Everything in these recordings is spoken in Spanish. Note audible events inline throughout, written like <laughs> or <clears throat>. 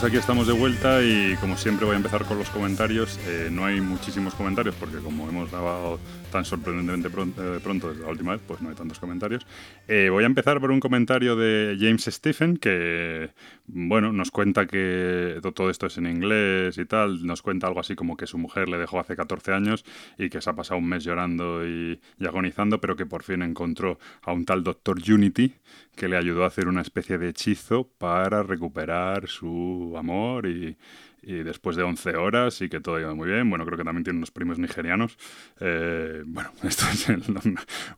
Pues aquí estamos de vuelta y como siempre voy a empezar con los comentarios. Eh, no hay muchísimos comentarios porque como hemos grabado tan sorprendentemente pronto, eh, pronto, desde la última vez, pues no hay tantos comentarios. Eh, voy a empezar por un comentario de James Stephen, que, bueno, nos cuenta que todo esto es en inglés y tal, nos cuenta algo así como que su mujer le dejó hace 14 años y que se ha pasado un mes llorando y, y agonizando, pero que por fin encontró a un tal Doctor Unity que le ayudó a hacer una especie de hechizo para recuperar su amor y, después de 11 horas y que todo ha ido muy bien. Bueno, creo que también tiene unos primos nigerianos. Eh, bueno, <laughs> esto es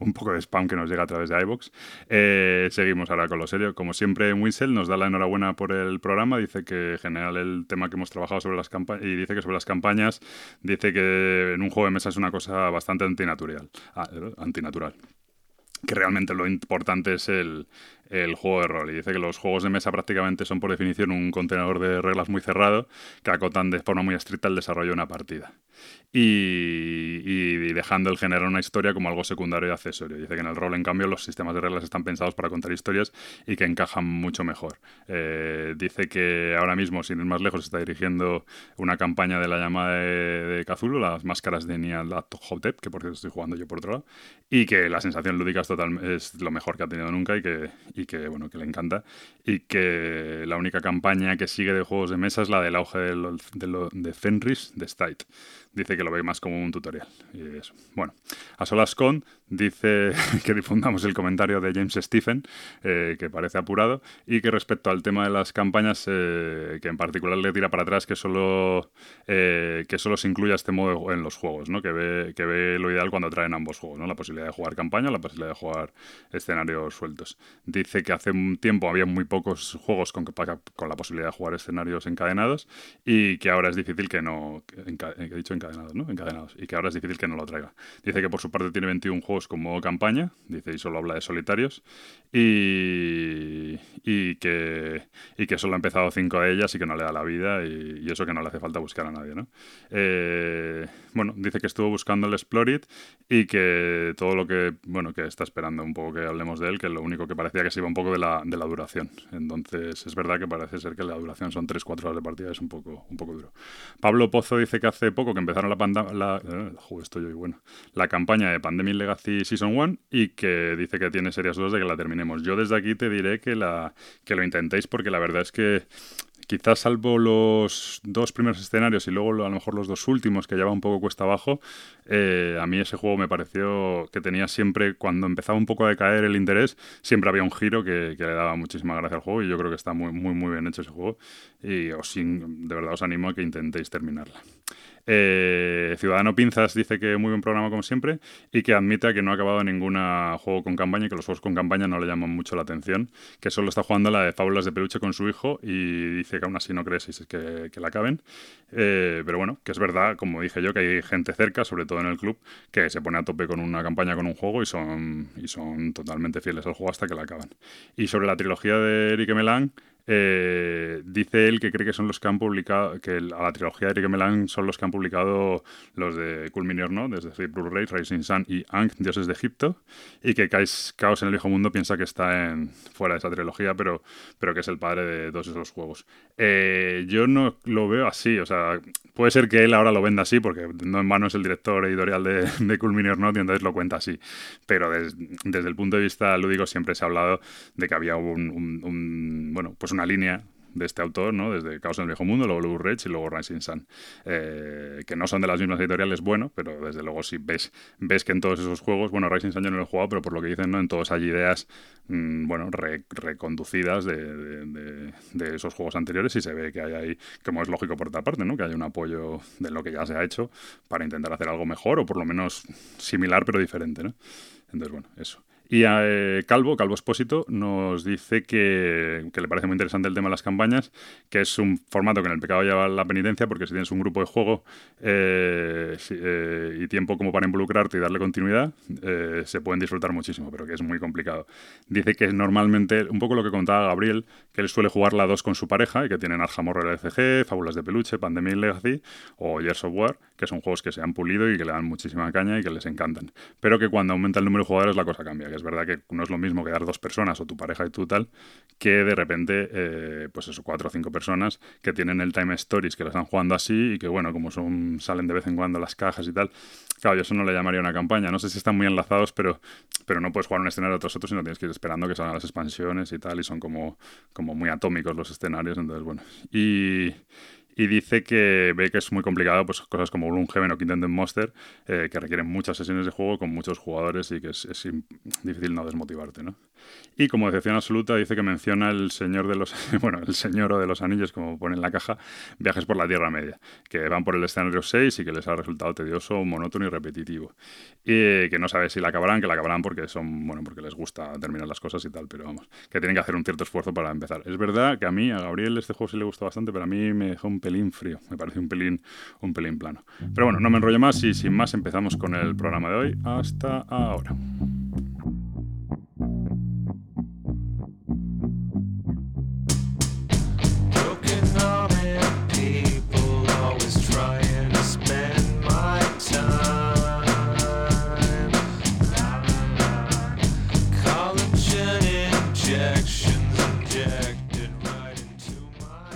un poco de spam que nos llega a través de iVoox. Eh, seguimos ahora con lo serio. Como siempre, Winsel nos da la enhorabuena por el programa. Dice que en general el tema que hemos trabajado sobre las campañas, y dice que sobre las campañas, dice que en un juego de mesa es una cosa bastante antinatural. Ah, antinatural que realmente lo importante es el, el juego de rol. Y dice que los juegos de mesa prácticamente son por definición un contenedor de reglas muy cerrado que acotan de forma muy estricta el desarrollo de una partida. Y, dejando el generar una historia como algo secundario y accesorio. Dice que en el rol, en cambio, los sistemas de reglas están pensados para contar historias y que encajan mucho mejor. Eh, dice que ahora mismo, sin ir más lejos, está dirigiendo una campaña de la llamada de, de las máscaras de Nial Hotep, que por cierto estoy jugando yo por otro lado, y que la sensación lúdica es, total, es lo mejor que ha tenido nunca y que, y que, bueno, que le encanta. Y que la única campaña que sigue de juegos de mesa es la del auge de, de, de Fenris de Stite dice que lo ve más como un tutorial. Y eso. Bueno, a solas con dice <laughs> que difundamos el comentario de James Stephen, eh, que parece apurado, y que respecto al tema de las campañas, eh, que en particular le tira para atrás que solo, eh, que solo se incluya este modo en los juegos, ¿no? que, ve, que ve lo ideal cuando traen ambos juegos, ¿no? la posibilidad de jugar campaña, la posibilidad de jugar escenarios sueltos. Dice que hace un tiempo había muy pocos juegos con, con la posibilidad de jugar escenarios encadenados y que ahora es difícil que no, he dicho encadenados, ¿no? encadenados, y que ahora es difícil que no lo traiga. Dice que por su parte tiene 21 juegos como campaña, dice, y solo habla de solitarios, y, y, que, y que solo ha empezado cinco de ellas y que no le da la vida, y, eso que no le hace falta buscar a nadie, ¿no? Eh, bueno, dice que estuvo buscando el Explorit y que todo lo que, bueno, que está esperando un poco que hablemos de él, que lo único que parecía que se iba un poco de la, de la duración. Entonces, es verdad que parece ser que la duración son 3-4 horas de partida, es un poco, un poco duro. Pablo Pozo dice que hace poco que empezaron la, panda, la, eh, estoy bueno, la campaña de Pandemic Legacy Season 1 y que dice que tiene serias dudas de que la Yo desde aquí te diré que, la, que lo intentéis porque la verdad es que quizás salvo los dos primeros escenarios y luego a lo mejor los dos últimos que lleva un poco cuesta abajo, eh, a mí ese juego me pareció que tenía siempre, cuando empezaba un poco a decaer el interés, siempre había un giro que, le daba muchísima gracia al juego y yo creo que está muy, muy, muy bien hecho ese juego y os, de verdad os animo a que intentéis terminarla. Eh, Ciudadano Pinzas dice que muy buen programa como siempre y que admite que no ha acabado ningún juego con campaña y que los juegos con campaña no le llaman mucho la atención, que solo está jugando la de Fábulas de Peluche con su hijo y dice que aún así no cree si es que, que la acaben. Eh, pero bueno, que es verdad, como dije yo, que hay gente cerca, sobre todo en el club, que se pone a tope con una campaña con un juego y son, y son totalmente fieles al juego hasta que la acaban. Y sobre la trilogía de Eric Melan, eh, dice él que cree que son los que han publicado, que a la trilogía de Eric Melan son los que han publicado los de Culminior, ¿no? Desde decir, Blu-ray, Rising Sun y Ankh, Dioses de Egipto, y que Caos en el Viejo Mundo piensa que está en, fuera de esa trilogía, pero, pero que es el padre de todos esos juegos. Eh, yo no lo veo así, o sea, puede ser que él ahora lo venda así, porque no en vano es el director editorial de, de Culminior, ¿no? Y entonces lo cuenta así. Pero desde el punto de vista lúdico siempre se ha hablado de que había un, un bueno, pues una línea de este autor, ¿no? Desde Caos en el Viejo Mundo, luego Blue Rage y luego Rising Sun. Eh, que no son de las mismas editoriales, bueno, pero desde luego si ves, ves que en todos esos juegos, bueno, Rising Sun yo no lo he jugado, pero por lo que dicen, ¿no? En todos hay ideas, mm, bueno, reconducidas de, de, esos juegos anteriores y se ve que hay ahí, como es lógico por otra parte, ¿no? Que hay un apoyo de lo que ya se ha hecho para intentar hacer algo mejor o por lo menos similar pero diferente, ¿no? Entonces, bueno, eso. Y eh, Calvo, Calvo Espósito, nos dice que, le parece muy interesante el tema de las campañas, que es un formato que en el pecado lleva la penitencia, porque si tienes un grupo de juego eh, eh, y tiempo como para involucrarte y darle continuidad, se pueden disfrutar muchísimo, pero que es muy complicado. Dice que normalmente, un poco lo que contaba Gabriel, que él suele jugar la dos con su pareja y que tienen Arjamorro LCG, Fábulas de Peluche, Pandemic Legacy o Years of War que son juegos que se han pulido y que le dan muchísima caña y que les encantan. Pero que cuando aumenta el número de jugadores la cosa cambia, que verdad que no es lo mismo quedar dos personas o tu pareja y tú tal, que de repente, eh, pues eso, cuatro o cinco personas que tienen el time stories, que las están jugando así y que bueno, como son salen de vez en cuando las cajas y tal, claro, yo eso no le llamaría una campaña. No sé si están muy enlazados, pero, pero no puedes jugar un escenario otros otros, sino tienes que ir esperando que salgan las expansiones y tal, y son como, como muy atómicos los escenarios, entonces bueno. Y, y dice que ve que es muy complicado pues cosas como Gloomhaven o Kingdom Monster eh, que requieren muchas sesiones de juego con muchos jugadores y que es, es difícil no desmotivarte, ¿no? Y como decepción absoluta dice que menciona el señor de los <laughs> bueno, el señor de los anillos como pone en la caja, viajes por la Tierra Media, que van por el escenario 6 y que les ha resultado tedioso, monótono y repetitivo. Y que no sabe si la acabarán, que la acabarán porque son, bueno, porque les gusta terminar las cosas y tal, pero vamos, que tienen que hacer un cierto esfuerzo para empezar. Es verdad que a mí, a Gabriel este juego sí le gustó bastante, pero a mí me dejó un pelín frío, me parece un pelín un pelín plano. Pero bueno, no me enrollo más y sin más empezamos con el programa de hoy. Hasta ahora.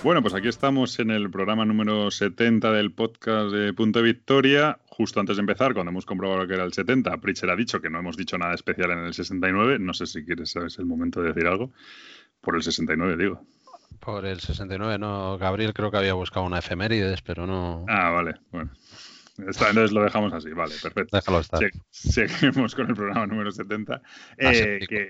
Bueno, pues aquí estamos en el programa número 70 del podcast de Punto Victoria. Justo antes de empezar, cuando hemos comprobado que era el 70, Pritcher ha dicho que no hemos dicho nada especial en el 69. No sé si quieres, sabes el momento de decir algo. Por el 69, digo. Por el 69, no. Gabriel creo que había buscado una efemérides, pero no. Ah, vale. Bueno. entonces lo dejamos así, vale, perfecto. Déjalo estar. seguimos con el programa número 70. Eh, que,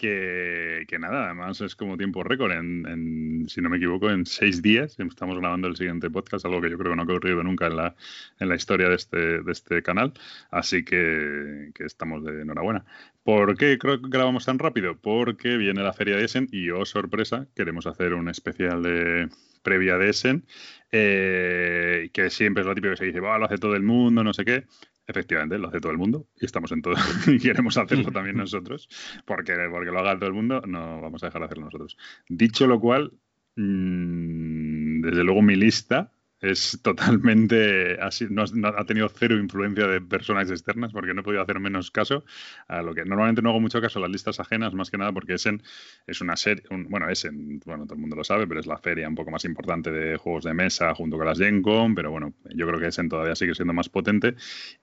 que, nada, además es como tiempo récord. En, si no me equivoco, en seis días estamos grabando el siguiente podcast, algo que yo creo que no ha ocurrido nunca en la, en la historia de este, de este canal. Así que, estamos de enhorabuena. ¿Por qué creo que grabamos tan rápido? Porque viene la feria de Essen y, oh sorpresa, queremos hacer un especial de previa de Essen, eh, que siempre es lo típico que se dice, lo hace todo el mundo, no sé qué. Efectivamente, lo hace todo el mundo y estamos en todo <laughs> y queremos hacerlo también <laughs> nosotros, porque, porque lo haga todo el mundo, no vamos a dejar de hacerlo nosotros. Dicho lo cual, mm, desde luego mi lista es totalmente, así, no, ha tenido cero influencia de personas externas porque no he podido hacer menos caso a lo que normalmente no hago mucho caso a las listas ajenas, más que nada porque Essen es una serie, bueno, Essen, bueno, todo el mundo lo sabe, pero es la feria un poco más importante de juegos de mesa junto con las Gencom, pero bueno, yo creo que Essen todavía sigue siendo más potente.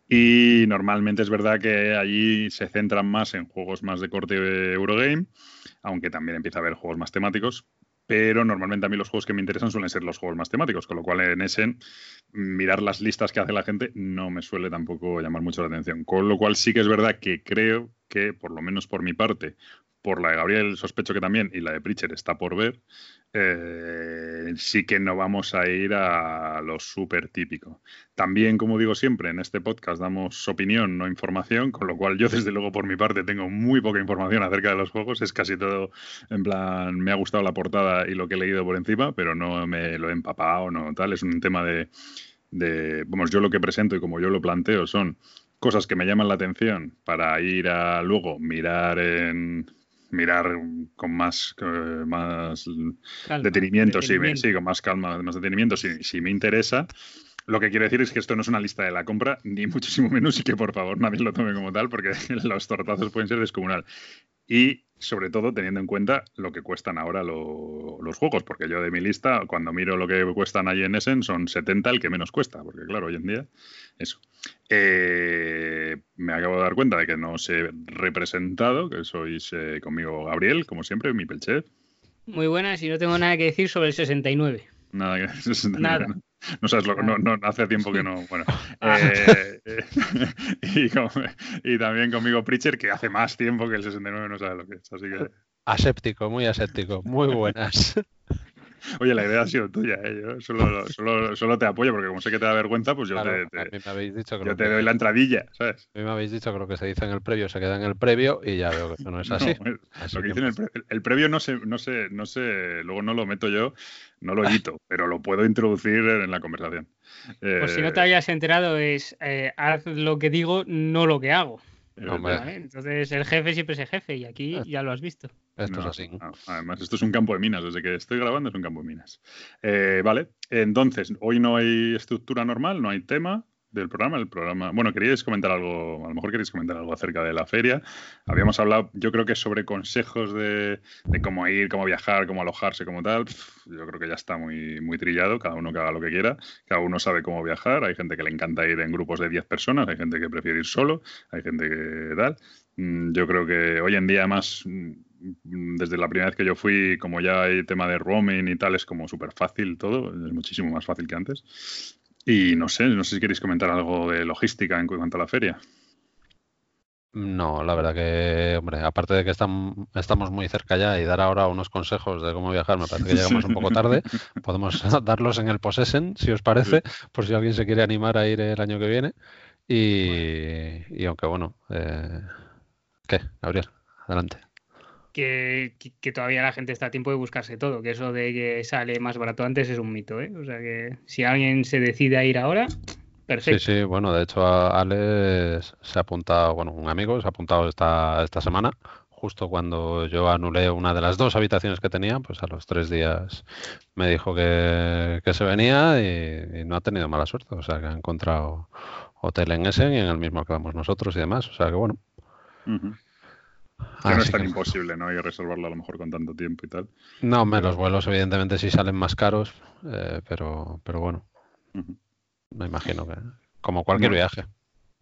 Y normalmente es verdad que allí se centran más en juegos más de corte Eurogame, aunque también empieza a haber juegos más temáticos, pero normalmente a mí los juegos que me interesan suelen ser los juegos más temáticos, con lo cual en ese mirar las listas que hace la gente no me suele tampoco llamar mucho la atención. Con lo cual sí que es verdad que creo que, por lo menos por mi parte, por la de Gabriel sospecho que también, y la de Pritcher está por ver, eh, sí que no vamos a ir a lo súper típico. También, como digo siempre, en este podcast damos opinión, no información, con lo cual yo desde luego por mi parte tengo muy poca información acerca de los juegos, es casi todo en plan, me ha gustado la portada y lo que he leído por encima, pero no me lo he empapado, no tal, es un tema de, de vamos, yo lo que presento y como yo lo planteo son cosas que me llaman la atención para ir a luego mirar en mirar con más, más detenimiento, Sí, con más calma, más detenimiento, si, si me interesa. Lo que quiero decir es que esto no es una lista de la compra, ni muchísimo menos, y que por favor nadie lo tome como tal, porque <laughs> los tortazos pueden ser descomunal. Y sobre todo teniendo en cuenta lo que cuestan ahora los juegos, porque yo de mi lista, cuando miro lo que cuestan ahí en Essen, son 70 el que menos cuesta, porque claro, hoy en día, eso. Eh, me acabo de dar cuenta de que no os he representado, que sois eh, conmigo Gabriel, como siempre, mi pelchef. Muy buenas y no tengo nada que decir sobre el 69. Nada que <laughs> 69. Nada. No <laughs> sabes lo que no, no, hace tiempo que no. Bueno. <laughs> Eh, <laughs> y, también conmigo Preacher, que hace más tiempo que el 69 no sabe lo que es. Así que. Aséptico, muy aséptico. Muy buenas. Oye, la idea ha sido tuya, ¿eh? Yo solo, solo, solo, te apoyo porque como sé que te da vergüenza, pues yo te, yo te doy la entradilla, ¿sabes? A mí me habéis dicho que lo que se dice en el previo se queda en el previo y ya veo que eso no es <laughs> así. lo que, dicen el, el, previo no sé, no sé, no sé, luego no lo meto yo, no lo edito, <laughs> pero lo puedo introducir en la conversación. Pues si no te eh, hayas enterado es eh, haz lo que digo, no lo que hago. Entonces el jefe siempre es el jefe y aquí ya lo has visto. Esto es así. además, esto es un campo de minas. Desde que estoy grabando es un campo de minas. Eh, vale, entonces, hoy no hay estructura normal, no hay tema. del programa. El programa, bueno, queríais comentar algo, a lo mejor queréis comentar algo acerca de la feria. Habíamos hablado, yo creo que sobre consejos de, cómo ir, cómo viajar, cómo alojarse, como tal. Yo creo que ya está muy, muy trillado, cada uno que haga lo que quiera, cada uno sabe cómo viajar. Hay gente que le encanta ir en grupos de 10 personas, hay gente que prefiere ir solo, hay gente que tal. Mm, yo creo que hoy en día, mm, desde la primera vez que yo fui, como ya hay tema de roaming y tal, es como súper fácil todo, es muchísimo más fácil que antes. Y no sé, no sé si queréis comentar algo de logística en cuanto a la feria. No, la verdad que, hombre, aparte de que estamos muy cerca ya y dar ahora unos consejos de cómo viajar, me parece que <laughs> llegamos un poco tarde. Podemos <laughs> darlos en el Possession, si os parece, por si alguien se quiere animar a ir el año que viene. Y, aunque bueno, eh, ¿qué, Gabriel? Adelante que, todavía la gente está a tiempo de buscarse todo, que eso de que sale más barato antes es un mito, ¿eh? O sea que si alguien se decide a ir ahora, perfecto. Sí, sí, bueno, de hecho Alex se ha apuntado, bueno, un amigo se ha apuntado esta, esta semana, justo cuando yo anulé una de las dos habitaciones que tenía, pues a los tres días me dijo que, se venía y, no ha tenido mala suerte, o sea que ha encontrado hotel en ese y en el mismo que vamos nosotros y demás, o sea que bueno. Que no es tan imposible, ¿no? Y resolverlo a lo mejor con tanto tiempo y tal. No, me los vuelos evidentemente sí salen más caros, eh, pero, pero bueno. Me imagino que como cualquier viaje.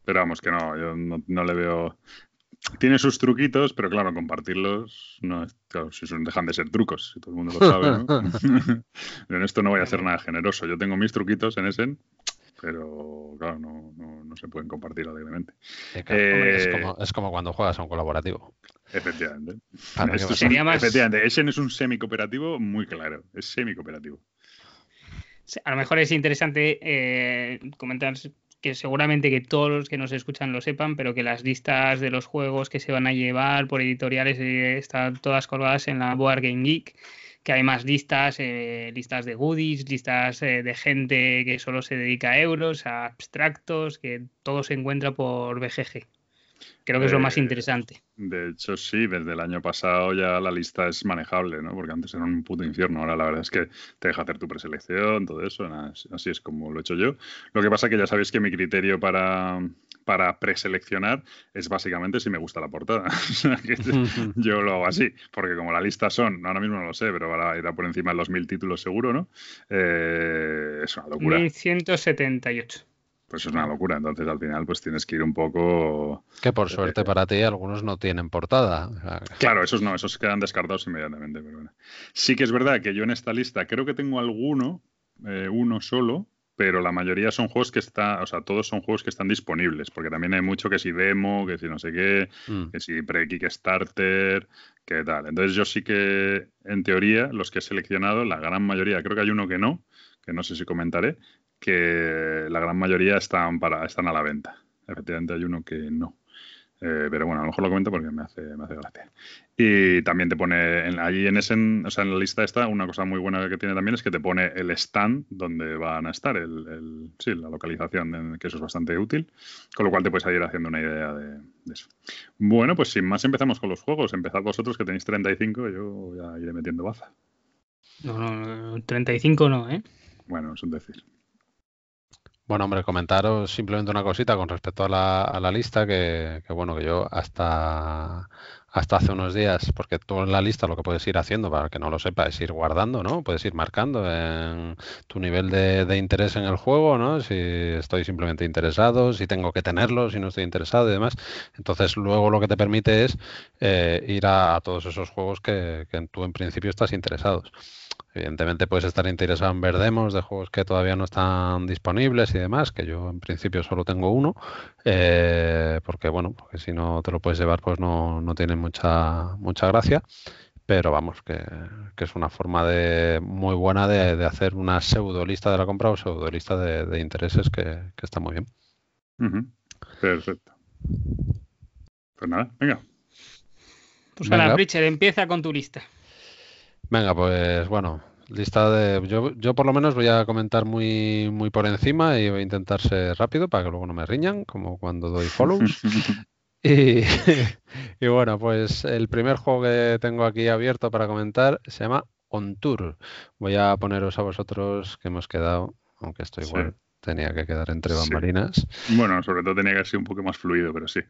Pero vamos, que no, yo no, le veo... Tiene sus truquitos, pero claro, compartirlos no es, claro, si son, dejan de ser trucos, si todo el mundo lo sabe, ¿no? <laughs> <laughs> en esto no voy a ser nada generoso. Yo tengo mis truquitos en ese pero claro, no, no, se pueden compartir alegremente. Eh, es, como, cuando juegas a un colaborativo. Efectivamente. Efectivamente, Essen es un semi-cooperativo muy claro, es semi-cooperativo. A lo mejor es interesante eh, comentar que seguramente que todos los que nos escuchan lo sepan, pero que las listas de los juegos que se van a llevar por editoriales eh, están todas colgadas en la Board Game Geek que hay más listas, eh, listas de goodies, listas eh, de gente que solo se dedica a euros, a abstractos, que todo se encuentra por BGG. Creo que es lo más eh, interesante. De hecho, sí, desde el año pasado ya la lista es manejable, ¿no? Porque antes era un puto infierno. Ahora la verdad es que te deja hacer tu preselección, todo eso. Así es como lo he hecho yo. Lo que pasa es que ya sabéis que mi criterio para, para preseleccionar es básicamente si me gusta la portada. <laughs> <laughs> yo lo hago así, porque como la lista son, ahora mismo no lo sé, pero ahora irá por encima de los mil títulos seguro, ¿no? Eh, es una locura. 1178. Pues es una locura, entonces al final pues tienes que ir un poco... Que por suerte para ti algunos no tienen portada. Claro, esos no, esos quedan descartados inmediatamente. Pero bueno. Sí que es verdad que yo en esta lista creo que tengo alguno, eh, uno solo, pero la mayoría son juegos que están, o sea, todos son juegos que están disponibles, porque también hay mucho que si demo, que si no sé qué, mm. que si pre-Kickstarter, que tal. Entonces yo sí que, en teoría, los que he seleccionado, la gran mayoría, creo que hay uno que no, que no sé si comentaré, que la gran mayoría están, para, están a la venta. Efectivamente hay uno que no. Eh, pero bueno, a lo mejor lo comento porque me hace, me hace gracia. Y también te pone, en, allí en, ese, o sea, en la lista esta, una cosa muy buena que tiene también es que te pone el stand donde van a estar, el, sí, la localización, que eso es bastante útil, con lo cual te puedes ir haciendo una idea de, eso. Bueno, pues sin más empezamos con los juegos. Empezad vosotros que tenéis 35, yo ya iré metiendo baza. No, no, 35 no, ¿eh? Bueno, es un decir. Bueno, hombre, comentaros simplemente una cosita con respecto a la, lista, que, bueno, que yo hasta, hasta hace unos días, porque tú en la lista lo que puedes ir haciendo, para que no lo sepa, es ir guardando, ¿no? Puedes ir marcando tu nivel de, interés en el juego, ¿no? Si estoy simplemente interesado, si tengo que tenerlo, si no estoy interesado y demás. Entonces, luego lo que te permite es eh, ir a, a, todos esos juegos que, que tú en principio estás interesados. Evidentemente puedes estar interesado en ver demos de juegos que todavía no están disponibles y demás, que yo en principio solo tengo uno, eh, porque bueno, porque si no te lo puedes llevar pues no, no tiene mucha, mucha gracia, pero vamos, que, es una forma de muy buena de, hacer una pseudo lista de la compra o pseudo lista de, intereses que, está muy bien. Perfecto. Pues nada, venga. Pues ahora, Richard, empieza con tu lista. Venga, pues bueno, lista de. Yo, yo por lo menos voy a comentar muy, muy por encima y voy a intentar ser rápido para que luego no me riñan, como cuando doy follows. <laughs> y, <laughs> y, bueno, pues el primer juego que tengo aquí abierto para comentar se llama On Tour. Voy a poneros a vosotros que hemos quedado, aunque estoy igual tenía que quedar entre bambalinas. Bueno, sobre todo tenía que ser un poco más fluido, pero sí.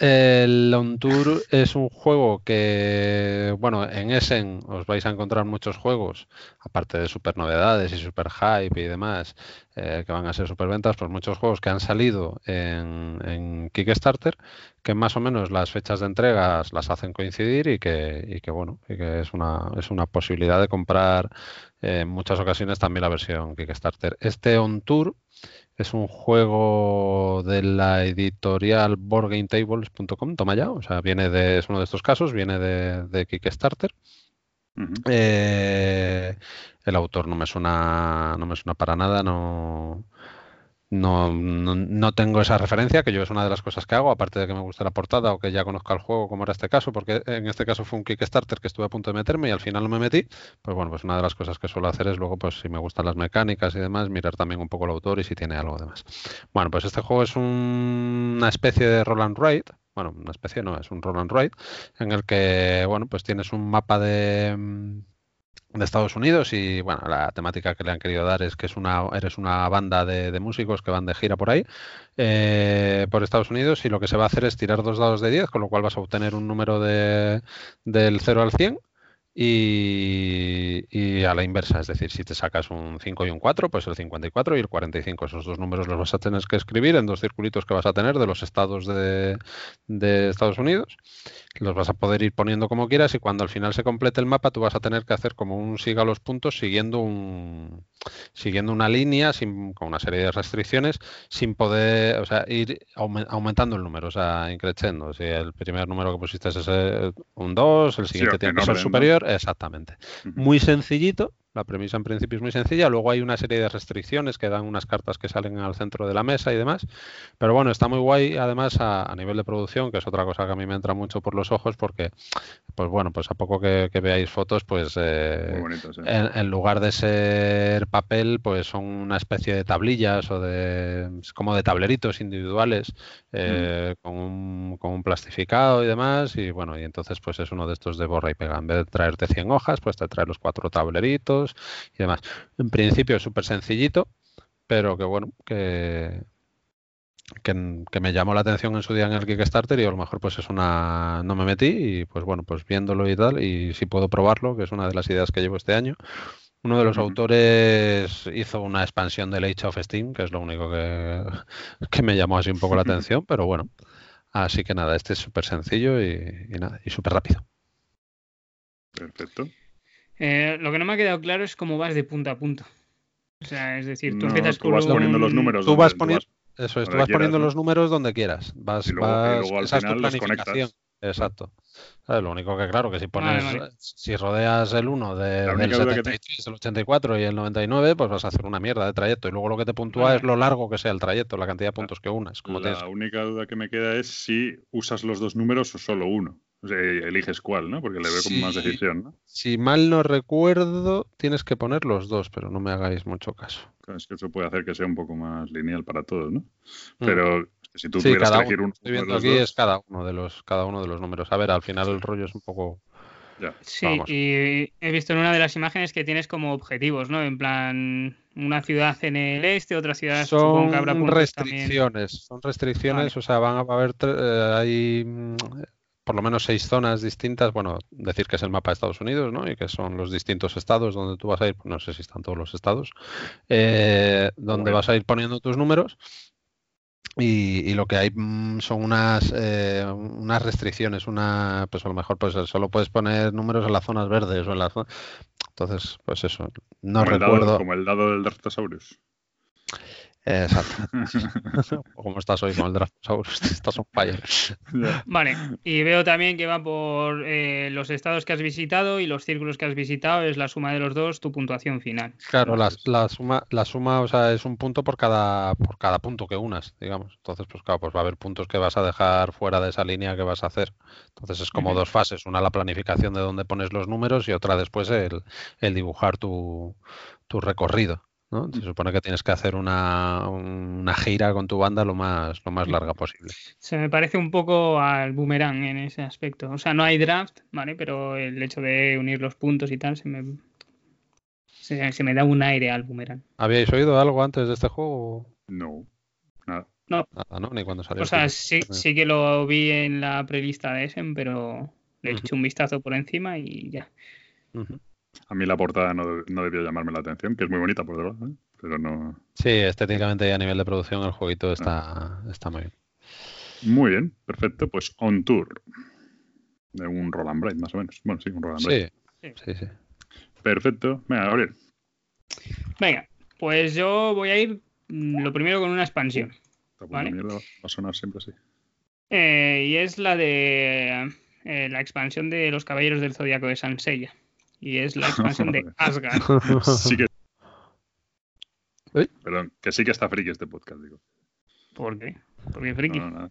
El On Tour es un juego que, bueno, en Essen os vais a encontrar muchos juegos, aparte de super novedades y super hype y demás, eh, que van a ser super ventas, pues muchos juegos que han salido en, Kickstarter, que más o menos las fechas de entregas las hacen coincidir y que, y que bueno, y que es una, es una posibilidad de comprar en muchas ocasiones también la versión Kickstarter. Este On Tour es un juego de la editorial boardgametables.com, toma ya, o sea, viene de, es uno de estos casos, viene de, Kickstarter. Eh, el autor no me suena, no me suena para nada, no, no, no, tengo esa referencia, que yo es una de las cosas que hago, aparte de que me guste la portada o que ya conozca el juego, como era este caso, porque en este caso fue un Kickstarter que estuve a punto de meterme y al final no me metí. Pues bueno, pues una de las cosas que suelo hacer es luego, pues si me gustan las mecánicas y demás, mirar también un poco el autor y si tiene algo demás. Bueno, pues este juego es una especie de roll and ride, bueno, una especie no, es un roll and ride, en el que, bueno, pues tienes un mapa de de Estados Unidos y bueno, la temática que le han querido dar es que es una, eres una banda de, músicos que van de gira por ahí, eh, por Estados Unidos y lo que se va a hacer es tirar dos dados de 10, con lo cual vas a obtener un número de, del 0 al 100 y, a la inversa, es decir, si te sacas un 5 y un 4, pues el 54 y el 45. Esos dos números los vas a tener que escribir en dos circulitos que vas a tener de los estados de, de Estados Unidos. Los vas a poder ir poniendo como quieras y cuando al final se complete el mapa tú vas a tener que hacer como un siga los puntos siguiendo un siguiendo una línea sin, con una serie de restricciones sin poder, o sea, ir aumentando el número, o sea, increciendo. Si el primer número que pusiste es un 2, el siguiente tiene que ser superior, exactamente. Muy sencillito, la premisa en principio es muy sencilla, luego hay una serie de restricciones que dan unas cartas que salen al centro de la mesa y demás, pero bueno, está muy guay además a, nivel de producción, que es otra cosa que a mí me entra mucho por los ojos porque, pues bueno, pues a poco que, veáis fotos, pues eh, en, lugar de ser papel, pues son una especie de tablillas o de como de tableritos individuales eh, con, un, con un plastificado y demás y bueno, y entonces pues es uno de estos de borra y pega, en vez de traerte 100 hojas, pues te trae los cuatro tableritos y demás. En principio es súper sencillito, pero que bueno, que, que, me llamó la atención en su día en el Kickstarter y a lo mejor pues es una no me metí y pues bueno pues viéndolo y tal y si puedo probarlo que es una de las ideas que llevo este año. Uno de los autores hizo una expansión del Age of Steam que es lo único que, que me llamó así un poco la <laughs> atención pero bueno. Así que nada este es súper sencillo y, y nada y súper rápido. Perfecto eh, lo que no me ha quedado claro es cómo vas de punto a punto. O sea, es decir, tú empiezas tú vas poniendo los números. Tú vas poniendo, eso es, tú vas poniendo los números donde quieras. Vas, y luego, vas, esa es tu planificación. Exacto. Lo único que, claro, que si pones, si rodeas el 1 de, del 73, el 84 y el 99, pues vas a hacer una mierda de trayecto. Y luego lo que te puntúa es lo largo que sea el trayecto, la cantidad de puntos que unas. Como la única duda que me queda es si usas los dos números o solo uno. O sea, eliges cuál, ¿no? Porque le veo como más decisión, ¿no? Si mal no recuerdo, tienes que poner los dos, pero no me hagáis mucho caso. es que eso puede hacer que sea un poco más lineal para todos, ¿no? Mm. Pero si tú tuvieras que elegir uno. Estoy viendo aquí es cada uno de los cada uno de los números. A ver, al final el rollo es un poco. Sí, y he visto en una de las imágenes que tienes como objetivos, ¿no? En plan, una ciudad en el este, otra ciudad son restricciones, son restricciones, o sea, van a haber eh, hay mm, por lo menos seis zonas distintas, bueno, decir que es el mapa de Estados Unidos, ¿no? Y que son los distintos estados donde tú vas a ir, no sé si están todos los estados, eh, donde vas a ir poniendo tus números. Y, lo que hay mm, son unas eh, unas restricciones, una pues a lo mejor pues solo puedes poner números en las zonas verdes o en las entonces pues eso no recuerdo como el dado del Draftosaurus Exacto. <laughs> Como estás hoy con el Draftosaurus, estás un fire. Vale, y veo también que va por eh, los estados que has visitado y los círculos que has visitado, es la suma de los dos, tu puntuación final. Claro, la, la, suma, la suma, o sea, es un punto por cada, por cada punto que unas, digamos. Entonces, pues claro, pues va a haber puntos que vas a dejar fuera de esa línea que vas a hacer. Entonces es como dos fases, una la planificación de dónde pones los números y otra después el, el dibujar tu, tu recorrido. ¿No? Se supone que tienes que hacer una, una, gira con tu banda lo más, lo más larga posible. Se me parece un poco al boomerang en ese aspecto. O sea, no hay draft, ¿vale? Pero el hecho de unir los puntos y tal se me, Se, me da un aire al boomerang. ¿Habíais oído algo antes de este juego? No, nada. No. Nada, ¿no? Ni cuando salió. O sea, sí, sí que lo vi en la prelista de Essen, pero le he hecho un vistazo por encima y ya. A mí la portada no, no, debió llamarme la atención, que es muy bonita por debajo, ¿eh? pero no. Sí, estéticamente y a nivel de producción el jueguito está, está muy bien. Muy bien, perfecto. Pues On Tour. De un Roland Bright, más o menos. Bueno, sí, un Roland Bright. Sí, sí, sí. Perfecto. Venga, Gabriel. Venga, pues yo voy a ir mm, lo primero con una expansión. ¿vale? Mierda, va a sonar siempre así. Eh, y es la de eh, la expansión de los Caballeros del Zodíaco de Sansella. Y es la <laughs> expansión de Asgard. sí que... Perdón, que sí que está friki este podcast, digo. ¿Por qué? ¿Por qué friki? No, no,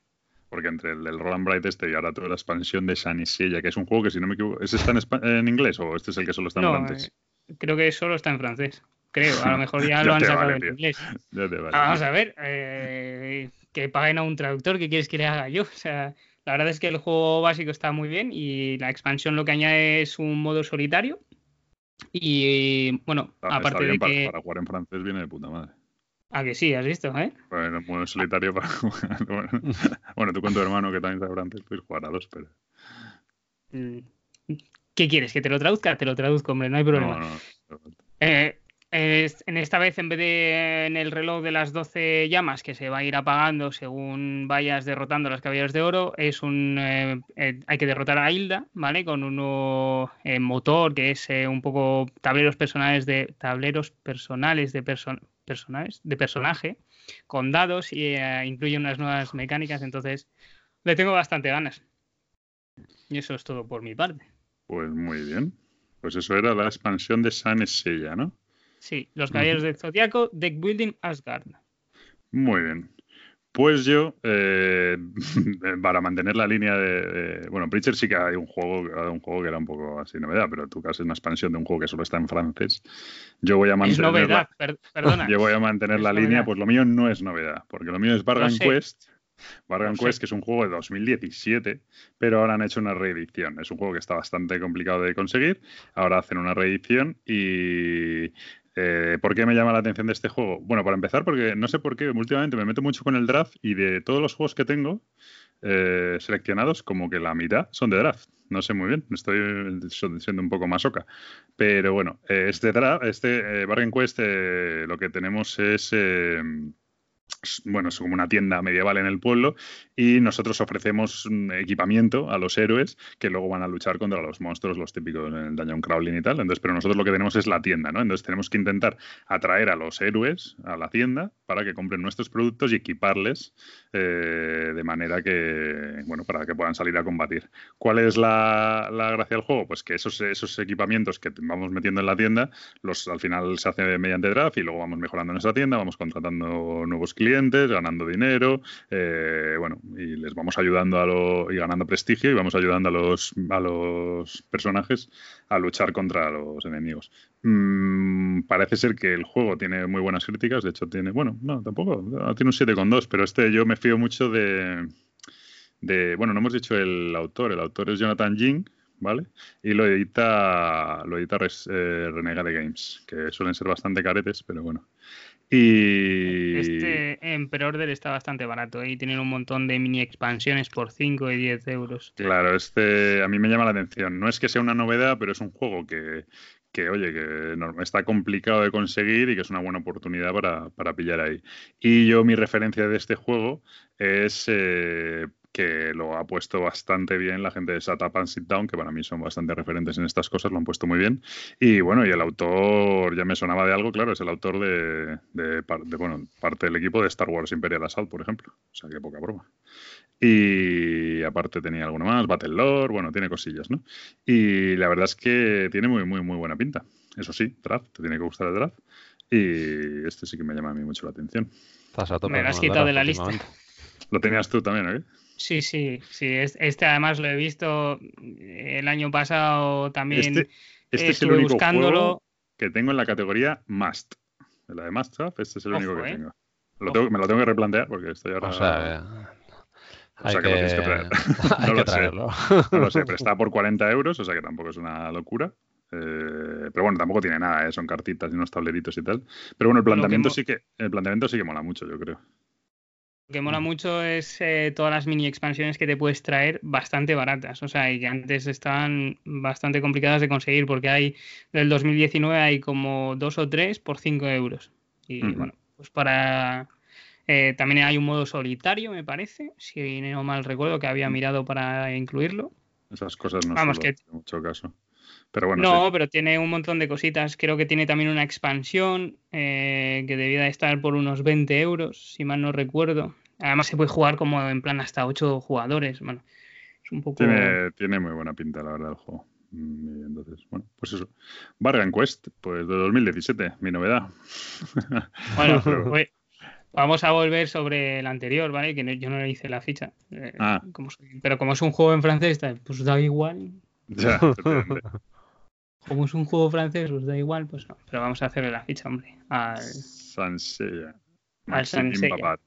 porque entre el, el, Roland Bright este y ahora toda la expansión de Sanisella, que es un juego que si no me equivoco, ¿ese está en, en inglés o este es el que solo está en francés? Eh, creo que solo está en francés. Creo, a lo mejor ya, <laughs> lo han sacado en inglés. Vale, ah, vamos a ver, eh, que paguen a un traductor, ¿qué quieres que le haga yo? O sea, la verdad es que el juego básico está muy bien y la expansión lo que añade es un modo solitario. Y bueno, aparte de para, que. Para jugar en francés viene de puta madre. Ah, que sí, has visto, ¿eh? Bueno, modo solitario para <laughs> jugar. Bueno, bueno, tú con tu hermano que también sabe francés, puedes jugar a dos, pero. Mm, ¿Qué quieres? ¿Que te lo traduzca? Te lo traduzco, hombre, no hay problema. No, no, eh, en esta vez, en vez de en el reloj de las 12 llamas que se va a ir apagando según vayas derrotando a los caballeros de oro, es un eh, eh, hay que derrotar a Hilda, ¿vale? Con un nuevo eh, motor que es un poco tableros personales de tableros personales de personales de personaje con dados y incluye unas nuevas mecánicas, entonces le tengo bastante ganas. Y eso es todo por mi parte. Pues muy bien. Pues eso era la expansión de San Sella, ¿no? Sí, los Caballeros del Zodiaco, Deck Building Asgard. Muy bien. Pues yo, eh, <laughs> para mantener la línea de, Bueno, Preacher sí que hay un juego, un juego que era un poco así novedad, pero tú que haces una expansión de un juego que solo está en francés. Yo voy a mantener. Es novedad, <laughs> perdona. Yo voy a mantener la línea, pues lo mío no es novedad, porque lo mío es Bargain Quest. Bargain Quest, que es un juego de 2017, pero ahora han hecho una reedición. Es un juego que está bastante complicado de conseguir. Ahora hacen una reedición y eh, ¿Por qué me llama la atención de este juego? Bueno, para empezar, porque no sé por qué, últimamente me meto mucho con el draft y de todos los juegos que tengo eh, seleccionados, como que la mitad son de draft. No sé muy bien, estoy siendo un poco más oca. Pero bueno, eh, este, draft, este Bargain Quest lo que tenemos es bueno, es como una tienda medieval en el pueblo y nosotros ofrecemos equipamiento a los héroes que luego van a luchar contra los monstruos, los típicos en el Dungeon Crawling y tal. Entonces, pero nosotros lo que tenemos es la tienda, ¿no? Entonces tenemos que intentar atraer a los héroes a la tienda para que compren nuestros productos y equiparles eh, de manera que, bueno, para que puedan salir a combatir. ¿Cuál es la, gracia del juego? Pues que esos, esos equipamientos que vamos metiendo en la tienda, los al final se hace mediante draft y luego vamos mejorando nuestra tienda, vamos contratando nuevos clientes, ganando dinero, eh, bueno, y les vamos ayudando a lo, y ganando prestigio y vamos ayudando a los, a los personajes a luchar contra los enemigos. Mm, parece ser que el juego tiene muy buenas críticas, de hecho tiene, bueno, no, tampoco, tiene un 7,2, pero este yo me fío mucho de, de, bueno, no hemos dicho el autor, el autor es Jonathan Jing, ¿vale? Y lo edita, lo edita eh, Renegade Games, que suelen ser bastante caretes, pero bueno. Y... Este en pre-order está bastante barato ¿eh? y tienen un montón de mini expansiones por 5 y 10 euros. Claro, este a mí me llama la atención. No es que sea una novedad, pero es un juego que, que oye, que está complicado de conseguir y que es una buena oportunidad para, para pillar ahí. Y yo mi referencia de este juego es eh, que lo ha puesto bastante bien la gente de Shut Up and Sit Down, que para mí son bastante referentes en estas cosas, lo han puesto muy bien. Y bueno, y el autor ya me sonaba de algo, claro, es el autor de, de, bueno, parte del equipo de Star Wars Imperial Assault, por ejemplo. O sea, que poca broma. Y aparte tenía alguno más, Battle Lore, bueno, tiene cosillas, ¿no? Y la verdad es que tiene muy, muy, muy buena pinta. Eso sí, draft, te tiene que gustar el draft. Y este sí que me llama a mí mucho la atención. me lo has quitado de la lista. Lo tenías tú también, ¿eh? Sí, sí, sí. Este además lo he visto el año pasado también. Este, este es el único buscándolo. que tengo en la categoría Must. la de Must este es el único que ¿eh? tengo. me lo tengo que replantear porque estoy ahora. <laughs> O sea, o sea que, lo tienes que traer. <laughs> <laughs> no, lo sé. no lo sé, pero está por 40 euros, o sea que tampoco es una locura. Eh, pero bueno, tampoco tiene nada, ¿eh? son cartitas y unos tableritos y tal. Pero bueno, el planteamiento sí que el planteamiento sí que mola mucho, yo creo. Lo que mola mucho es eh, todas las mini expansiones que te puedes traer bastante baratas. O sea, y que antes estaban bastante complicadas de conseguir porque hay del 2019 hay como dos o tres por 5 euros. Y bueno, pues para... Eh, también hay un modo solitario, me parece, si no mal recuerdo que había mirado para incluirlo. Esas cosas no Vamos, que... mucho caso. Pero bueno, no, pero tiene un montón de cositas. Creo que tiene también una expansión eh, que debía de estar por unos 20 euros, si mal no recuerdo. Además se puede jugar como en plan hasta 8 jugadores. Bueno, es un poco... Tiene, tiene muy buena pinta, la verdad, el juego. Mm, entonces, bueno, pues eso. Bargain Quest, pues de 2017, mi novedad. <laughs> Bueno, <laughs> pues, vamos a volver sobre el anterior, ¿vale? Que yo no le hice la ficha. Eh, ah. pero como es un juego en francés, pues da igual. <laughs> Ya, <laughs> como es un juego francés, os da igual, pues no. Pero vamos a hacerle la ficha, hombre. Al Sansella. Al Sansella.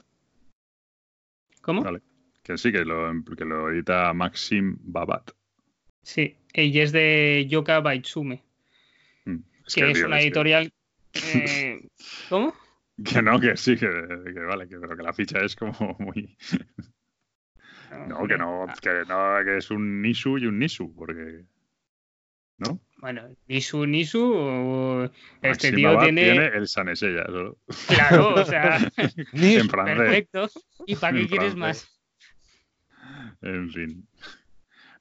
¿Cómo? Vale. Que sí, que lo, que lo edita Maxim Babat. Sí, y es de Yoka Baitsume. Mm, que, es una editorial. Eh, <laughs> ¿Cómo? Que no, que sí, que, vale, que, pero que la ficha es como muy. No, que no, que no, que es un Nisu y un Nisu, porque. ¿No? Bueno, Nisu, Nisu, este tío tiene... tiene... el Sanesella solo. Claro, o sea, <laughs> en francés. perfecto. ¿Y para qué quieres más? En fin.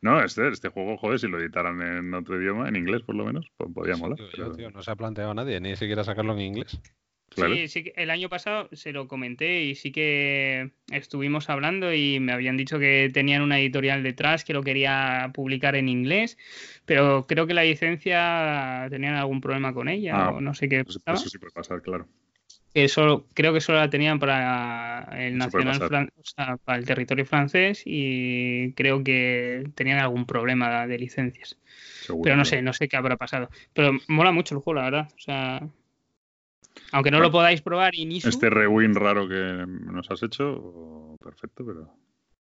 No, este, este juego, joder, si lo editaran en otro idioma, en inglés por lo menos, pues podría molar. no se ha planteado nadie, ni siquiera sacarlo en inglés. Sí, sí, el año pasado se lo comenté y sí que estuvimos hablando y me habían dicho que tenían una editorial detrás que lo quería publicar en inglés, pero creo que la licencia tenían algún problema con ella ah, o no sé qué. Eso, eso sí puede pasar, claro. Eso creo que solo la tenían para el nacional, o sea, para el territorio francés y creo que tenían algún problema de licencias. pero no sé, no sé qué habrá pasado. Pero mola mucho el juego, la verdad. O sea, aunque no lo podáis probar, inicio. Este rewind raro que nos has hecho, perfecto, pero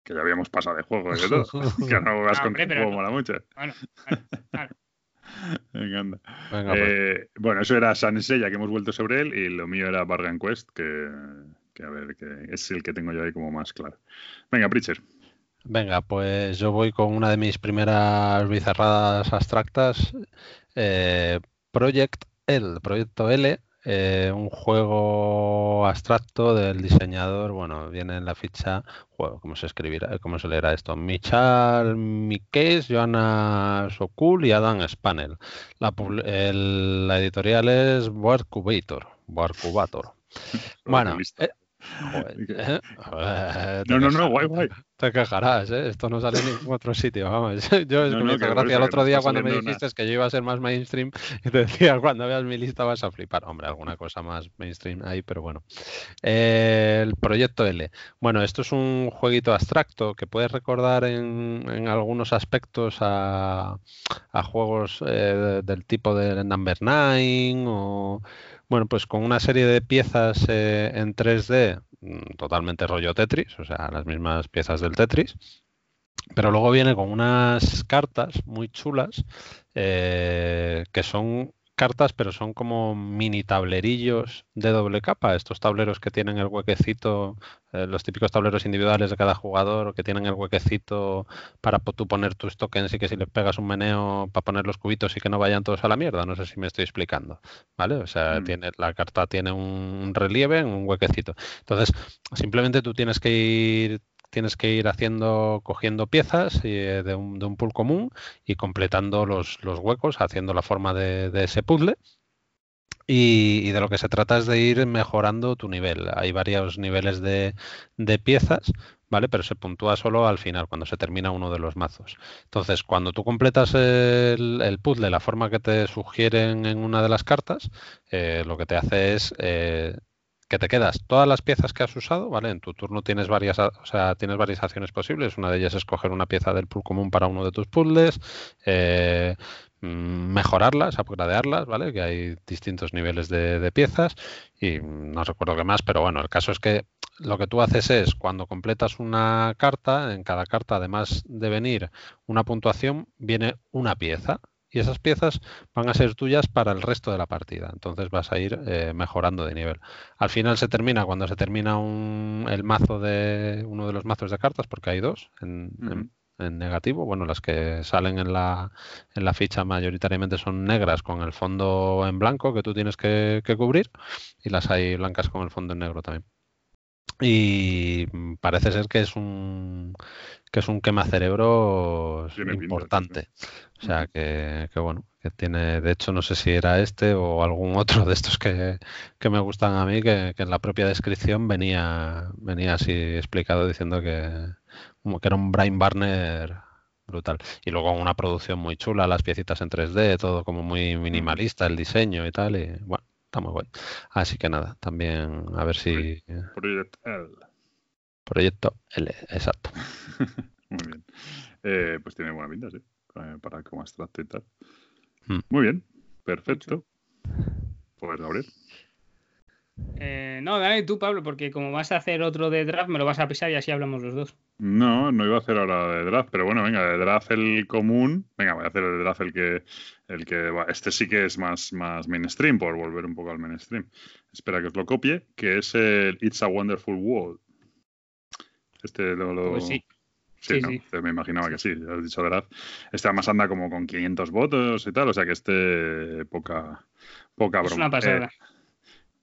que ya habíamos pasado de juego y todo. <laughs> <laughs> que no vas con hombre, juego mola mucho. Bueno, claro, Me encanta. Pues. eh, Bueno, eso era Sansella, que hemos vuelto sobre él, y lo mío era Bargain Quest, que, que, a ver, que es el que tengo yo ahí como más claro. Venga, Preacher. Venga, pues yo voy con una de mis primeras bizarradas abstractas, eh, Project L, Proyecto L, eh, un juego abstracto del diseñador, bueno, viene en la ficha, juego, ¿cómo se escribirá? ¿Cómo se leerá esto? Michal Mikes, Joanna Sokul y Adam Spanel. La, la editorial es Warcubator. Warcubator. <laughs> Bueno, <laughs> no, no, no, guay, guay. Te quejarás, ¿eh? Esto no sale en ningún otro sitio, vamos. <laughs> Yo es que me gracia el otro día cuando me dijiste que yo iba a ser más mainstream <laughs> y te decía, cuando veas mi lista vas a flipar. Hombre, alguna cosa más mainstream ahí, pero bueno. el proyecto L. Bueno, esto es un jueguito abstracto que puedes recordar en, en algunos aspectos a, a juegos eh, del tipo de Number 9 o bueno, pues con una serie de piezas eh, en 3D, mm, totalmente rollo Tetris, o sea, las mismas piezas del Tetris. Pero luego viene con unas cartas muy chulas eh, que son cartas, pero son como mini tablerillos de doble capa. Estos tableros que tienen el huequecito, eh, los típicos tableros individuales de cada jugador, que tienen el huequecito para tú poner tus tokens y que si les pegas un meneo para poner los cubitos y que no vayan todos a la mierda. No sé si me estoy explicando. ¿Vale? O sea, mm. tiene, la carta tiene un relieve en un huequecito. Entonces, simplemente tú tienes que ir tienes que ir haciendo, cogiendo piezas eh, de, un, pool común y completando los, huecos, haciendo la forma de, ese puzzle. Y, de lo que se trata es de ir mejorando tu nivel. Hay varios niveles de, piezas, ¿vale? Pero se puntúa solo al final, cuando se termina uno de los mazos. Entonces, cuando tú completas el, el puzzle, la forma que te sugieren en una de las cartas, eh, lo que te hace es eh, que te quedas todas las piezas que has usado, ¿vale? En tu turno tienes varias, o sea, tienes varias acciones posibles. Una de ellas es coger una pieza del pool común para uno de tus puzzles, eh, mm, mejorarlas, upgradearlas, ¿vale? Que hay distintos niveles de, de, piezas y no recuerdo qué más, pero bueno, el caso es que lo que tú haces es cuando completas una carta, en cada carta además de venir una puntuación, viene una pieza y esas piezas van a ser tuyas para el resto de la partida. Entonces vas a ir eh, mejorando de nivel. Al final se termina cuando se termina un, el mazo de uno de los mazos de cartas, porque hay dos en, negativo. Bueno, las que salen en la, en la ficha mayoritariamente son negras con el fondo en blanco que tú tienes que, que cubrir y las hay blancas con el fondo en negro también. Y parece ser que es un que es un quemacerebros importante. O sea que, bueno, que tiene, de hecho no sé si era este o algún otro de estos que, me gustan a mí, que, en la propia descripción venía, venía así explicado diciendo que, que era un Brain Barner brutal. Y luego una producción muy chula, las piecitas en 3D, todo como muy minimalista, el diseño y tal, y bueno, está muy bueno. Así que nada, también a ver si... Proyecto L. Proyecto L, exacto. <laughs> muy bien. Eh, pues tiene buena pinta, sí. Eh, para como abstracto y tal. Hmm. Muy bien, perfecto. Pues Gabriel. Eh, no, dale tú, Pablo, porque como vas a hacer otro de draft, me lo vas a pisar y así hablamos los dos. No, no iba a hacer ahora de draft, pero bueno, venga, de draft el común. Venga, voy a hacer el de draft el que. El que este sí que es más, más mainstream, por volver un poco al mainstream. Espera que os lo copie, que es el It's a Wonderful World. Este lo. lo... Pues sí. Sí, me imaginaba que sí, ya has dicho verdad. Este además anda como con 500 votos y tal, o sea que este poca, poca broma. Es una pasada. Eh,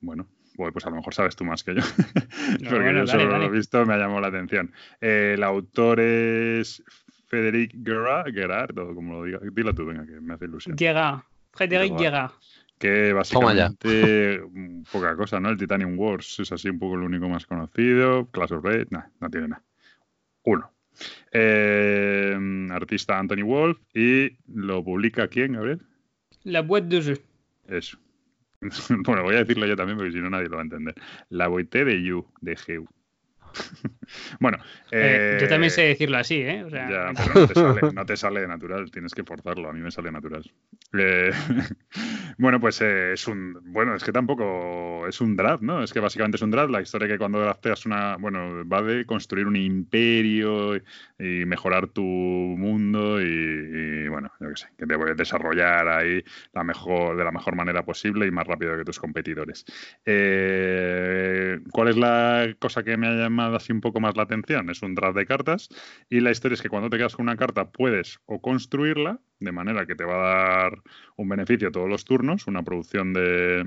bueno, pues a lo mejor sabes tú más que yo, <laughs> <laughs> porque yo solo lo he visto, me ha llamado la atención. Eh, el autor es Federic Gerard, o como lo diga, dilo tú, venga, que me hace ilusión. Llega, Federic llega. Que básicamente poca cosa, ¿no? El Titanium Wars es así un poco el único más conocido. Clash of Raid, no tiene nada. Uno. Eh, artista Anthony Wolf y lo publica quién, Gabriel? La web de Eso. <laughs> bueno, voy a decirlo yo también porque si no nadie lo va a entender. La Boité de You, de Geu. <laughs> bueno, eh, yo también sé decirlo así, ¿eh? ya, <laughs> pero no te, sale, natural, tienes que forzarlo. A mí me sale natural. Eh, <laughs> bueno, pues eh, es un. Bueno, es que tampoco es un draft, ¿no? Es que básicamente es un draft. La historia que cuando drafteas una. Bueno, va de construir un imperio y, mejorar tu mundo y, bueno, yo qué sé, que te puedes desarrollar ahí la mejor, de la mejor manera posible y más rápido que tus competidores. ¿Cuál es la cosa que me ha llamado? Así un poco más la atención. Es un draft de cartas y la historia es que cuando te quedas con una carta puedes o construirla, de manera que te va a dar un beneficio todos los turnos, una producción de,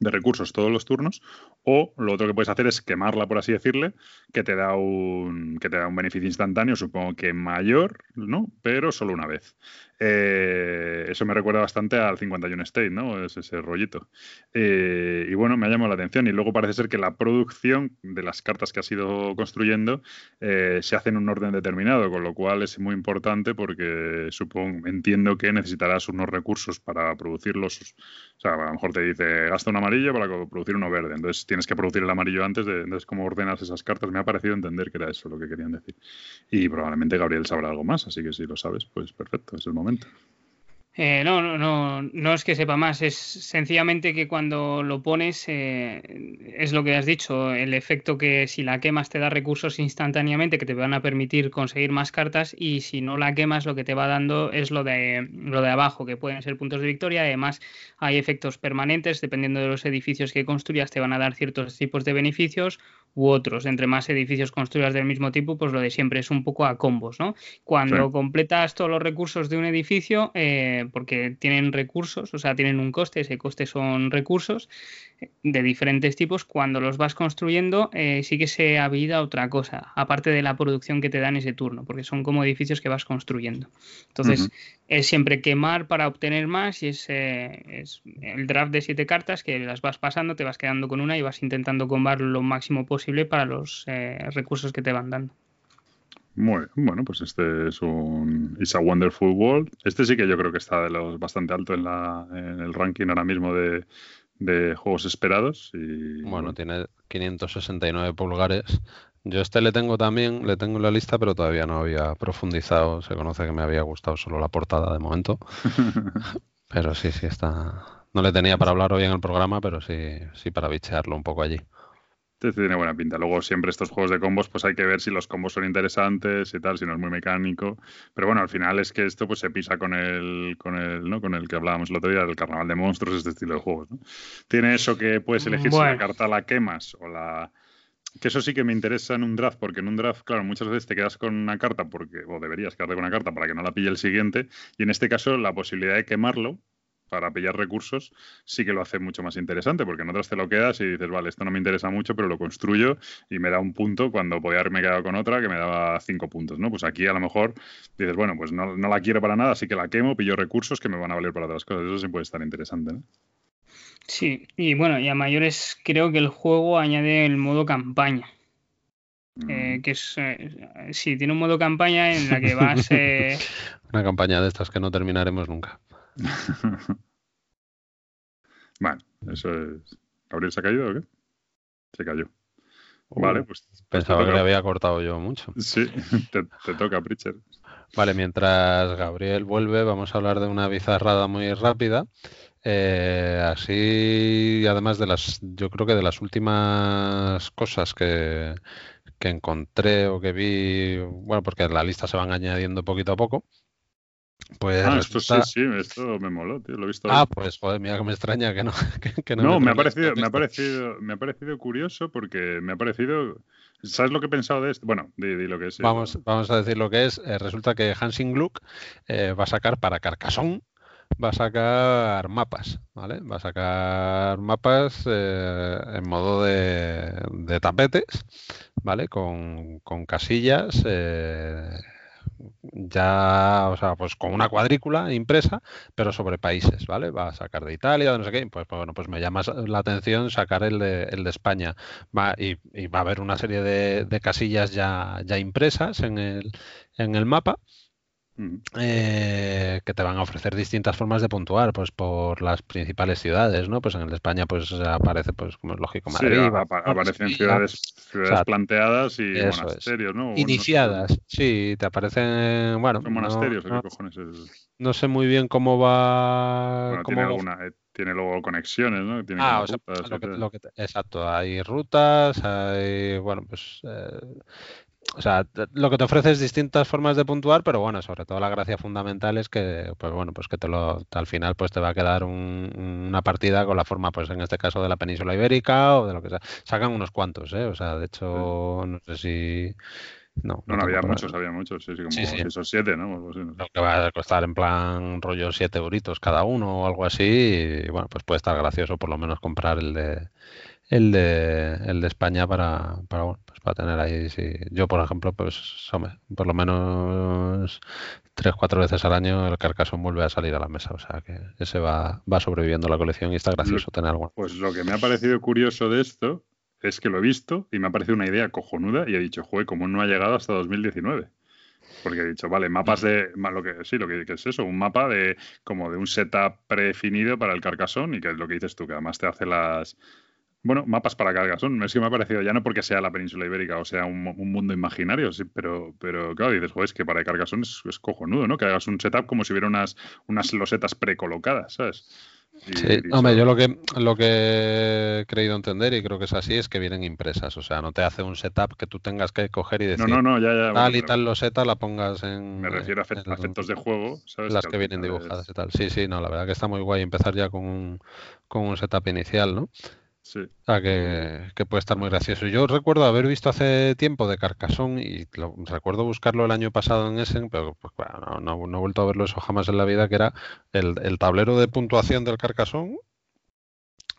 de recursos todos los turnos, o lo otro que puedes hacer es quemarla, por así decirle, que te da un, que te da un beneficio instantáneo, supongo que mayor, ¿no? Pero solo una vez. Eh, eso me recuerda bastante al 51 State, ¿no? Es ese rollito. Eh, y bueno, me ha llamado la atención. Y luego parece ser que la producción de las cartas que has ido construyendo eh, se hace en un orden determinado, con lo cual es muy importante porque supongo, entiendo que necesitarás unos recursos para producirlos. O sea, a lo mejor te dice, gasta un amarillo para producir uno verde. Entonces tienes que producir el amarillo antes de entonces cómo ordenas esas cartas. Me ha parecido entender que era eso lo que querían decir. Y probablemente Gabriel sabrá algo más, así que si lo sabes, pues perfecto, es el momento. Eh, no, no, no, no es que sepa más, es sencillamente que cuando lo pones eh, es lo que has dicho, el efecto que si la quemas te da recursos instantáneamente que te van a permitir conseguir más cartas y si no la quemas lo que te va dando es lo de lo de abajo, que pueden ser puntos de victoria, además hay efectos permanentes, dependiendo de los edificios que construyas te van a dar ciertos tipos de beneficios u otros. Entre más edificios construyas del mismo tipo, pues lo de siempre es un poco a combos, ¿no? Cuando completas todos los recursos de un edificio, eh, porque tienen recursos, o sea, tienen un coste, ese coste son recursos eh, de diferentes tipos, cuando los vas construyendo eh, sí que se habilita otra cosa, aparte de la producción que te dan ese turno, porque son como edificios que vas construyendo. Entonces, es siempre quemar para obtener más y es, es, el draft de siete cartas que las vas pasando, te vas quedando con una y vas intentando combar lo máximo posible para los eh, recursos que te van dando. Muy bueno, pues este es un It's a Wonderful World. Este sí que yo creo que está de los bastante alto en, la, en el ranking ahora mismo de, juegos esperados. Y, bueno, tiene 569 pulgares. Yo este le tengo también, le tengo en la lista, pero todavía no había profundizado. Se conoce que me había gustado solo la portada de momento. <laughs> pero sí, sí está. No le tenía para hablar hoy en el programa, pero sí, sí para bichearlo un poco allí. Tiene buena pinta. Luego siempre estos juegos de combos, pues hay que ver si los combos son interesantes y tal, si no es muy mecánico. Pero bueno, al final es que esto pues se pisa con el, con el, ¿no? Con el que hablábamos el otro día del carnaval de monstruos, este estilo de juegos. ¿no? Tiene eso que puedes elegir si la carta la quemas o la. Que eso sí que me interesa en un draft, porque en un draft, claro, muchas veces te quedas con una carta, porque, o deberías quedarte con una carta para que no la pille el siguiente, y en este caso la posibilidad de quemarlo para pillar recursos, sí que lo hace mucho más interesante, porque en otras te lo quedas y dices, vale, esto no me interesa mucho, pero lo construyo y me da un punto cuando podía haberme quedado con otra que me daba cinco puntos, ¿no? Pues aquí a lo mejor dices, bueno, pues no, la quiero para nada, así que la quemo, pillo recursos que me van a valer para otras cosas. Eso sí puede estar interesante, ¿no? Sí, y bueno, y a mayores creo que el juego añade el modo campaña. Eh, mm. que es, eh, sí, tiene un modo campaña en la que vas... <laughs> Eh, Una campaña de estas que no terminaremos nunca. <laughs> bueno, eso es. ¿Gabriel se ha caído o qué? Se cayó. vale, pues. pensaba que le había cortado yo mucho. Sí, <laughs> te, toca, Pritchard. Vale, mientras Gabriel vuelve, vamos a hablar de una bizarrada muy rápida. Eh, así, además de las, yo creo que de las últimas cosas que, que encontré o que vi, bueno, porque la lista se van añadiendo poquito a poco. Pues ah, esto sí, sí, esto me moló, tío, lo he visto. Ah, pues joder, mira que me extraña que no. <laughs> Que, no, no me, ha parecido, me ha parecido, me ha parecido curioso porque me ha parecido. ¿Sabes lo que he pensado de esto? Bueno, di, lo que es. Vamos, vamos a decir lo que es. Eh, resulta que Hansing Gluck eh, va a sacar para Carcassonne va a sacar mapas, ¿vale? Va a sacar mapas eh, en modo de, de, tapetes, ¿vale? Con, con casillas ya, o sea, pues con una cuadrícula impresa, pero sobre países, ¿vale? Va a sacar de Italia, no sé qué, pues, bueno, pues me llama la atención sacar el de, el de España. Va, y, va a haber una serie de, de casillas ya, ya impresas en el, en el mapa eh, que te van a ofrecer distintas formas de puntuar, pues por las principales ciudades, ¿no? Pues en el de España, pues aparece, pues como es lógico, Madrid. aparecen ciudades, ciudades planteadas y monasterios, ¿no? Iniciadas, sí, te aparecen, bueno. monasterios, no, ¿qué cojones es? No sé muy bien cómo va. tiene alguna. Eh, tiene luego conexiones, ¿no? Tiene ah, o sea, lo que, exacto, hay rutas, hay, bueno, pues eh, o sea, lo que te ofrece es distintas formas de puntuar, pero bueno, sobre todo la gracia fundamental es que, pues bueno, pues que te lo, al final pues te va a quedar una partida con la forma, pues en este caso de la península ibérica o de lo que sea. Sacan unos cuantos, ¿eh? O sea, de hecho, no sé si... No, no, había muchos, había muchos, sí, sí, como sí, siete, ¿no? Lo que va a costar en plan rollo siete euritos cada uno o algo así, y bueno, pues puede estar gracioso por lo menos comprar el de el de, el de España para, para, pues para tener ahí. Si, yo, por ejemplo, pues hombre, por lo menos tres, cuatro veces al año el carcasón vuelve a salir a la mesa. O sea que ese va, va sobreviviendo la colección y está gracioso tener algo. Pues lo que me ha parecido curioso de esto es que lo he visto y me ha parecido una idea cojonuda y he dicho, joder, ¿cómo no ha llegado hasta 2019? Porque he dicho, vale, mapas de. Lo que, sí, lo que, es eso, un mapa de como de un setup predefinido para el carcasón y que es lo que dices tú, que además te hace las, bueno, mapas para Carcassonne. Es que me ha parecido, ya no porque sea la península ibérica o sea un, mundo imaginario, sí, pero, pero claro, dices, joder, es que para Carcassonne es, es, cojonudo, ¿no? Que hagas un setup como si hubiera unas, unas losetas precolocadas, ¿sabes? sí, hombre, yo lo que, lo que he creído entender y creo que es así es que vienen impresas, o sea, no te hace un setup que tú tengas que coger y decir no, no, no, ya, ya, tal y tal loseta la pongas en... Me refiero a efectos de juego, ¿sabes? Las que, vienen dibujadas y tal. Sí, sí, no, la verdad que está muy guay empezar ya con un, con un setup inicial, ¿no? Sí. O sea, que, puede estar muy gracioso. Yo recuerdo haber visto hace tiempo de Carcassonne y recuerdo buscarlo el año pasado en Essen, pero pues, no, he vuelto a verlo eso jamás en la vida, que era el, tablero de puntuación del Carcassonne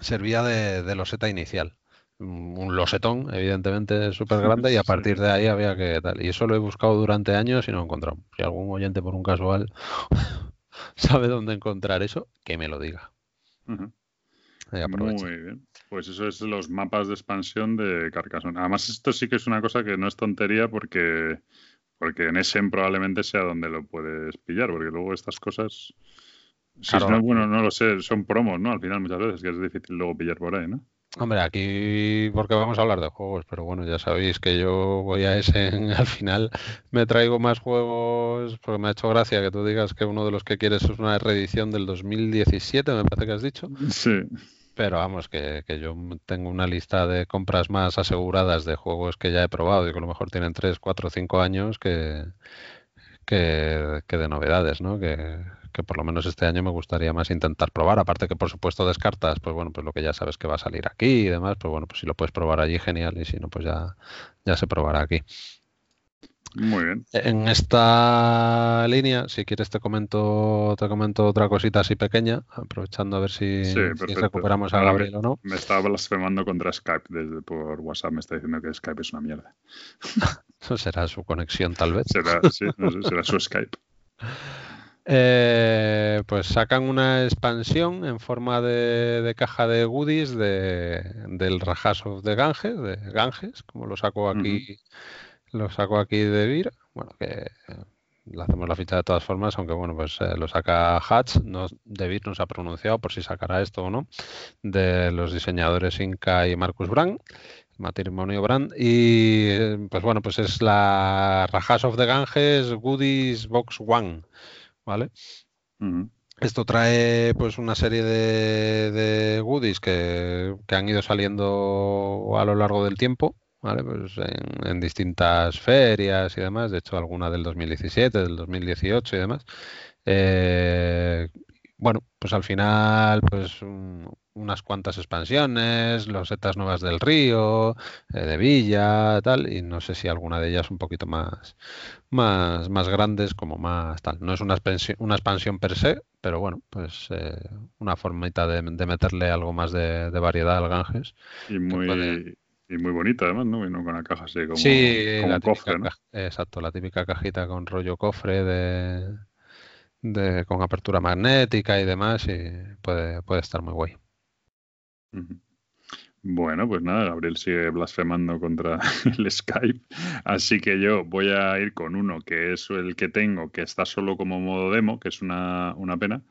servía de, de loseta inicial. Un losetón, evidentemente, súper grande y a <laughs> partir de ahí había que tal. Y eso lo he buscado durante años y no he encontrado. Si algún oyente por un casual <laughs> sabe dónde encontrar eso, que me lo diga. Muy bien. Pues eso es los mapas de expansión de Carcassonne. Además, esto sí que es una cosa que no es tontería porque, porque en Essen probablemente sea donde lo puedes pillar, porque luego estas cosas. Si no, bueno, no lo sé, son promos, ¿no? Al final muchas veces que es difícil luego pillar por ahí, ¿no? Hombre, aquí porque vamos a hablar de juegos, pero bueno, ya sabéis que yo voy a ese, <laughs> al final me traigo más juegos, porque me ha hecho gracia que tú digas que uno de los que quieres es una reedición del 2017, me parece que has dicho. Sí. Pero vamos, que, yo tengo una lista de compras más aseguradas de juegos que ya he probado y que a lo mejor tienen 3, 4, 5 años que, que, de novedades, ¿no? Que, que por lo menos este año me gustaría más intentar probar. Aparte que por supuesto descartas, pues bueno, pues lo que ya sabes que va a salir aquí y demás, pues bueno, pues si lo puedes probar allí, genial, y si no, pues ya, ya se probará aquí. Muy bien. En esta línea, si quieres te comento, te comento otra cosita así pequeña, aprovechando a ver si, recuperamos a Gabriel o no. Me estaba blasfemando contra Skype desde por WhatsApp, me está diciendo que Skype es una mierda. <laughs> Eso será su conexión tal vez. Será, sí, será su Skype. <laughs> Eh, pues sacan una expansión en forma de, caja de goodies de, del Rajas of the Ganges, de Ganges, como lo saco aquí, lo saco aquí de Vir. Bueno, que le hacemos la ficha de todas formas, aunque bueno, pues eh, lo saca Hatch, no, de Vir no se ha pronunciado por si sacará esto o no, de los diseñadores Inca y Marcus Brand matrimonio Brand. Y pues bueno, pues es la Rajas of the Ganges Goodies Box One. ¿vale? Esto trae pues una serie de, goodies que, han ido saliendo a lo largo del tiempo, ¿vale? Pues en, distintas ferias y demás, de hecho alguna del 2017, del 2018 y demás. Eh, bueno, pues al final, pues unas cuantas expansiones, los setas nuevas del río, eh, de Villa, tal, y no sé si alguna de ellas un poquito más, más, más grandes, como más tal. No es una expansión, una expansión per se, pero bueno, pues eh, una formita de, meterle algo más de, variedad al Ganges. Y muy, y muy bonita además, ¿no? Y no con la caja así como, sí, la cofre, Exacto, la típica cajita con rollo cofre de de, con apertura magnética y demás y puede, puede estar muy guay. Bueno, pues nada, Gabriel sigue blasfemando contra <laughs> el Skype, así que yo voy a ir con uno que es el que tengo, que está solo como modo demo, que es una, pena,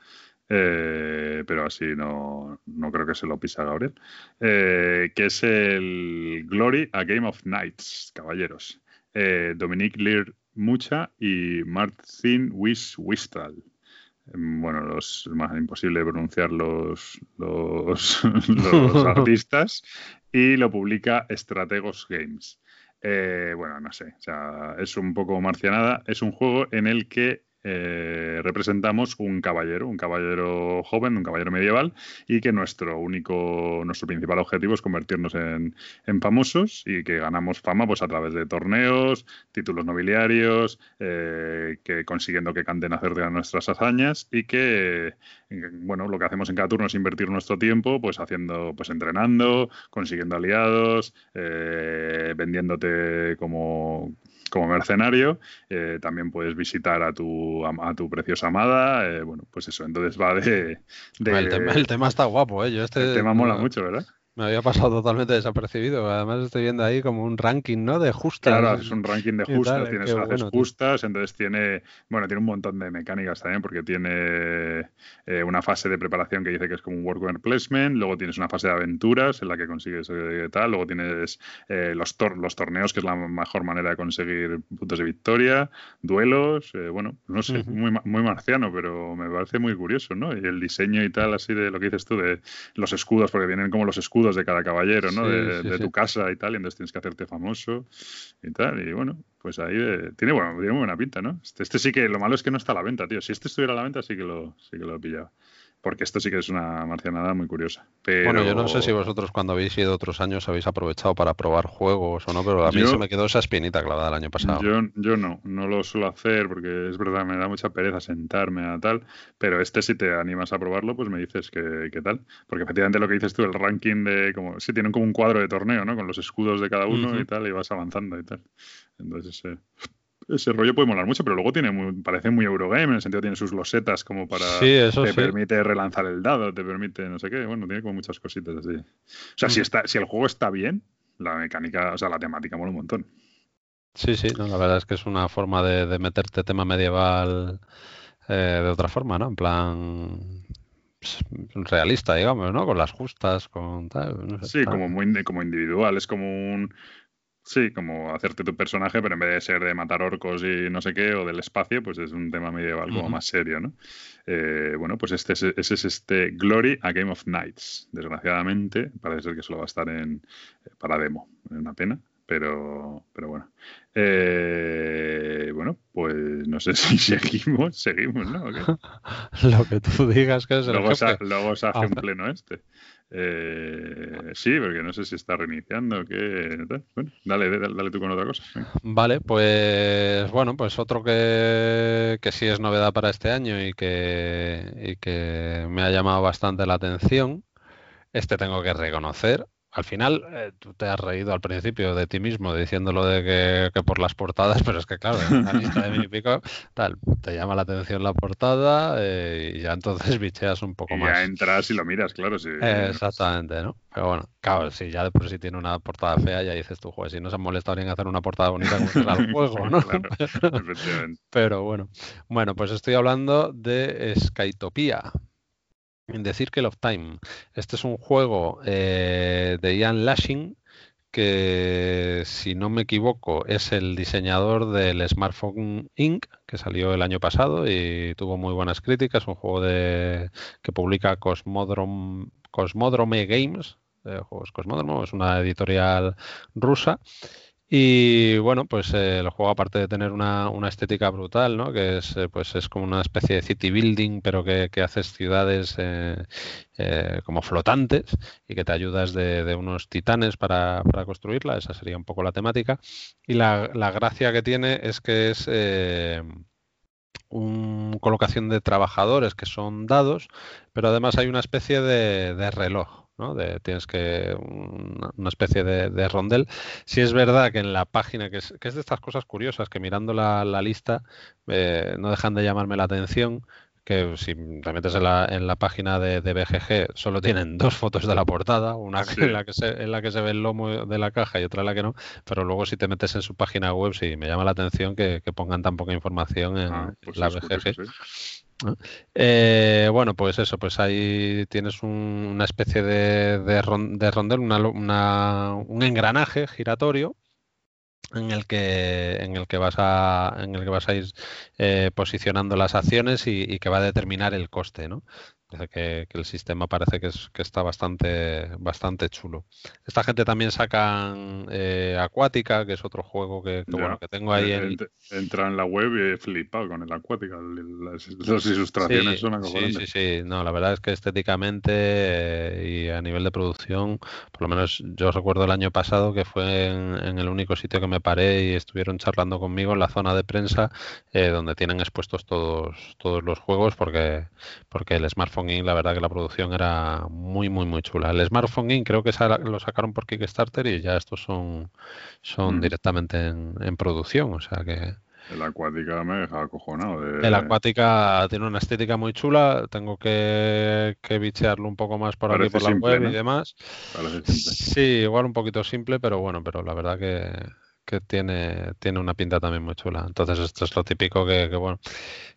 eh, pero así no, no, creo que se lo pisa Gabriel, eh, que es el Glory, a Game of Nights, caballeros. Eh, Dominique Lear Mucha y Martin Wish Wistal. Bueno, los, más imposible pronunciar los, <laughs> los, artistas. Y lo publica Strategos Games. Eh, bueno, no sé, es un poco marcianada. Es un juego en el que eh, representamos un caballero, un caballero joven, un caballero medieval, y que nuestro único, nuestro principal objetivo es convertirnos en, famosos y que ganamos fama pues a través de torneos, títulos nobiliarios, eh, que consiguiendo que canten acerca de nuestras hazañas y que bueno, lo que hacemos en cada turno es invertir nuestro tiempo, pues haciendo, pues entrenando, consiguiendo aliados, eh, vendiéndote como como mercenario, eh, también puedes visitar a tu, a, tu preciosa amada. Eh, bueno, pues eso, entonces va de. el, tema, está guapo, ¿eh? Yo este, el tema mola mucho, ¿verdad? Me había pasado totalmente desapercibido. Además estoy viendo ahí como un ranking, ¿no? De justas. Claro, es un ranking de justas, tienes haces justas, entonces tiene, bueno, tiene un montón de mecánicas también porque tiene eh, una fase de preparación que dice que es como un workwear placement, luego tienes una fase de aventuras en la que consigues eh, tal, luego tienes eh, los, los torneos, que es la mejor manera de conseguir puntos de victoria, duelos, bueno, no sé, muy, muy marciano, pero me parece muy curioso, ¿no? Y el diseño y tal, así de lo que dices tú, de los escudos, porque vienen como los escudos de cada caballero, ¿no? de, tu casa y tal, y entonces tienes que hacerte famoso y tal. Y bueno, pues ahí eh, tiene, bueno, tiene muy buena pinta, ¿no? Este, este, sí que lo malo es que no está a la venta, tío. Si este estuviera a la venta, sí que lo, sí que lo he pillado porque esto sí que es una marcianada muy curiosa. Bueno, yo no sé si vosotros cuando habéis ido otros años habéis aprovechado para probar juegos o no, pero a mí se me quedó esa espinita clavada el año pasado. Yo, yo no, no lo suelo hacer porque es verdad, me da mucha pereza sentarme a tal, pero este si te animas a probarlo, pues me dices que, tal. Porque efectivamente lo que dices tú, el ranking de como, sí, tienen como un cuadro de torneo, ¿no? Con los escudos de cada uno y tal, y vas avanzando y tal. Entonces, eh, ese rollo puede molar mucho, pero luego tiene parece muy Eurogame, en el sentido tiene sus losetas como para... Sí, eso te permite relanzar el dado, te permite no sé qué, bueno, tiene como muchas cositas así. O sea, si, mm. está, si el juego está bien, la mecánica, o sea, la temática mola un montón. Sí, sí, no, la verdad es que es una forma de, meterte tema medieval eh, de otra forma, ¿no? En plan pues, realista, digamos, ¿no? Con las justas, con tal. sí, como muy como individual, es como un Sí, como hacerte tu personaje, pero en vez de ser de matar orcos y no sé qué, o del espacio, pues es un tema medieval como más serio, ¿no? Eh, bueno, pues este es, ese es este Glory a Game of Nights. Desgraciadamente, parece ser que solo va a estar en para demo. Es una pena, pero, pero bueno. Eh, bueno, pues no sé <laughs> si seguimos, seguimos, ¿no? <laughs> Lo que tú digas que es el luego, luego se hace un pleno este. Eh, sí, porque no sé si está reiniciando. Que, bueno, dale, dale, tú con otra cosa. Vale, pues bueno, pues otro que, que, sí es novedad para este año y que, y que me ha llamado bastante la atención. Este tengo que reconocer, al final eh, tú te has reído al principio de ti mismo diciéndolo de que, por las portadas, <laughs> pero es que claro, en una lista de mil y pico, tal, te llama la atención la portada eh, y ya entonces <laughs> bicheas un poco y más. Ya entras y lo miras, claro. Sí. exactamente, ¿no? Pero bueno, claro, si ya de por sí tiene una portada fea, ya dices tú, joder, si no se han molestado en hacer una portada bonita como será el <laughs> juego, ¿no? pero bueno, bueno, pues estoy hablando de Skytopia en The Circle of Time. Este es un juego eh, de Ian Lashing que si no me equivoco es el diseñador del Smartphone Inc. que salió el año pasado y tuvo muy buenas críticas, un juego de que publica Cosmodrome, Cosmodrome Games, eh, juegos Cosmodrome, es una editorial rusa y bueno, pues eh, el juego, aparte de tener una, una estética brutal, ¿no? que es, eh, pues es como una especie de city building, pero que, que haces ciudades eh, como flotantes y que te ayudas de, de unos titanes para, para, construirla, esa sería un poco la temática. Y la, la gracia que tiene es que es una colocación de trabajadores que son dados, pero además hay una especie de reloj tienes que una, especie de, rondel. Si es verdad que en la página, que es, que es de estas cosas curiosas, que mirando la, lista eh, no dejan de llamarme la atención, que si te metes en la, en la página de, BGG solo tienen dos fotos de la portada, una en, la que se, en la que se ve el lomo de la caja y otra en la que no, pero luego si te metes en su página web sí me llama la atención que, pongan tan poca información en, ah, pues la BGG. Eh, bueno, pues eso, pues ahí tienes una especie de, de, rondel, un engranaje giratorio en el que en el que vas a en el que vas a ir eh, posicionando las acciones y, y, que va a determinar el coste, ¿no? Parece que, el sistema parece que, es, que está bastante, bastante chulo. Esta gente también sacan eh, Acuática, que es otro juego que, bueno, que tengo ahí. En... Entra en la web y he flipado con el Acuática. Las, ilustraciones son acojonantes. Sí, sí, sí. No, la verdad es que estéticamente eh, y a nivel de producción, por lo menos yo recuerdo el año pasado que fue en, el único sitio que me paré y estuvieron charlando conmigo en la zona de prensa, eh, donde tienen expuestos todos, todos los juegos, porque, porque el smartphone la verdad que la producción era muy, muy, muy chula. El Smartphone In creo que lo sacaron por Kickstarter y ya estos son, son mm. directamente en, producción, o sea que... El Acuática me deja acojonado. El Acuática tiene una estética muy chula. Tengo que, que bichearlo un poco más por aquí por la web y demás. Sí, igual un poquito simple, pero bueno, pero la verdad que, que tiene, tiene una pinta también muy chula. Entonces, esto es lo típico que, que bueno.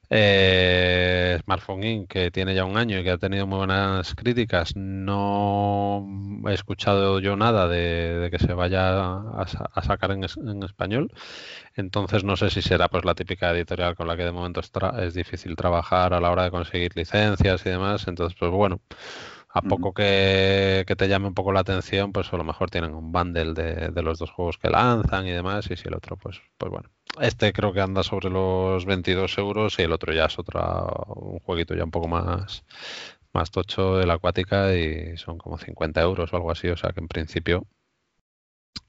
Eh, Smartphone Inc., que tiene ya un año y que ha tenido muy buenas críticas, no he escuchado yo nada de, que se vaya a, sacar en, español. Entonces no sé si será pues la típica editorial con la que de momento es difícil trabajar a la hora de conseguir licencias y demás. Entonces, pues bueno, a poco que, te llame un poco la atención, pues a lo mejor tienen un bundle de, de, los dos juegos que lanzan y demás, y si el otro, pues, pues bueno. Este creo que anda sobre los 22 euros y el otro ya es otra, un jueguito ya un poco más, más tocho de la acuática y son como 50 euros o algo así, o sea que en principio,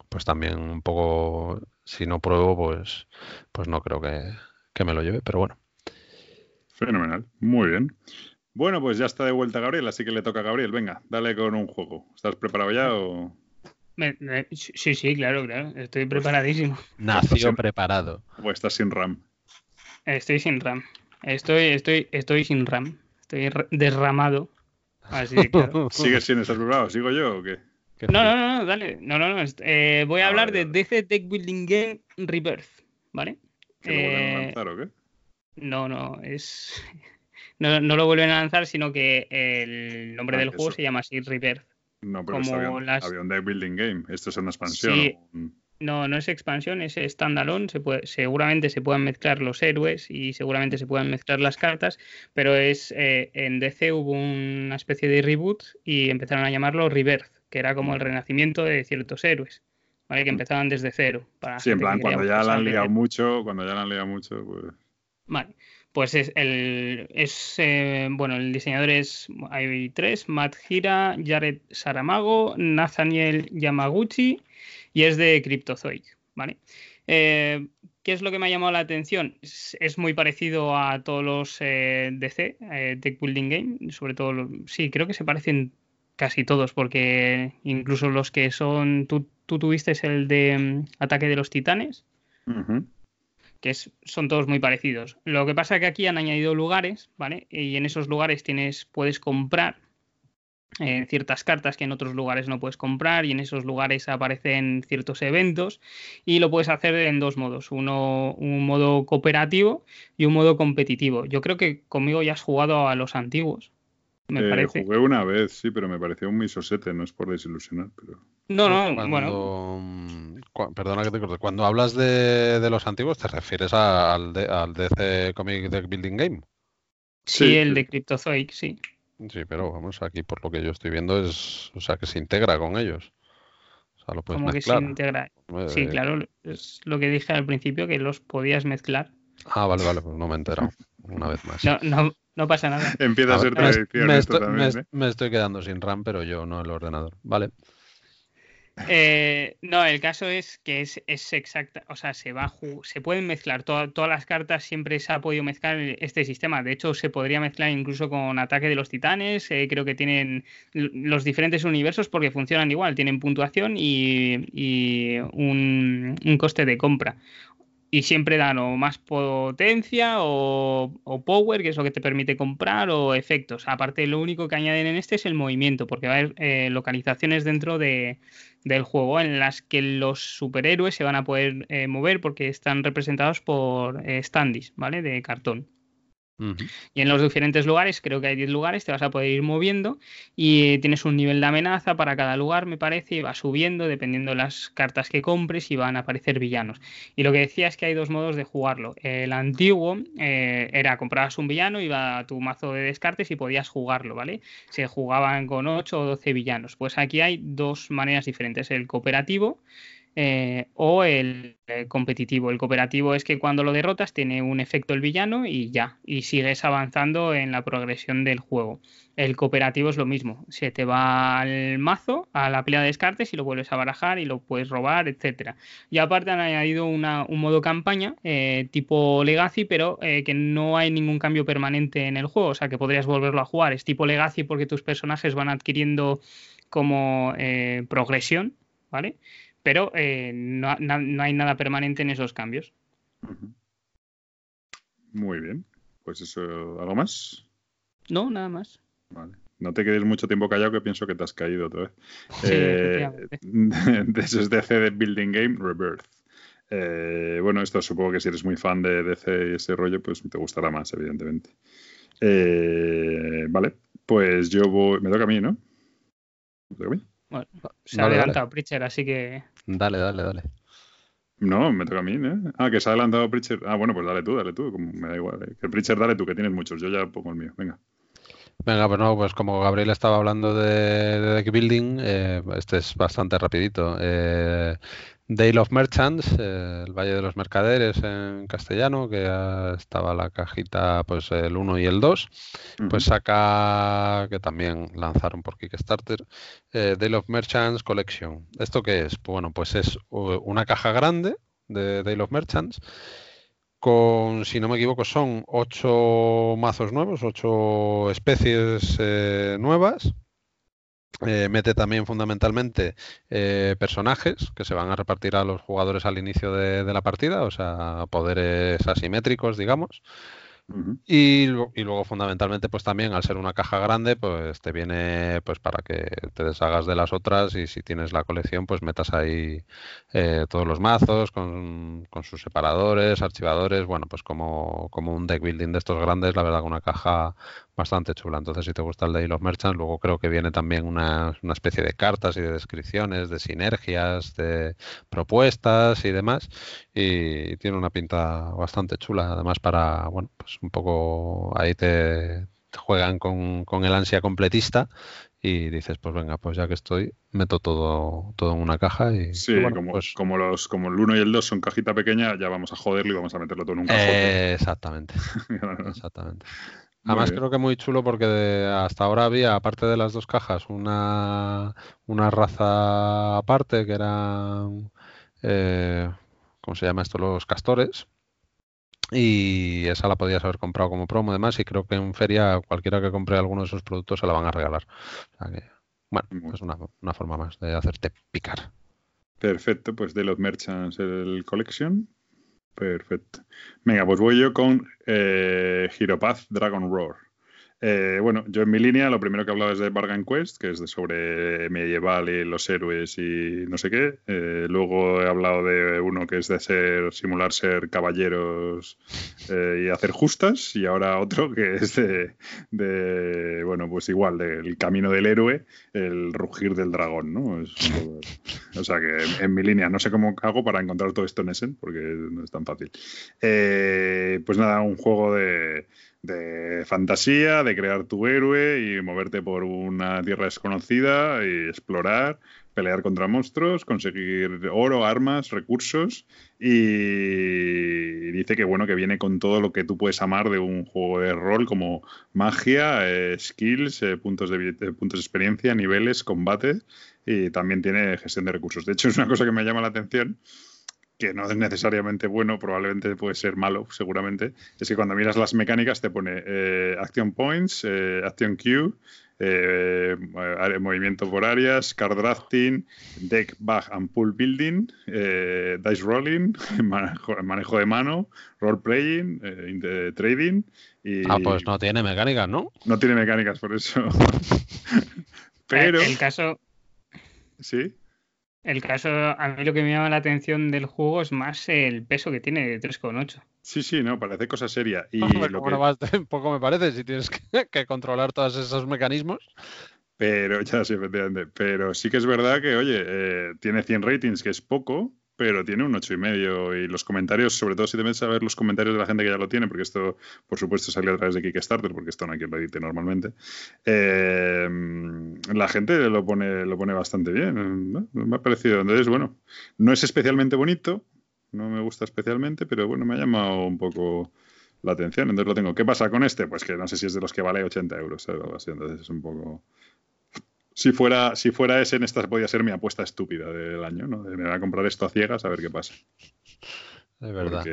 pues también un poco, si no pruebo, pues, pues no creo que, que me lo lleve, pero bueno. Fenomenal, muy bien. Bueno, pues ya está de vuelta Gabriel, así que le toca a Gabriel. Venga, dale con un juego. ¿Estás preparado ya o...? sí, sí, claro, claro. Estoy preparadísimo. Nació preparado. ¿O estás sin RAM? Estoy sin RAM. Estoy, estoy, estoy sin RAM. Estoy derramado. Así claro. <laughs> ¿Sigues sin estar preparado? ¿Sigo yo o qué? No, no, no, dale. No, no, no. Eh, voy a ah, hablar de DC Tech Building Game Rebirth, ¿vale? ¿Que lo vuelven a eh, lanzar o qué? No, no, es no, no, lo vuelven a lanzar, sino que el nombre ah, del juego se llama así Rebirth. No, pero como había, un deck building game. Esto es una expansión. no, no es expansión, es standalone. Se puede, seguramente se puedan mezclar los héroes y seguramente se puedan mezclar las cartas, pero es eh, en DC hubo una especie de reboot y empezaron a llamarlo Rebirth, que era como el renacimiento de ciertos héroes. ¿vale? Que mm. empezaban desde cero. Para sí, en plan, cuando ya la han liado mucho, cuando ya la han liado mucho, pues. Vale. Pues es el es eh, bueno, el diseñador es hay tres, Matt Gira, Jared Saramago, Nathaniel Yamaguchi y es de Cryptozoic, ¿vale? Eh, ¿Qué es lo que me ha llamado la atención? Es, muy parecido a todos los eh, DC, Tech Building Game, sobre todo, sí, creo que se parecen casi todos, porque incluso los que son, tú, tú tuviste el de mm, Ataque de los Titanes, que son todos muy parecidos. Lo que pasa es que aquí han añadido lugares, ¿vale? Y en esos lugares tienes, puedes comprar eh, ciertas cartas que en otros lugares no puedes comprar y en esos lugares aparecen ciertos eventos y lo puedes hacer en dos modos, uno un modo cooperativo y un modo competitivo. Yo creo que conmigo ya has jugado a los antiguos, me eh, parece. Jugué una vez, sí, pero me pareció un misosete, no es por desilusionar, pero... No, no, bueno. Perdona que te corte. Cuando hablas de, los antiguos, ¿te refieres al, al DC Comic Deck Building Game? Sí, el de Cryptozoic, sí. Sí, pero vamos, aquí por lo que yo estoy viendo es, o sea, que se integra con ellos. O sea, lo puedes que se integra? sí, eh, claro, es lo que dije al principio, que los podías mezclar. Ah, vale, vale, pues no me he enterado. Una vez más. No, no, no pasa nada. Empieza a, ser tradición esto también, ¿eh? me estoy quedando sin RAM, pero yo no el ordenador. Vale. Eh, no, el caso es que es, exacta, o sea, se va se pueden mezclar todas las cartas, siempre se ha podido mezclar este sistema. De hecho, se podría mezclar incluso con Ataque de los Titanes. Eh, creo que tienen los diferentes universos porque funcionan igual, tienen puntuación y, un, coste de compra y siempre dan o más potencia o, power, que es lo que te permite comprar, o efectos. Aparte, lo único que añaden en este es el movimiento, porque va a haber eh, localizaciones dentro de, del juego en las que los superhéroes se van a poder eh, mover porque están representados por eh, standees, ¿vale? De cartón. Y en los diferentes lugares, creo que hay 10 lugares, te vas a poder ir moviendo y tienes un nivel de amenaza para cada lugar, me parece, y va subiendo dependiendo de las cartas que compres y van a aparecer villanos. Y lo que decía es que hay dos modos de jugarlo. El antiguo eh, era comprabas un villano, iba a tu mazo de descartes y podías jugarlo, ¿vale? Se jugaban con 8 o 12 villanos. Pues aquí hay dos maneras diferentes. El cooperativo, eh, o el, competitivo. El cooperativo es que cuando lo derrotas tiene un efecto el villano y ya, y sigues avanzando en la progresión del juego. El cooperativo es lo mismo, se te va al mazo, a la pila de descartes y lo vuelves a barajar y lo puedes robar, etcétera. Y aparte han añadido un modo campaña eh, tipo Legacy, pero eh, que no hay ningún cambio permanente en el juego, o sea que podrías volverlo a jugar. Es tipo Legacy porque tus personajes van adquiriendo como progresión, ¿vale? Pero eh, no, hay nada permanente en esos cambios. Muy bien. Pues eso, ¿algo más? No, nada más. Vale. No te quedes mucho tiempo callado que pienso que te has caído otra vez. Sí, eh, <laughs> de eso es DC de Building Game Rebirth. Eh, bueno, esto supongo que si eres muy fan de DC y ese rollo, pues te gustará más, evidentemente. vale, pues yo voy. Me toca a mí, ¿no? ¿Me toca a mí? se ha adelantado Pritcher, así que. Dale, dale, dale. No, me toca a mí, ¿eh? Ah, que se ha adelantado Pritcher. Ah, bueno, pues dale tú, dale tú. Como me da igual. Eh. Que Pritcher, dale tú, que tienes muchos. Yo ya pongo el mío. Venga. Venga, pues no, pues como Gabriel estaba hablando de, deck building, eh, este es bastante rapidito. Eh, Dale of Merchants, el Valle de los Mercaderes en castellano, que estaba la cajita pues el 1 y el 2, pues saca, que también lanzaron por Kickstarter, eh, Dale of Merchants Collection. ¿Esto qué es? Bueno, pues es una caja grande de Dale of Merchants con, si no me equivoco, son ocho mazos nuevos, ocho especies eh, nuevas eh, mete también fundamentalmente eh, personajes que se van a repartir a los jugadores al inicio de, de la partida, o sea, poderes asimétricos, digamos. Y, luego fundamentalmente pues también al ser una caja grande pues te viene pues para que te deshagas de las otras y si tienes la colección pues metas ahí eh, todos los mazos con, sus separadores, archivadores, bueno pues como, como un deck building de estos grandes, la verdad que una caja bastante chula. Entonces, si te gusta el de los Merchants, luego creo que viene también una, una, especie de cartas y de descripciones, de sinergias, de propuestas y demás. Y tiene una pinta bastante chula, además para, bueno, pues un poco ahí te, juegan con, con, el ansia completista y dices, pues venga, pues ya que estoy, meto todo, todo en una caja y... Sí, como, pues como, los, como el 1 y el 2 son cajita pequeña, ya vamos a joderlo y vamos a meterlo todo en un cajón. exactamente, <laughs> exactamente. Además creo que muy chulo porque hasta ahora había, aparte de las dos cajas, una, una raza aparte que eran, eh, ¿cómo se llama esto? Los castores y esa la podías haber comprado como promo además y creo que en feria cualquiera que compre alguno de esos productos se la van a regalar. O sea que, bueno, es una, una, forma más de hacerte picar. Perfecto, pues de los Merchants el Collection. Perfecto. Venga, pues voy yo con eh, Path Dragon Roar. Eh, bueno, yo en mi línea lo primero que he hablado es de Bargain Quest, que es de sobre medieval y los héroes y no sé qué. Eh, luego he hablado de uno que es de ser simular ser caballeros eh, y hacer justas. Y ahora <laughs> otro que es de, bueno, pues igual, del camino del héroe, el rugir del dragón, ¿no? o sea que en, mi línea no sé cómo hago para encontrar todo esto en Essen, porque no es tan fácil. pues nada, un juego de de fantasía, de crear tu héroe y moverte por una tierra desconocida y explorar, pelear contra monstruos, conseguir oro, armas, recursos. Y dice que bueno que viene con todo lo que tú puedes amar de un juego de rol como magia, eh, skills, eh, puntos de puntos de experiencia, niveles, combate. Y también tiene gestión de recursos. De hecho es una cosa que me llama la atención que no es necesariamente bueno, probablemente puede ser malo, seguramente, es que cuando miras las mecánicas te pone eh, Action Points, eh, Action Queue, eh, movimiento por áreas, card drafting, deck bag and pool building, dice rolling, <laughs> manejo, de mano, role playing, trading. Y ah, pues no tiene mecánicas, ¿no? No tiene mecánicas, por eso. <laughs> Pero. El caso. Sí. El caso, a mí lo que me llama la atención del juego es más el peso que tiene de 3,8. Sí, sí, no, parece cosa seria. Y <laughs> lo que... <laughs> poco me parece si tienes que, controlar todos esos mecanismos. Pero, <laughs> ya sí, efectivamente. Pero sí que es verdad que, oye, eh, tiene 100 ratings, que es poco, pero tiene un ocho y medio y los comentarios, sobre todo si te metes a ver los comentarios de la gente que ya lo tiene, porque esto, por supuesto, salió a través de Kickstarter, porque esto no hay quien lo edite normalmente, eh, la gente lo pone, lo pone bastante bien. Me ha parecido, entonces, bueno, no es especialmente bonito, no me gusta especialmente, pero bueno, me ha llamado un poco la atención, entonces lo tengo. ¿Qué pasa con este? Pues que no sé si es de los que vale 80 euros, así, entonces es un poco si fuera, si fuera ese, en esta podía ser mi apuesta estúpida del año, ¿no? me voy a comprar esto a ciegas a ver qué pasa. De verdad.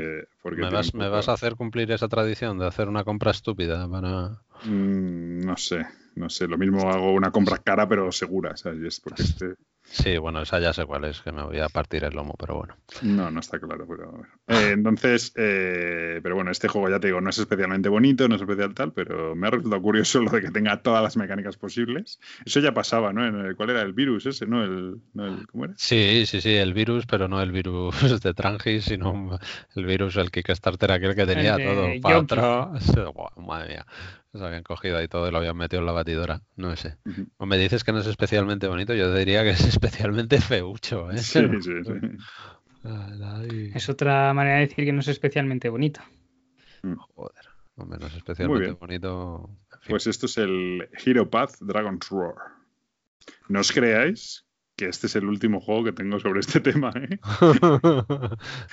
Porque, ¿Me, vas, ¿Me, vas, a hacer cumplir esa tradición de hacer una compra estúpida para...? Mm, no sé, no sé. Lo mismo hago una compra cara pero segura, ¿sabes? Es porque <laughs> este... Sí, bueno, esa ya sé cuál es, que me voy a partir el lomo, pero bueno. No, no está claro, pero eh, entonces, eh, pero bueno, este juego ya te digo, no es especialmente bonito, no es especial tal, pero me ha resultado curioso lo de que tenga todas las mecánicas posibles. Eso ya pasaba, ¿no? En ¿Cuál era el virus ese, no? El, ¿Cómo era? Sí, sí, sí, el virus, pero no el virus de Trangis, sino el virus, el Kickstarter aquel que tenía todo. Para <laughs> madre mía. Se habían cogido ahí todo y lo habían metido en la batidora. No sé. O me dices que no es especialmente bonito, yo diría que es <laughs> especialmente feucho. ¿eh? Sí, sí, sí. Es otra manera de decir que no es especialmente bonito. Mm. Joder, hombre, no es especialmente bonito. Pues esto es el Hero Path Dragon's Roar. No os creáis que este es el último juego que tengo sobre este <laughs> tema. ¿eh?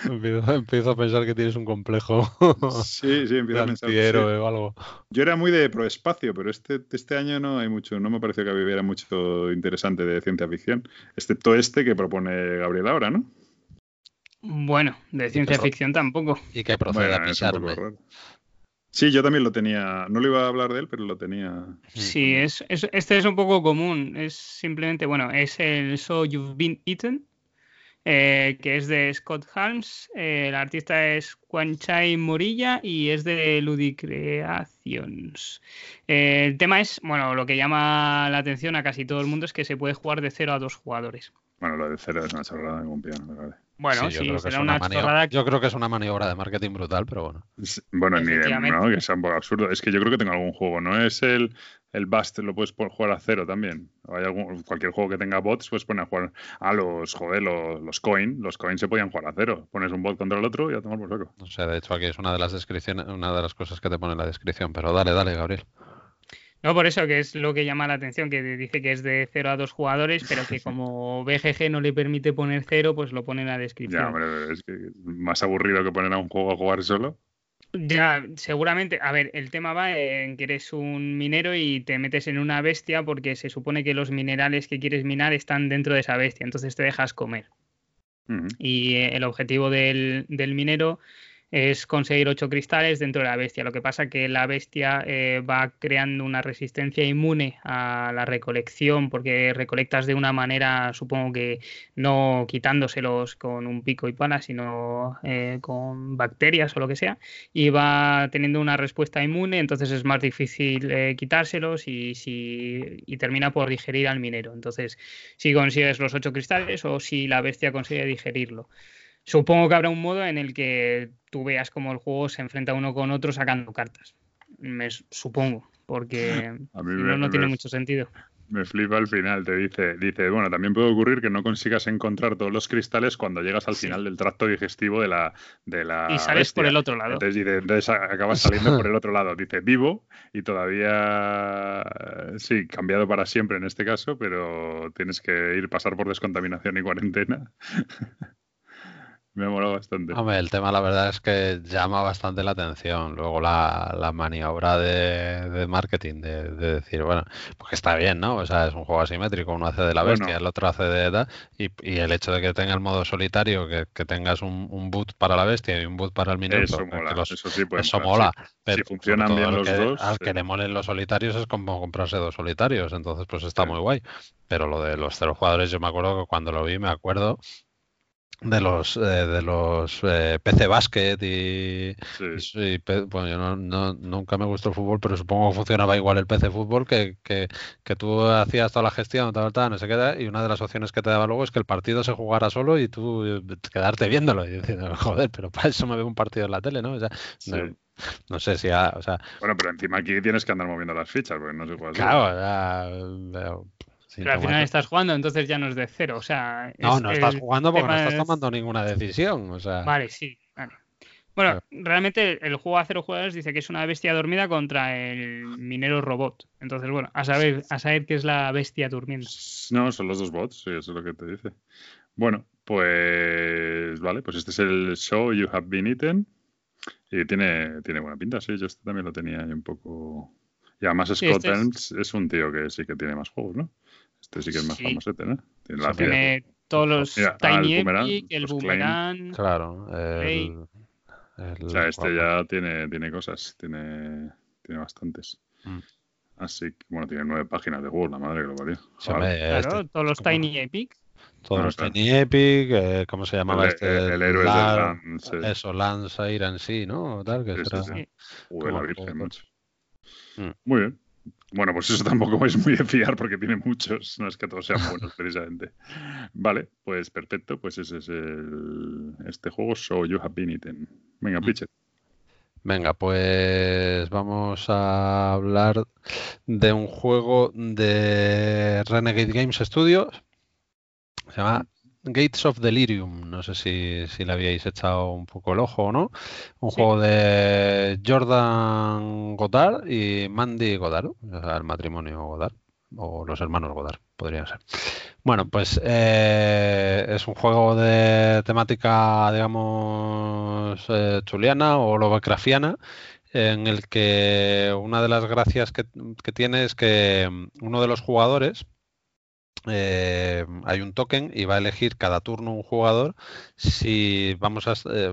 <laughs> empiezo, a pensar que tienes un complejo. sí, sí, empiezo a pensar. O algo. Yo era muy de proespacio, pero este, este año no hay mucho, no me pareció que hubiera mucho interesante de ciencia ficción, excepto este que propone Gabriel ahora, ¿no? Bueno, de ciencia ficción tampoco. Y que procede a pisarme. Sí, yo también lo tenía. No le iba a hablar de él, pero lo tenía. Sí, es, este es un poco común. Es simplemente, bueno, es el So You've Been Eaten, eh, que es de Scott Holmes. el artista es Chai Morilla y es de Ludicreations. Eh, el tema es, bueno, lo que llama la atención a casi todo el mundo es que se puede jugar de 0 a 2 jugadores. Bueno, lo de 0 es una chorrada de un piano, vale. Bueno, sí, será es una, una maniobra- chorrada. Yo creo que es una maniobra de marketing brutal, pero bueno. Bueno, ni no, que sea un poco absurdo. Es que yo creo que tengo algún juego. No es el, el Bust, lo puedes jugar a cero también. O hay algún, cualquier juego que tenga bots, pues poner a jugar a los, joder, los, los coin. Los coin se podían jugar a cero. Pones un bot contra el otro y a tomar por saco. No sé, de hecho aquí es una de las descripciones, una de las cosas que te pone en la descripción, pero dale, dale, Gabriel. No, por eso que es lo que llama la atención, que dice que es de 0 a 2 jugadores, pero que <laughs> como BGG no le permite poner cero, pues lo pone en la descripción. Ya, hombre, es que es más aburrido que poner a un juego a jugar solo. Ya, seguramente. A ver, el tema va en que eres un minero y te metes en una bestia porque se supone que los minerales que quieres minar están dentro de esa bestia, entonces te dejas comer. Y eh, el objetivo del, del minero es conseguir ocho cristales dentro de la bestia. Lo que pasa que la bestia eh, va creando una resistencia inmune a la recolección porque recolectas de una manera, supongo que no quitándoselos con un pico y pala, sino eh, con bacterias o lo que sea, y va teniendo una respuesta inmune, entonces es más difícil eh, quitárselos y, si, y termina por digerir al minero. Entonces, si consigues los ocho cristales o si la bestia consigue digerirlo. Supongo que habrá un modo en el que tú veas cómo el juego se enfrenta uno con otro sacando cartas. Me supongo, porque <laughs> A mí si me- no, no tiene me- mucho sentido. Me flipa al final, te dice, dice, bueno, también puede ocurrir que no consigas encontrar todos los cristales cuando llegas al Sí. final del tracto digestivo de la, de la Y sales por el otro lado. Entonces, dice, entonces acabas saliendo por el otro lado. Dice vivo y todavía, sí, cambiado para siempre en este caso, pero tienes que ir pasar por descontaminación y cuarentena. <laughs> Me ha molado bastante. Hombre, el tema la verdad es que llama bastante la atención. Luego la, la maniobra de, de marketing, de, de decir, bueno, porque está bien, ¿no? O sea, es un juego asimétrico, uno hace de la Bueno. bestia, el otro hace de edad, y, y el hecho de que tenga el modo solitario, que, que tengas un, un boot para la bestia y un boot para el minero, Eso mola, los- eso sí, pues eso mola, sí. pero Si funcionan bien los que, dos, Al sí. que le molen los solitarios es como comprarse dos solitarios, entonces pues está Sí. muy guay. Pero lo de los cero jugadores, yo me acuerdo que cuando lo vi, me acuerdo de los eh, de los eh, PC Basket y, Sí. y bueno, yo no, no- nunca me gustó el fútbol, pero supongo que funcionaba igual el PC Fútbol, que, que, que tú hacías toda la gestión, tal, tal, no sé qué, y una de las opciones que te daba luego es que el partido se jugara solo y tú eh, quedarte viéndolo y diciendo, <laughs> joder, pero para eso me veo un partido en la tele, ¿no? O sea, Sí. no, no sé si, ha- o sea, Bueno, pero encima aquí tienes que andar moviendo las fichas, porque no se juega claro, veo- sin Pero al tomar- final estás jugando, entonces ya no es de cero. O sea, No, es no estás jugando porque no estás es- tomando ninguna decisión, o sea, Vale, sí. vale. Bueno, realmente el juego a cero jugadores dice que es una bestia dormida contra el minero robot. Entonces, bueno, a saber, a saber qué es la bestia durmiendo. No, son los dos bots, sí, eso es lo que te dice. Bueno, pues vale, pues este es el show You Have Been Eaten. Y tiene, tiene buena pinta, sí, yo este también lo tenía ahí un poco. Y además Sí, Scott este es- Helms es un tío que sí que tiene más juegos, ¿no? Este sí que es más Sí. famosete, ¿no? Tiene la Sí. Tiene todos los Mira, ah, el Tiny boomerang, Epic, el. Boomerang. claro, Ey. el, el- O sea, este guapo. ya tiene, tiene cosas, tiene, tiene bastantes. Mm. Así que, bueno, tiene nueve páginas de juego, la madre que lo parió. Sí, Claro, este- todos los Tiny Epic. todos los claro. Tiny Epic, eh, ¿cómo se llamaba El- este? el- el héroe del Lan- Lance. Eso, Lance Air en sí, ¿no? Tal, que Sí, sí, será- sí. Sí. Joder, la Virgen, macho. Mm. Muy bien. Bueno, pues eso tampoco es muy de fiar porque tiene muchos, no es que todos sean buenos <laughs> precisamente. Vale, pues perfecto, pues ese es el, este juego, So You Have Been Eaten. Venga, Mm. Pritchett. Venga, pues vamos a hablar de un juego de Renegade Games Studios. Se llama Gates of Delirium. No sé si, si le habíais echado un poco el ojo o no. Un Sí. juego de Jordan Godard y Mandy Godard, o sea, el matrimonio Godard, o los hermanos Godard, podrían ser. Bueno, pues eh, es un juego de temática, digamos, eh, chuliana o lovecraftiana, en el que una de las gracias que, que tiene es que mm, uno de los jugadores eh, hay un token y va a elegir cada turno un jugador si vamos a, eh,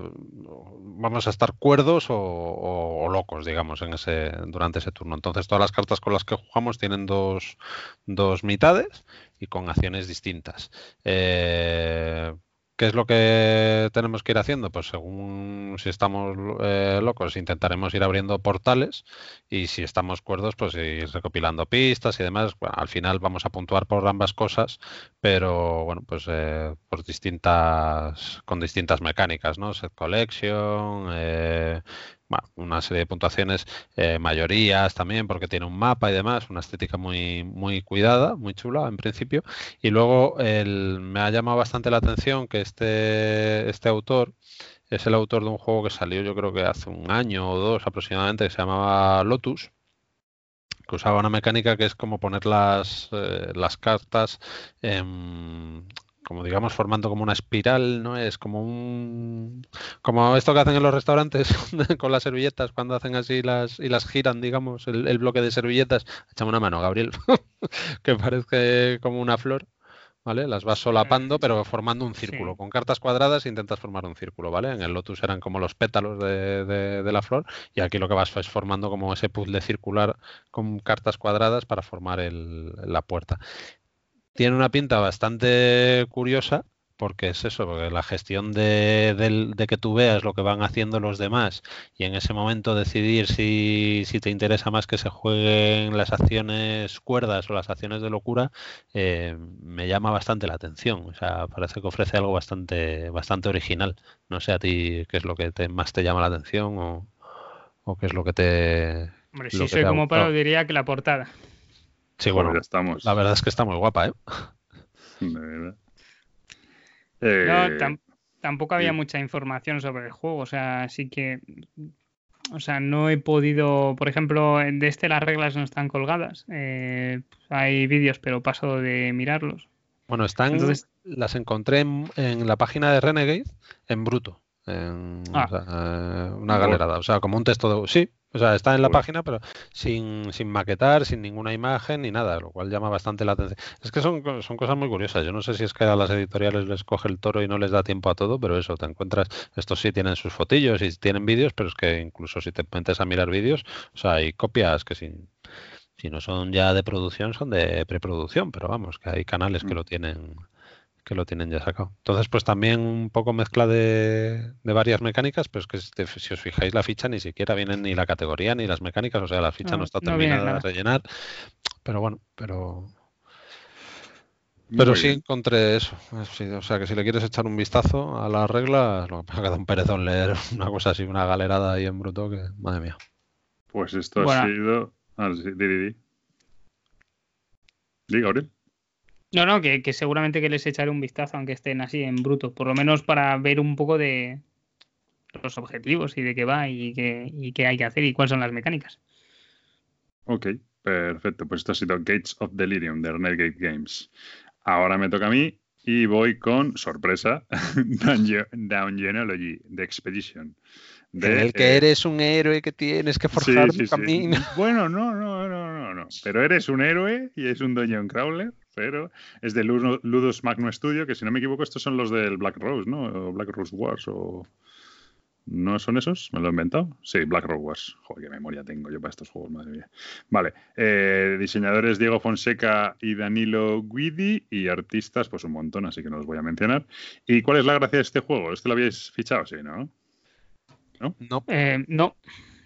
vamos a estar cuerdos o, locos, digamos, en ese, durante ese turno. Entonces todas las cartas con las que jugamos tienen dos, dos mitades y con acciones distintas. Eh, ¿Qué es lo que tenemos que ir haciendo? Pues según si estamos eh, locos, intentaremos ir abriendo portales y si estamos cuerdos, pues ir recopilando pistas y demás. al final vamos a puntuar por ambas cosas, pero bueno, pues eh, por distintas, con distintas mecánicas, ¿no? Set collection, eh, bueno, una serie de puntuaciones, eh, mayorías también, porque tiene un mapa y demás, una estética muy, muy cuidada, muy chula en principio. Y luego me ha llamado bastante la atención que este, este autor es el autor de un juego que salió yo creo que hace un año o dos aproximadamente, que se llamaba Lotus, que usaba una mecánica que es como poner las, eh, las cartas en, como digamos formando como una espiral, ¿no? Es como un como esto que hacen en los restaurantes <laughs> con las servilletas cuando hacen así las y las giran, digamos, el, bloque de servilletas. Echame una mano, Gabriel, <laughs> que parece como una flor. ¿Vale? Las vas solapando, pero formando un círculo. Con cartas cuadradas intentas formar un círculo, ¿vale? En el Lotus eran como los pétalos de, de, la flor y aquí lo que vas es formando como ese puzzle circular con cartas cuadradas para formar el, la puerta tiene una pinta bastante curiosa porque es eso, porque la gestión de, que tú veas lo que van haciendo los demás y en ese momento decidir si, te interesa más que se jueguen las acciones cuerdas o las acciones de locura, eh, me llama bastante la atención. O sea, parece que ofrece algo bastante, bastante original. No sé a ti qué es lo que te, más te llama la atención o, o qué es lo que te... Hombre, si soy como Pablo diría que la portada. Sí, bueno, ya estamos. La verdad es que está muy guapa, ¿eh? De verdad. no, tampoco había mucha información sobre el juego, o sea, sí que. O sea, no he podido. Por ejemplo, de este las reglas no están colgadas. Eh, hay vídeos, pero paso de mirarlos. Bueno, están. Entonces, las encontré en, la página de Renegade en bruto. En, ah. eh, una galerada. O sea, como un texto de. Sí, o sea, está en la página, pero sin, sin, maquetar, sin ninguna imagen ni nada, lo cual llama bastante la atención. Es que son, son cosas muy curiosas. Yo no sé si es que a las editoriales les coge el toro y no les da tiempo a todo, pero eso, te encuentras, estos sí tienen sus fotillos y tienen vídeos, pero es que incluso si te metes a mirar vídeos, o sea, hay copias que sin, si no son ya de producción, son de preproducción, pero vamos, que hay canales que mm. lo tienen que lo tienen ya sacado. Entonces, pues también un poco mezcla de, varias mecánicas, pero es que si, os fijáis la ficha ni siquiera vienen ni la categoría ni las mecánicas, o sea, la ficha no, está terminada de rellenar. Pero bueno, pero pero sí encontré eso. o sea, que si le quieres echar un vistazo a las reglas, lo que pasa que da un perezón leer <laughs> una cosa así, una galerada ahí en bruto, que madre mía. Pues esto ha sido. Ah, sí, di, di, di. Di, Gabriel. No, no, que, seguramente que les echaré un vistazo, aunque estén así en bruto, por lo menos para ver un poco de los objetivos y de qué va y qué, qué hay que hacer y cuáles son las mecánicas. Ok, perfecto. Pues esto ha sido Gates of Delirium de Renegade Games. Ahora me toca a mí y voy con, sorpresa, <laughs> Down Genealogy de Expedition. De, el que eh, eres un héroe que tienes que forjar un camino. Bueno, no, no, no, no, no. Pero eres un héroe y es un Dungeon Crawler pero es de Ludus Magno Studio, que si no me equivoco, estos son los del Black Rose, ¿no? O Black Rose Wars, o. ¿No son esos? ¿Me lo he inventado? Sí, Black Rose Wars. Joder, qué memoria tengo yo para estos juegos, madre mía. Vale. Eh, diseñadores Diego Fonseca y Danilo Guidi y artistas, pues un montón, así que no los voy a mencionar. ¿Y cuál es la gracia de este juego? ¿Este lo habéis fichado? Sí, ¿no? ¿No? No. Eh, no.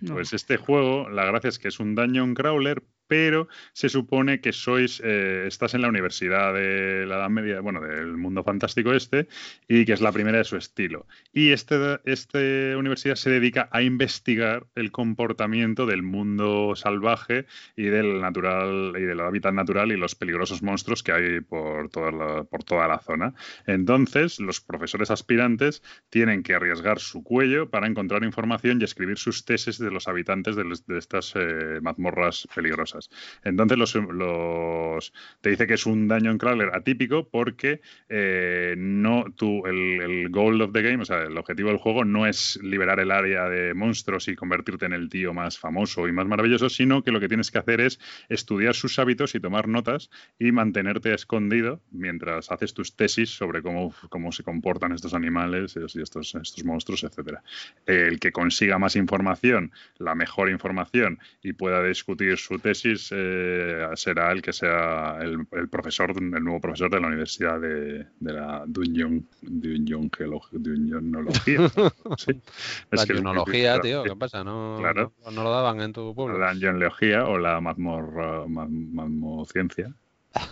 Pues este juego, la gracia es que es un dungeon crawler, pero se supone que sois, eh, estás en la universidad de la Edad Media, bueno, del mundo fantástico este, y que es la primera de su estilo. Y esta este universidad se dedica a investigar el comportamiento del mundo salvaje y del natural y del hábitat natural y los peligrosos monstruos que hay por toda la, zona. Entonces, los profesores aspirantes tienen que arriesgar su cuello para encontrar información y escribir sus tesis de los habitantes de, estas eh, mazmorras peligrosas. Entonces los, te dice que es un daño en crawler atípico porque eh, no tú, el, goal of the game, o sea, el objetivo del juego no es liberar el área de monstruos y convertirte en el tío más famoso y más maravilloso, sino que lo que tienes que hacer es estudiar sus hábitos y tomar notas y mantenerte escondido mientras haces tus tesis sobre cómo, cómo se comportan estos animales y estos, estos monstruos, etcétera. El que consiga más información, la mejor información y pueda discutir su tesis Eh, será el que sea el, profesor, el nuevo profesor de la Universidad de, la Dungeon, Dungeon, Dungeonología. <laughs> sí. La Dungeonología, tío, ¿qué pasa? ¿No, no, lo daban en tu pueblo? La Dungeonología o la Mazmociencia.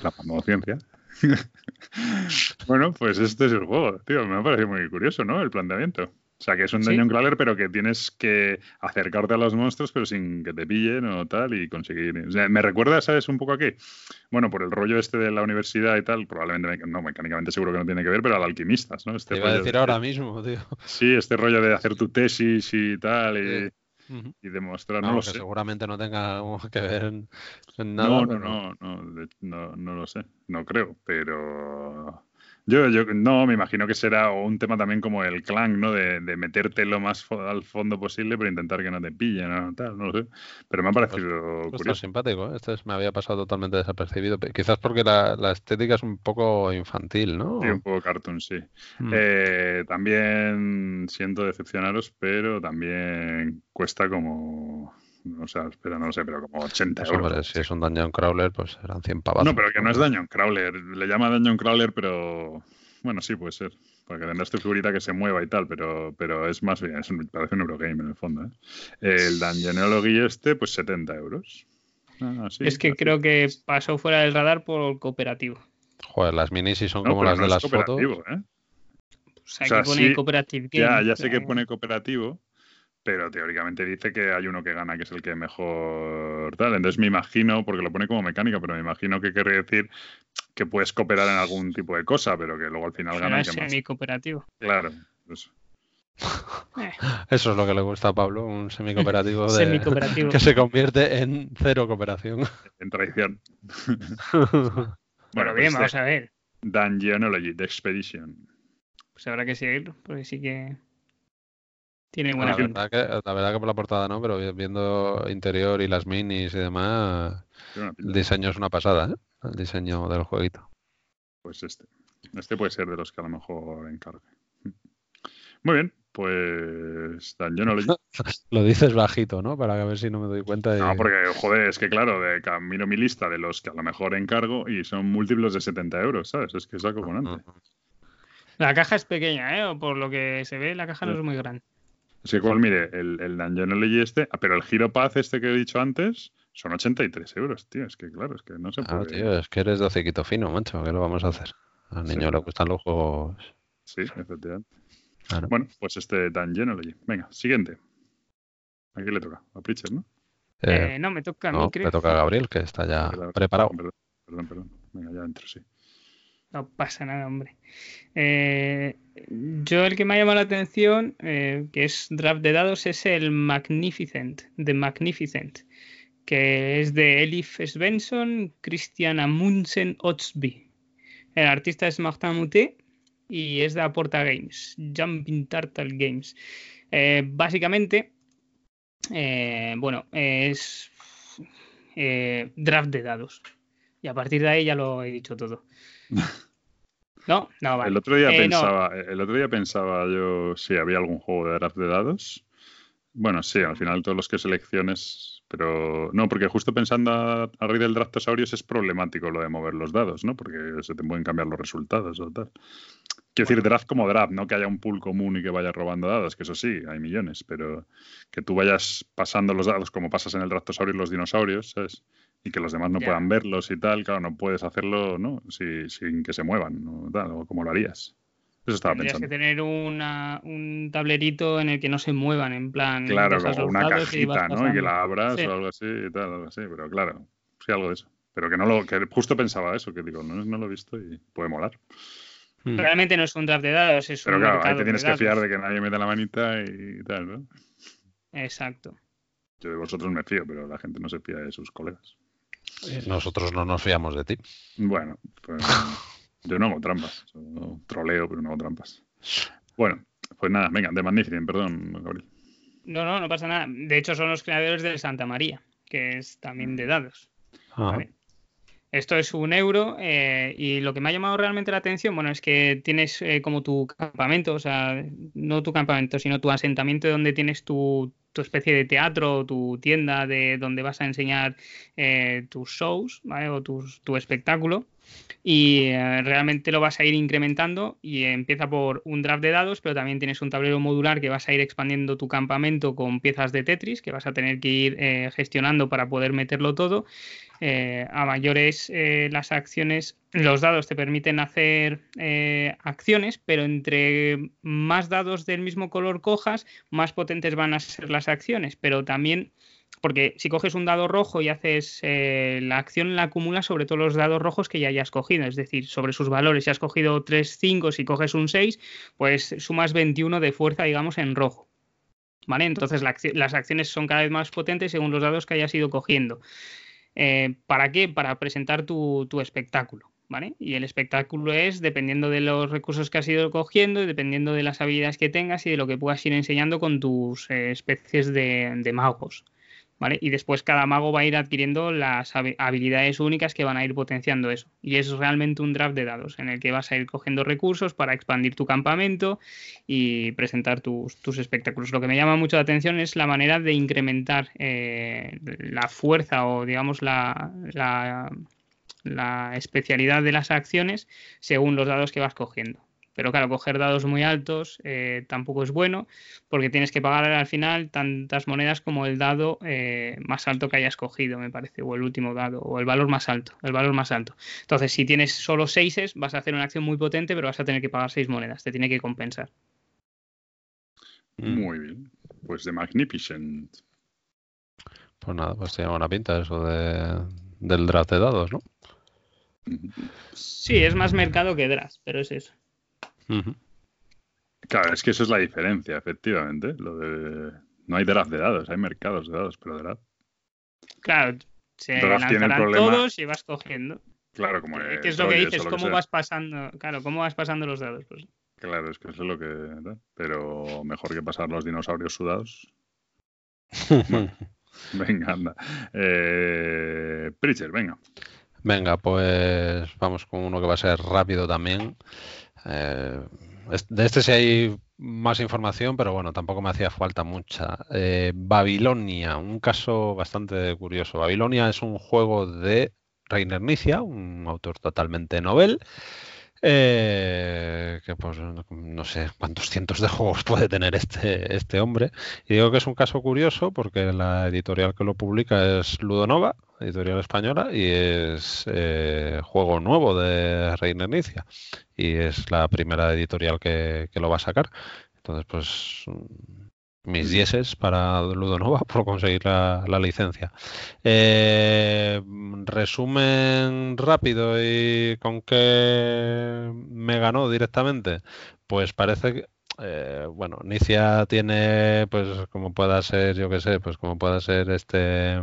La Mazmociencia. <laughs> bueno, pues este es el juego, tío. Me ha parecido muy curioso, ¿no? El planteamiento. O sea, que es un dungeon crawler, pero que tienes que acercarte a los monstruos, pero sin que te pillen o tal, y conseguir. O sea, me recuerda, ¿sabes? Un poco aquí. Bueno, por el rollo este de la universidad y tal, probablemente, no, mecánicamente seguro que no tiene que ver, pero al alquimistas, ¿no? Este te iba a decir ahora mismo, tío. Sí, este rollo de hacer tu tesis y tal, y, y demostrar. No, lo sé. seguramente no tenga que ver en, nada. No, no, no, no, no, no lo sé. No creo, pero yo, yo no, me imagino que será un tema también como el clan, ¿no? De, de meterte lo más al fondo posible, pero intentar que no te pillen o tal, no lo sé. Pero me ha pues, parecido pues curioso. simpático, ¿eh? Este me había pasado totalmente desapercibido. Quizás porque la, la, estética es un poco infantil, ¿no? Sí, un poco cartoon, sí. Hmm. Eh, también siento decepcionaros, pero también cuesta como o sea, espera, no lo sé, pero como 80 pues, euros. si es un Dungeon Crawler, pues serán 100 pavos. No, pero que no es Dungeon Crawler. Le llama Dungeon Crawler, pero bueno, sí puede ser. Porque tendrás tu figurita que se mueva y tal, pero, pero es más bien, es un, parece un Eurogame en el fondo. ¿eh? El Dungeonology este, pues 70 euros. Ah, es que creo que pasó fuera del radar por cooperativo. Joder, las minis sí son como las de las fotos. ¿eh? Pues o sea, que pone cooperativo. Ya, ya sé que pone cooperativo, pero teóricamente dice que hay uno que gana, que es el que mejor tal. Entonces me imagino, porque lo pone como mecánica, pero me imagino que quiere decir que puedes cooperar en algún tipo de cosa, pero que luego al final gana. Es semi-cooperativo. Claro. Pues. <laughs> Eso es lo que le gusta a Pablo, un semi-cooperativo, <laughs> que se convierte en cero cooperación. <laughs> En traición. bueno, bien, pues vamos a ver. Dungeonology, The Expedition. Pues habrá que seguir, porque sí que tiene buena la verdad, que, la verdad que por la portada no, pero viendo interior y las minis y demás, el diseño es una pasada, ¿eh? El diseño del jueguito. Pues este. Este puede ser de los que a lo mejor encargue. Muy bien, pues yo no lo <laughs> Lo dices bajito, ¿no? Para ver si no me doy cuenta de... No, porque, joder, es que claro, de, miro mi lista de los que a lo mejor encargo y son múltiplos de 70 euros, ¿sabes? Es que es acojonante. La caja es pequeña, ¿eh? Por lo que se ve, la caja no es muy grande. Es que, igual, mire, el, el Dungeon leí este, ah, pero el Giro Paz este que he dicho antes, son 83 euros, tío. Es que, claro, es que no se puede. tío, es que eres de hociquito fino, macho. ¿Qué lo vamos a hacer? Al niño le gustan los juegos. Sí, efectivamente. Bueno, pues este Dungeon leí. Venga, siguiente. ¿A quién le toca? A Pritchard, ¿no? Eh, eh, no, me toca a mí, creo. Me toca a Gabriel, que está ya preparado. Perdón, perdón, perdón. Venga, ya entro, sí. No pasa nada, hombre. Eh, yo el que me ha llamado la atención, eh, que es draft de dados, es el Magnificent, The Magnificent, que es de Elif Svensson, Christian Amundsen Otsby. El artista es Martin Moutet y es de Aporta Games, Jumping Turtle Games. Eh, básicamente, bueno, es draft de dados. Y a partir de ahí ya lo he dicho todo. <laughs> No, no, vale. El otro día eh, pensaba, el otro día pensaba yo si había algún juego de draft de dados. Bueno, sí, al final todos los que selecciones, pero no, porque justo pensando a, raíz del Draftosaurus es problemático lo de mover los dados, ¿no? Porque se te pueden cambiar los resultados o tal. Quiero decir, draft como draft, no que haya un pool común y que vaya robando dados, que eso sí, hay millones, pero que tú vayas pasando los dados como pasas en el Draftosaurus y los dinosaurios, ¿sabes? Y que los demás no puedan verlos y tal, claro, no puedes hacerlo ¿no? sin que se muevan, ¿no? tal, o como lo harías. Eso estaba Tendrías pensando. que tener una, un tablerito en el que no se muevan, en plan. Claro, como una cajita, ¿no? Y que la abras o algo así y tal, algo así, pero claro, sí, algo de eso. Pero que no lo, que justo pensaba eso, que digo, no, no lo he visto y puede molar. Hmm. Realmente no es un draft de dados, es Pero un claro, ahí te tienes que fiar de que nadie mete la manita y tal, ¿no? Exacto. Yo de vosotros me fío, pero la gente no se fía de sus colegas. Nosotros no nos fiamos de ti. Bueno, pues yo no hago trampas. troleo, pero no hago trampas. Bueno, pues nada, venga, de Magnificent, perdón, Gabriel. No, no, no pasa nada. De hecho, son los creadores de Santa María, que es también de dados. Esto es un euro eh, y lo que me ha llamado realmente la atención, bueno, es que tienes eh, como tu campamento, o sea, no tu campamento, sino tu asentamiento donde tienes tu, tu especie de teatro tu tienda de donde vas a enseñar eh, tus shows o tu espectáculo y eh, realmente lo vas a ir incrementando y empieza por un draft de dados, pero también tienes un tablero modular que vas a ir expandiendo tu campamento con piezas de Tetris que vas a tener que ir eh, gestionando para poder meterlo todo. Eh, a mayores las acciones, los dados te permiten hacer acciones, pero entre más dados del mismo color cojas, más potentes van a ser las acciones, pero también porque si coges un dado rojo y haces eh, la acción la acumulas sobre todos los dados rojos que ya hayas cogido, es decir, sobre sus valores. Si has cogido 3, 5, si coges un 6, pues sumas 21 de fuerza, digamos, en rojo. ¿Vale? Entonces las acciones son cada vez más potentes según los dados que hayas ido cogiendo. Eh, ¿Para qué? Para presentar tu, espectáculo. ¿Vale? Y el espectáculo es dependiendo de los recursos que has ido cogiendo dependiendo de las habilidades que tengas y de lo que puedas ir enseñando con tus eh, especies de magos. Y después cada mago va a ir adquiriendo las habilidades únicas que van a ir potenciando eso. Y es realmente un draft de dados en el que vas a ir cogiendo recursos para expandir tu campamento y presentar tus, espectáculos. Lo que me llama mucho la atención es la manera de incrementar eh, la fuerza o digamos la, la especialidad de las acciones según los dados que vas cogiendo. Pero claro, coger dados muy altos eh, tampoco es bueno porque tienes que pagar al final tantas monedas como el dado eh, más alto que hayas cogido, me parece, o el último dado, o el valor más alto, el valor más alto. Entonces, si tienes solo seises, vas a hacer una acción muy potente, pero vas a tener que pagar seis monedas, te tiene que compensar. Mm. Muy bien, pues de Magnificent. Pues nada, pues tiene buena pinta eso de, del draft de dados, ¿no? Sí, es más mercado que draft, pero es eso. Claro, es que eso es la diferencia, efectivamente. Lo de no hay draft de dados, hay mercados de dados, pero draft. Claro, se lanzarán todos y vas cogiendo. Claro, como ¿Qué es lo que dices? ¿Cómo vas pasando? Claro, ¿cómo vas pasando los dados? Pues... Claro, es que eso es lo que. Pero mejor que pasar los dinosaurios sudados. <laughs> venga, anda. Eh, Preacher, venga. Venga, pues vamos con uno que va a ser rápido también. Eh, de este sí hay más información, pero bueno, tampoco me hacía falta mucha. Eh, Babilonia, un caso bastante curioso. Babilonia es un juego de Rainer Nicia, un autor totalmente novel. Eh, que pues no sé cuántos cientos de juegos puede tener este, este hombre. Y digo que es un caso curioso porque la editorial que lo publica es Ludonova, editorial española, y es eh, juego nuevo de Reina Inicia. Y es la primera editorial que, lo va a sacar. Entonces, pues mis dieces para Ludonova por conseguir la, licencia. Eh, resumen rápido y con qué me ganó directamente. Pues parece que eh, bueno, Nicia tiene, pues como pueda ser, yo que sé, pues como pueda ser este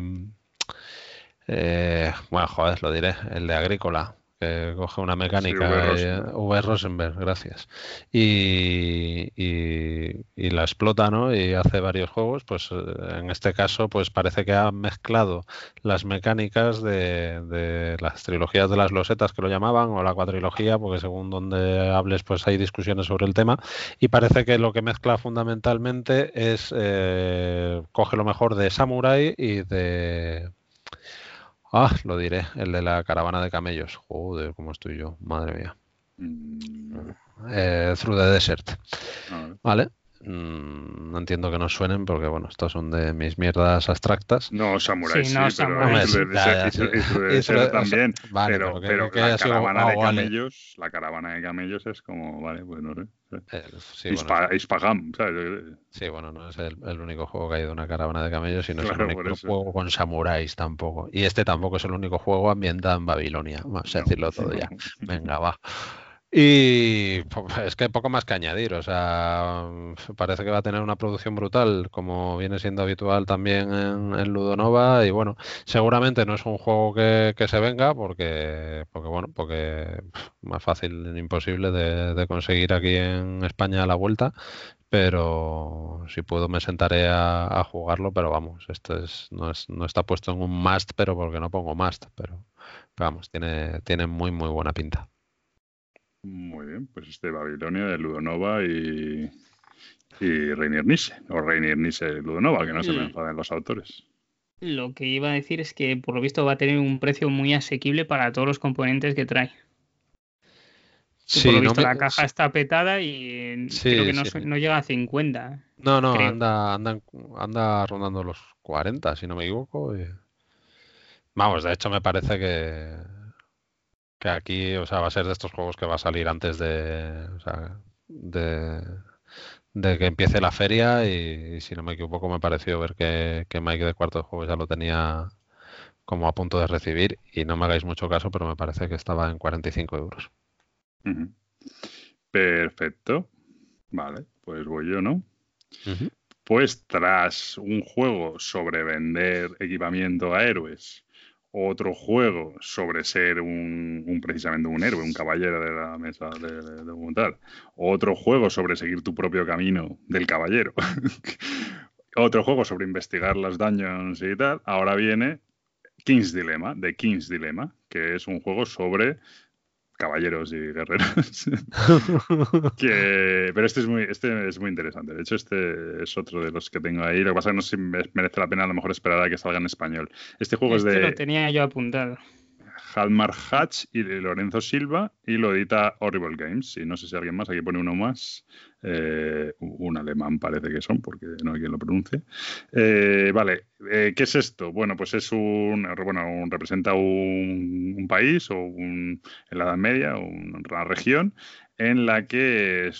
eh, bueno, joder, lo diré, el de Agrícola, que coge una mecánica, V. Rosenberg, gracias, y, y, la explota, ¿no? Y hace varios juegos, pues eh, en este caso, pues parece que ha mezclado las mecánicas de, de, las trilogías de las losetas que lo llamaban, o la cuatrilogía, porque según donde hables, pues hay discusiones sobre el tema, y parece que lo que mezcla fundamentalmente es, eh, coge lo mejor de Samurai y de Ah, lo diré, el de la caravana de camellos. Joder, cómo estoy yo, madre mía. Mm. Eh, through the Desert. Vale. Mm, no entiendo que nos suenen porque, bueno, estos son de mis mierdas abstractas. No, Samurai sí, pero también. pero, pero, la caravana de camellos, la caravana de camellos es como, vale, bueno, ¿eh? sí, Ispagam, ¿sabes? Sí, bueno, no es el, único juego que hay de una caravana de camellos, sino es el único juego con samuráis tampoco. Y este tampoco es el único juego ambientado en Babilonia, vamos a decirlo todo ya. <laughs> Venga, va. Y es que poco más que añadir, o sea, parece que va a tener una producción brutal, como viene siendo habitual también en, Ludonova, y bueno, seguramente no es un juego que, se venga, porque, porque bueno, porque más fácil, imposible de, conseguir aquí en España la vuelta, pero si puedo me sentaré a, jugarlo, pero vamos, esto es no, es, no está puesto en un must, pero porque no pongo must, pero vamos, tiene, tiene muy, muy buena pinta. Muy bien, pues este Babilonia de Ludonova y, y Reinier Nisse, o Reinier Nisse Ludonova, que no se me enfaden los autores. Lo que iba a decir es que por lo visto va a tener un precio muy asequible para todos los componentes que trae. Sí, por lo visto la caja está petada y creo que no, llega a 50. No, no, anda, anda, anda rondando los 40, si no me equivoco. Vamos, de hecho me parece que, que aquí, o sea, va a ser de estos juegos que va a salir antes de, o sea, de, de que empiece la feria y, si no me equivoco me pareció ver que, que Mike de cuarto de juego ya lo tenía como a punto de recibir y no me hagáis mucho caso, pero me parece que estaba en 45 euros. Perfecto. Vale, pues voy yo, ¿no? Pues tras un juego sobre vender equipamiento a héroes otro juego sobre ser un, precisamente un héroe, un caballero de la mesa de, de, otro juego sobre seguir tu propio camino del caballero, <laughs> otro juego sobre investigar las dungeons y tal, ahora viene King's Dilemma, de King's Dilemma, que es un juego sobre caballeros y guerreros. <laughs> pero este es muy este es muy interesante. De hecho, este es otro de los que tengo ahí. Lo que pasa es que no sé si merece la pena a lo mejor esperar a que salga en español. Este juego es este de. Lo tenía yo apuntado. Halmar Hatch y Lorenzo Silva y lo edita Horrible Games. Y no sé si alguien más, aquí pone uno más. Eh, un alemán parece que son, porque no hay quien lo pronuncie. Eh, vale, eh, ¿qué es esto? Bueno, pues es un, bueno, representa un, país o un, en la Edad Media, una región en la que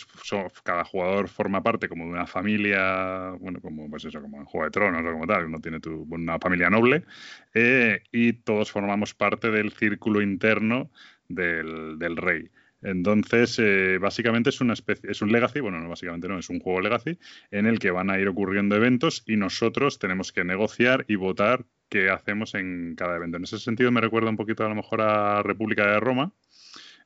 cada jugador forma parte como de una familia, bueno, como pues eso, como en Juego de Tronos o como tal, uno tiene una familia noble, y todos formamos parte del círculo interno del, del rey. Entonces, eh, básicamente es una especie, es un legacy, bueno, no, básicamente no, es un juego legacy en el que van a ir ocurriendo eventos y nosotros tenemos que negociar y votar qué hacemos en cada evento. En ese sentido me recuerda un poquito a lo mejor a República de Roma,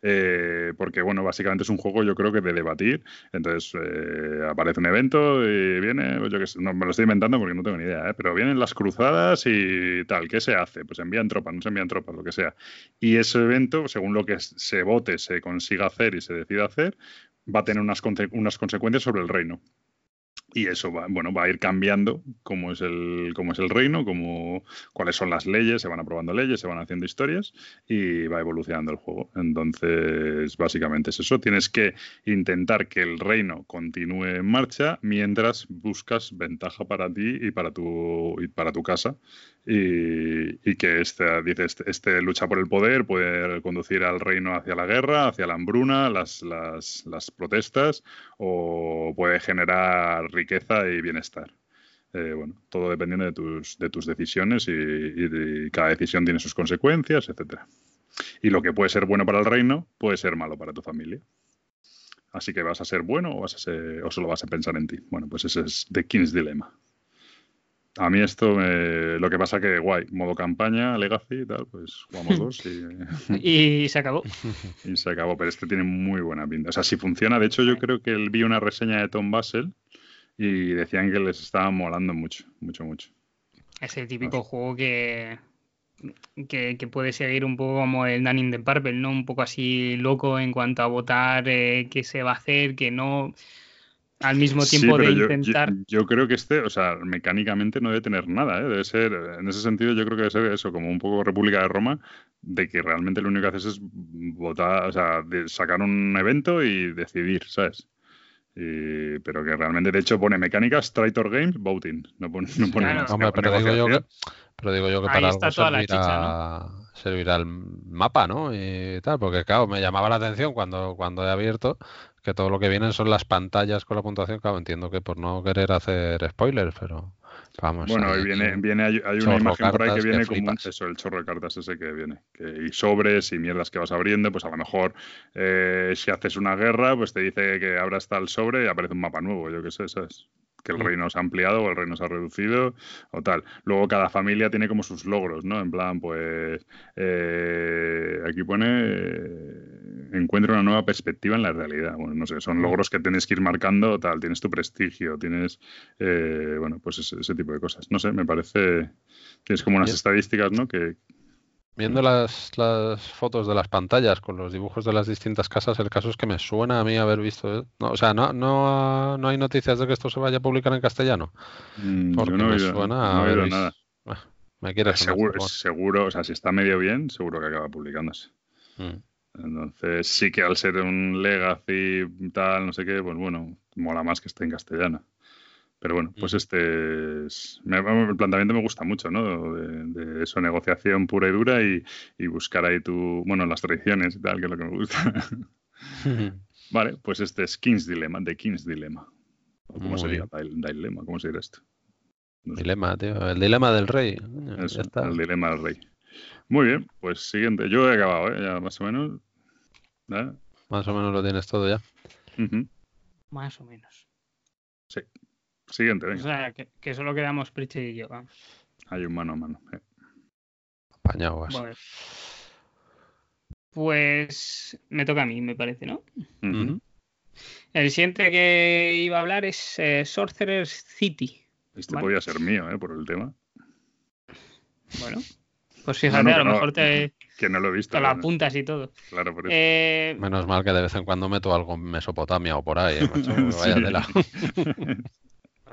eh, porque bueno, básicamente es un juego yo creo que de debatir. Entonces eh, aparece un evento y viene, pues yo que sé, no me lo estoy inventando porque no tengo ni idea, ¿eh? pero vienen las cruzadas y tal, ¿qué se hace? Pues envían tropas, no se envían tropas, lo que sea. Y ese evento, según lo que se vote, se consiga hacer y se decida hacer, va a tener unas, unas consecuencias sobre el reino y eso va, bueno, va a ir cambiando cómo es el, cómo es el reino, cómo, cuáles son las leyes, se van aprobando leyes, se van haciendo historias y va evolucionando el juego. Entonces, básicamente es eso. Tienes que intentar que el reino continúe en marcha mientras buscas ventaja para ti y para tu, y para tu casa y, que este, dice, este, este, lucha por el poder puede conducir al reino hacia la guerra, hacia la hambruna, las, protestas o puede generar riqueza y bienestar. Eh, bueno, todo dependiendo de tus, de decisiones y, cada decisión tiene sus consecuencias, etcétera. Y lo que puede ser bueno para el reino puede ser malo para tu familia. Así que vas a ser bueno o, vas a ser, o solo vas a pensar en ti. Bueno, pues ese es The King's Dilemma. A mí esto, lo que pasa que guay, modo campaña, Legacy y tal, pues jugamos <laughs> dos y... y se acabó. <laughs> Y se acabó, pero este tiene muy buena pinta. O sea, si funciona, de hecho yo creo que vi una reseña de Tom Basel y decían que les estaba molando mucho, mucho, mucho. Es el típico juego que, que, puede seguir un poco como el Dunning the Purple, ¿no? Un poco así loco en cuanto a votar eh, qué se va a hacer, qué no al mismo tiempo de intentar. Yo, creo que este, o sea, mecánicamente no debe tener nada, ¿eh? debe ser, en ese sentido, yo creo que debe ser eso, como un poco República de Roma, de que realmente lo único que haces es votar, o sea, sacar un evento y decidir, ¿sabes? pero que realmente, de hecho, pone mecánicas Traitor Games Voting. No pone, no pone Hombre, pero, digo yo que, pero digo yo que para algo servirá, servirá, el mapa, ¿no? Y tal, porque claro, me llamaba la atención cuando, cuando he abierto que todo lo que vienen son las pantallas con la puntuación. Claro, entiendo que por no querer hacer spoilers, pero vamos. Bueno, viene, viene, hay, una imagen por ahí que viene como eso, el chorro de cartas ese que viene. Que, y sobres y mierdas que vas abriendo, pues a lo mejor eh, si haces una guerra, pues te dice que abras tal sobre y aparece un mapa nuevo, yo qué sé, ¿sabes? Que el mm. reino se ha ampliado o el reino se ha reducido o tal. Luego cada familia tiene como sus logros, ¿no? En plan, pues eh, aquí pone eh, encuentra una nueva perspectiva en la realidad. Bueno, no sé, son mm. logros que tienes que ir marcando, tal, tienes tu prestigio, tienes, eh, bueno, pues ese, tipo de cosas. No sé, me parece, tienes como unas estadísticas, ¿no? Que, viendo las, las fotos de las pantallas con los dibujos de las distintas casas, el caso es que me suena a mí haber visto. No, o sea, no, no, no hay noticias de que esto se vaya a publicar en castellano. Mm, Porque yo no me oído, suena no a haber visto- nada. Ah, Me quieres Seguro, seguro, o sea, si está medio bien, seguro que acaba publicándose. Mm. Entonces, sí que al ser un Legacy tal, no sé qué, pues bueno, mola más que esté en castellano. Pero bueno, pues este es... me- el planteamiento me gusta mucho, ¿no? De, de eso, negociación pura y dura y, y buscar ahí tu... Bueno, las tradiciones y tal, que es lo que me gusta. <laughs> vale, pues este es King's Dilemma, de King's Dilemma. O ¿Cómo Muy sería? Dil- Dilemma, ¿cómo sería esto? No sé. Dilema, tío. El dilema del rey. Ya está. el dilema del rey. Muy bien, pues siguiente. Yo he acabado, ¿eh? Ya más o menos. ¿Eh? Más o menos lo tienes todo ya. Más o menos. Siguiente, O venga. sea, que, que solo quedamos Pritchard y yo. vamos. Hay un mano a mano. eh. Apañado vas. Bueno. Pues me toca a mí, me parece, ¿no? El siguiente que iba a hablar es eh, Sorcerer's City. Este Vale. podía ser mío, ¿eh? Por el tema. Bueno, pues fíjate, No, no, a lo no. mejor te, Que no lo he visto. te lo apuntas y todo. Claro, por eso. Eh, Menos mal que de vez en cuando meto algo en Mesopotamia o por ahí, eh, macho, <laughs> vaya Sí. tela. <laughs>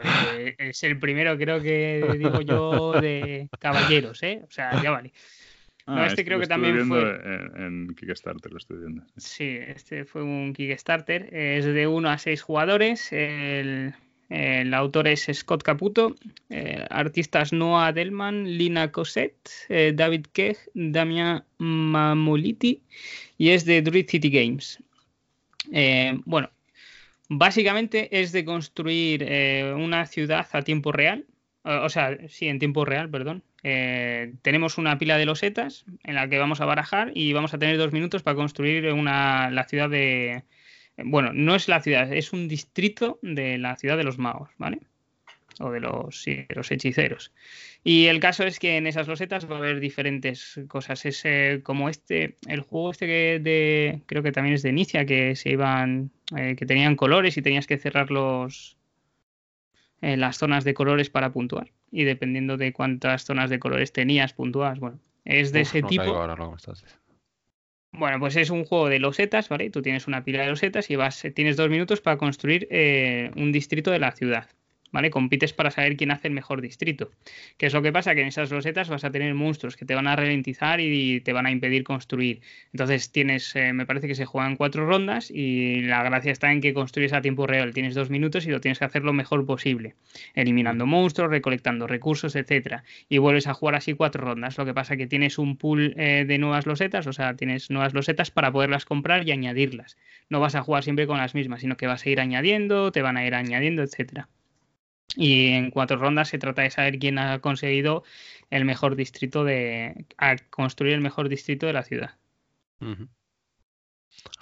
eh, es el primero, creo que digo yo, de caballeros, ¿eh? O sea, ya vale. <laughs> no, este creo lo que también fue- En, en Kickstarter lo estoy viendo. Sí, este fue un Kickstarter. Es de 1 a 6 jugadores. El, el autor es Scott Caputo. eh, artistas Noah Delman, Lina Cosette, eh, David Keg, Damian Mamoliti. Y es de Druid City Games. Eh, bueno, básicamente es de construir eh, una ciudad a tiempo real. O sea, sí, en tiempo real, perdón. Eh, tenemos una pila de losetas en la que vamos a barajar y vamos a tener dos minutos para construir una, la ciudad de... Bueno, no es la ciudad, es un distrito de la ciudad de los magos, ¿vale? O de los, sí, de los hechiceros. Y el caso es que en esas losetas va a haber diferentes cosas. Es eh, como este, el juego este que de, creo que también es de Inicia, que se iban, eh, que tenían colores y tenías que cerrar los, eh, las zonas de colores para puntuar. Y dependiendo de cuántas zonas de colores tenías, puntúas. Bueno, es de Uf, ese no tipo. ahora estás. Bueno, pues es un juego de losetas, ¿vale? Tú tienes una pila de losetas y vas, tienes dos minutos para construir un distrito de la ciudad, ¿vale? Compites para saber quién hace el mejor distrito. ¿Qué es lo que pasa? Que en esas losetas vas a tener monstruos que te van a ralentizar y te van a impedir construir. Entonces tienes, eh, me parece que se juegan cuatro rondas y la gracia está en que construyes a tiempo real. Tienes dos minutos y lo tienes que hacer lo mejor posible, eliminando monstruos, recolectando recursos, etcétera y vuelves a jugar así cuatro rondas. Lo que pasa que tienes un pool eh, de nuevas losetas, o sea, tienes nuevas losetas para poderlas comprar y añadirlas. No vas a jugar siempre con las mismas, sino que vas a ir añadiendo, te van a ir añadiendo, etcétera. Y en cuatro rondas se trata de saber quién ha conseguido el mejor distrito de. a construir el mejor distrito de la ciudad.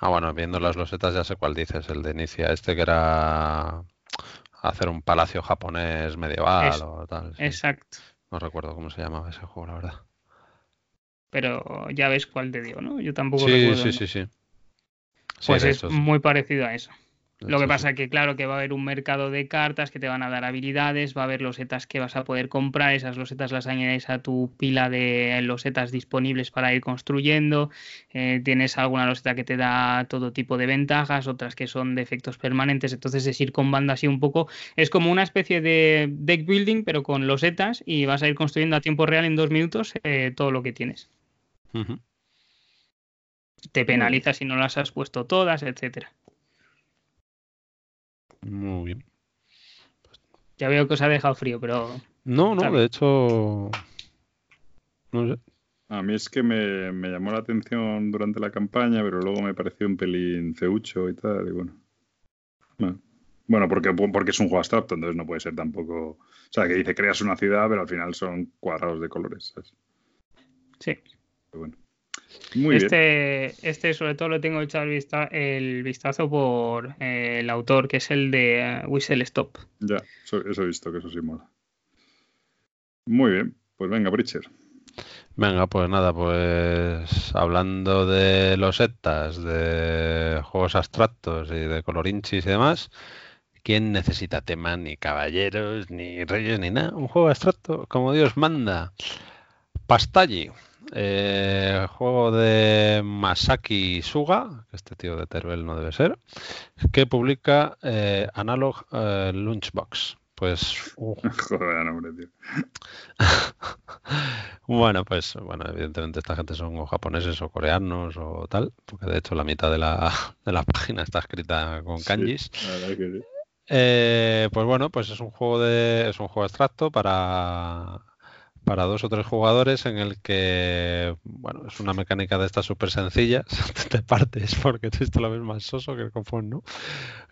Ah, bueno, viendo las losetas ya sé cuál dices, el de Inicia, este que era hacer un palacio japonés medieval Es- o tal. sí. Exacto. No recuerdo cómo se llamaba ese juego, la verdad. Pero ya ves cuál te digo, ¿no? Yo tampoco Sí, recuerdo. sí, sí, sí. Sí, Pues es sí. muy parecido a eso. Lo que pasa sí. que, claro, que va a haber un mercado de cartas que te van a dar habilidades, va a haber losetas que vas a poder comprar, esas losetas las añades a tu pila de losetas disponibles para ir construyendo, eh, tienes alguna loseta que te da todo tipo de ventajas, otras que son de efectos permanentes, entonces es ir combando así un poco, es como una especie de deck building, pero con losetas y vas a ir construyendo a tiempo real en dos minutos eh, todo lo que tienes. Te penaliza si no las has puesto todas, etcétera. Muy bien. Ya veo que os ha dejado frío, pero No, no, de hecho. No sé. A mí es que me, me llamó la atención durante la campaña, pero luego me pareció un pelín feucho y tal, y bueno. Bueno, Bueno, porque, porque es un juego abstracto, entonces no puede ser tampoco... O sea, que dice creas una ciudad, pero al final son cuadrados de colores, ¿sabes? sí. Pero bueno. Muy bien. este, este sobre todo lo tengo hecho el, vista- el vistazo por eh, el autor, que es el de eh, Whistle Stop. Ya, eso, eso he visto, que eso sí mola. Muy bien, pues venga, Bridger. Venga, pues nada, pues hablando de losetas, de juegos abstractos y de colorinchis y demás, ¿quién necesita tema ni caballeros, ni reyes, ni nada? Un juego abstracto como Dios manda. Pastalli, Eh, juego de Masaki Suga, que este tío de Teruel no debe ser, que publica eh, Analog eh, Lunchbox. Pues. Uh. <laughs> Joder, nombre, tío. <laughs> bueno, pues, bueno, evidentemente esta gente son o japoneses o coreanos o tal, porque de hecho la mitad de la, de la página está escrita con kanjis. Sí, la verdad que sí. Eh, pues bueno, pues es un juego de. es un juego abstracto para para dos o tres jugadores en el que, bueno, es una mecánica de estas súper sencillas, <laughs> te partes porque esto lo ves más soso que el confort, ¿no?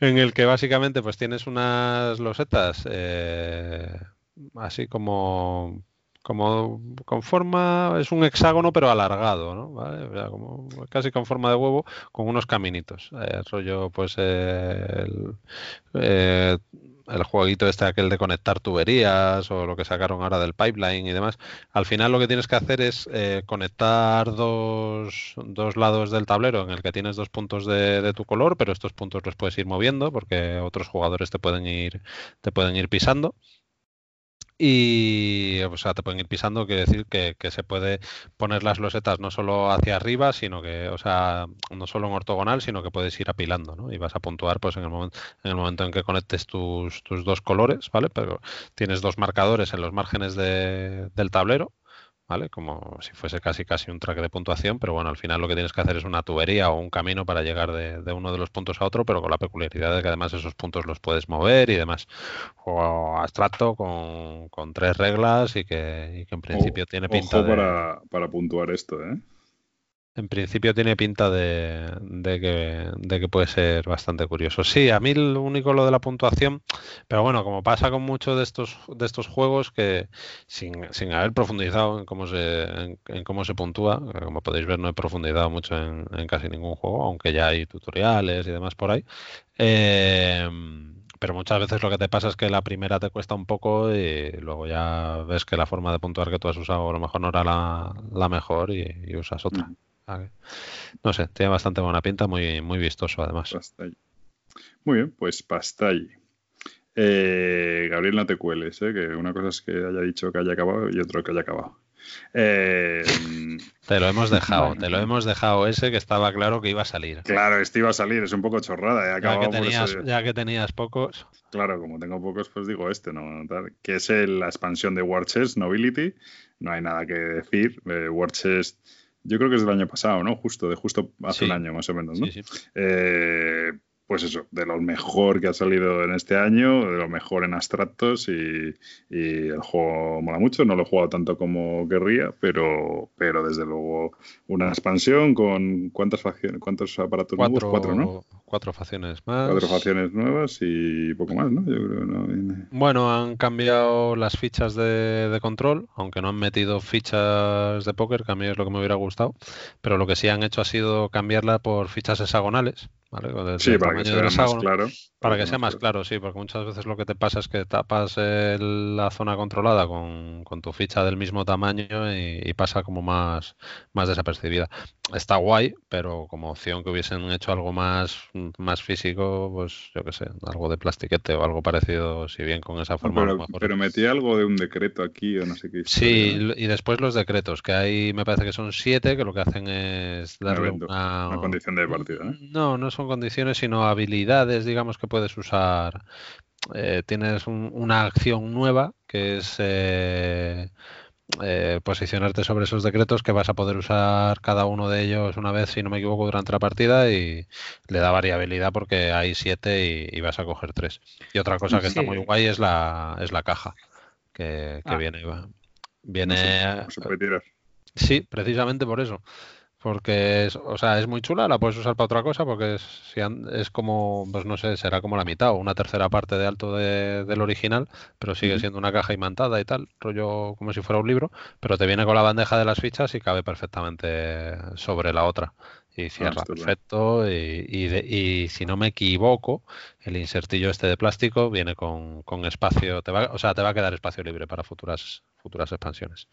En el que básicamente pues tienes unas losetas eh, así como como con forma, es un hexágono pero alargado, ¿no? ¿Vale? Como casi con forma de huevo, con unos caminitos. Eh, rollo, pues, eh, eh, el jueguito este aquel de conectar tuberías o lo que sacaron ahora del pipeline y demás. Al final lo que tienes que hacer es eh, conectar dos, dos, lados del tablero en el que tienes dos puntos de, de, tu color, pero estos puntos los puedes ir moviendo porque otros jugadores te pueden ir, te pueden ir pisando y o sea, te pueden ir pisando, quiere decir que, que, se puede poner las losetas no solo hacia arriba, sino que, o sea, no solo en ortogonal, sino que puedes ir apilando, ¿no? Y vas a puntuar pues en el momento en el momento en que conectes tus, tus dos colores, ¿vale? Pero tienes dos marcadores en los márgenes de, del tablero ¿vale? Como si fuese casi casi un track de puntuación, pero bueno, al final lo que tienes que hacer es una tubería o un camino para llegar de, de uno de los puntos a otro, pero con la peculiaridad de que además esos puntos los puedes mover y demás. Juego abstracto con, con tres reglas y que, y que en principio o, tiene pinta ojo de... para, para puntuar esto, ¿eh? En principio tiene pinta de, de, que, de, que, puede ser bastante curioso. Sí, a mí lo único lo de la puntuación, pero bueno, como pasa con muchos de estos, de estos juegos que sin, sin haber profundizado en cómo, se, en, cómo se puntúa, como podéis ver no he profundizado mucho en, casi ningún juego, aunque ya hay tutoriales y demás por ahí. Eh, pero muchas veces lo que te pasa es que la primera te cuesta un poco y luego ya ves que la forma de puntuar que tú has usado a lo mejor no era la, mejor y, y usas otra. Mm. No sé, tiene bastante buena pinta, muy, muy vistoso además. Pastay. Muy bien, pues Pastay. Eh, Gabriel, no te cueles, ¿eh? que una cosa es que haya dicho que haya acabado y otro que haya acabado. Eh, te lo hemos dejado, te lo hemos dejado ese que estaba claro que iba a salir. Claro, este iba a salir, es un poco chorrada. Ya que, tenías, ya que tenías pocos. Claro, como tengo pocos, pues digo este, ¿no? Que es el, la expansión de War Chest Nobility. No hay nada que decir. Eh, War Chest yo creo que es del año pasado, ¿no? Justo, de justo hace sí. un año más o menos, ¿no? Sí, sí. Eh, pues eso, de lo mejor que ha salido en este año, de lo mejor en abstractos y, y, el juego mola mucho. No lo he jugado tanto como querría, pero, pero desde luego una expansión con cuántas facciones, cuántos aparatos cuatro, nuevos, cuatro, ¿no? Cuatro facciones más. Cuatro facciones nuevas y poco más, ¿no? Yo creo no viene... Bueno, han cambiado las fichas de, de, control, aunque no han metido fichas de póker, que a mí es lo que me hubiera gustado, pero lo que sí han hecho ha sido cambiarla por fichas hexagonales ¿vale? sí, para que sea más claro. Para que sea más claro, sí, porque muchas veces lo que te pasa es que tapas el, la zona controlada con, con, tu ficha del mismo tamaño y, y, pasa como más, más desapercibida. Está guay, pero como opción que hubiesen hecho algo más, más físico, pues yo qué sé, algo de plastiquete o algo parecido, si bien con esa forma. Pero, mejor. pero metí algo de un decreto aquí o no sé qué. Sí, y después los decretos, que hay, me parece que son siete, que lo que hacen es darle una, una condición de partida. ¿eh? No, no son condiciones, sino habilidades, digamos, que puedes usar. Eh, tienes un, una acción nueva que es eh, eh, posicionarte sobre esos decretos que vas a poder usar cada uno de ellos una vez, si no me equivoco, durante la partida y le da variabilidad porque hay siete y, y vas a coger tres. Y otra cosa que sí. está muy guay es la, es la caja que, que ah. viene. Viene. No se, no se puede tirar. Sí, precisamente por eso porque es, o sea, es muy chula, la puedes usar para otra cosa porque es, es como, pues no sé, será como la mitad o una tercera parte de alto de, del original, pero sigue siendo una caja imantada y tal, rollo como si fuera un libro, pero te viene con la bandeja de las fichas y cabe perfectamente sobre la otra. Y cierra ah, perfecto y, y, de, y, si no me equivoco el insertillo este de plástico viene con, con espacio te va, o sea te va a quedar espacio libre para futuras futuras expansiones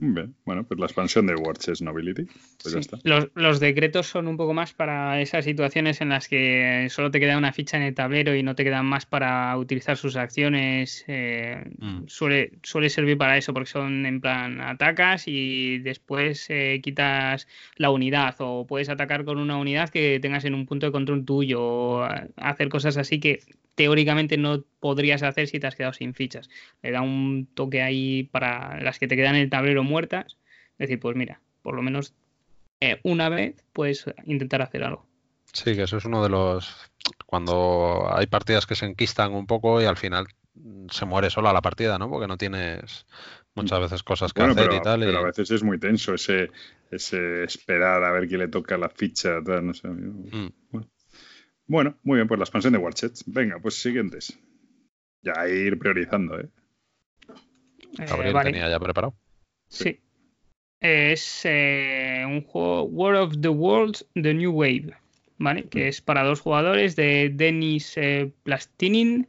Bien, bueno, pues la expansión de Watches Nobility. Pues ya está. Los, los, decretos son un poco más para esas situaciones en las que solo te queda una ficha en el tablero y no te quedan más para utilizar sus acciones. Eh, mm. suele, suele servir para eso, porque son en plan atacas y después eh, quitas la unidad o puedes atacar con una unidad que tengas en un punto de control tuyo o hacer cosas así que teóricamente no podrías hacer si te has quedado sin fichas. Le da un toque ahí para las que te quedan en el tablero muertas. Decir, pues mira, por lo menos eh, una vez puedes intentar hacer algo. Sí, que eso es uno de los... Cuando hay partidas que se enquistan un poco y al final se muere sola la partida, ¿no? Porque no tienes muchas veces cosas que hacer y tal. Pero a veces es muy tenso ese, ese esperar a ver quién le toca la ficha, tal, no sé. Mm. Bueno. Bueno, muy bien, pues la expansión de Warchets. Venga, pues siguientes. Ya ir priorizando, ¿eh? eh tenía ya preparado. Sí. Es eh, un juego War of the Worlds, The New Wave, ¿vale? Que es para dos jugadores de Denis eh, Plastinin.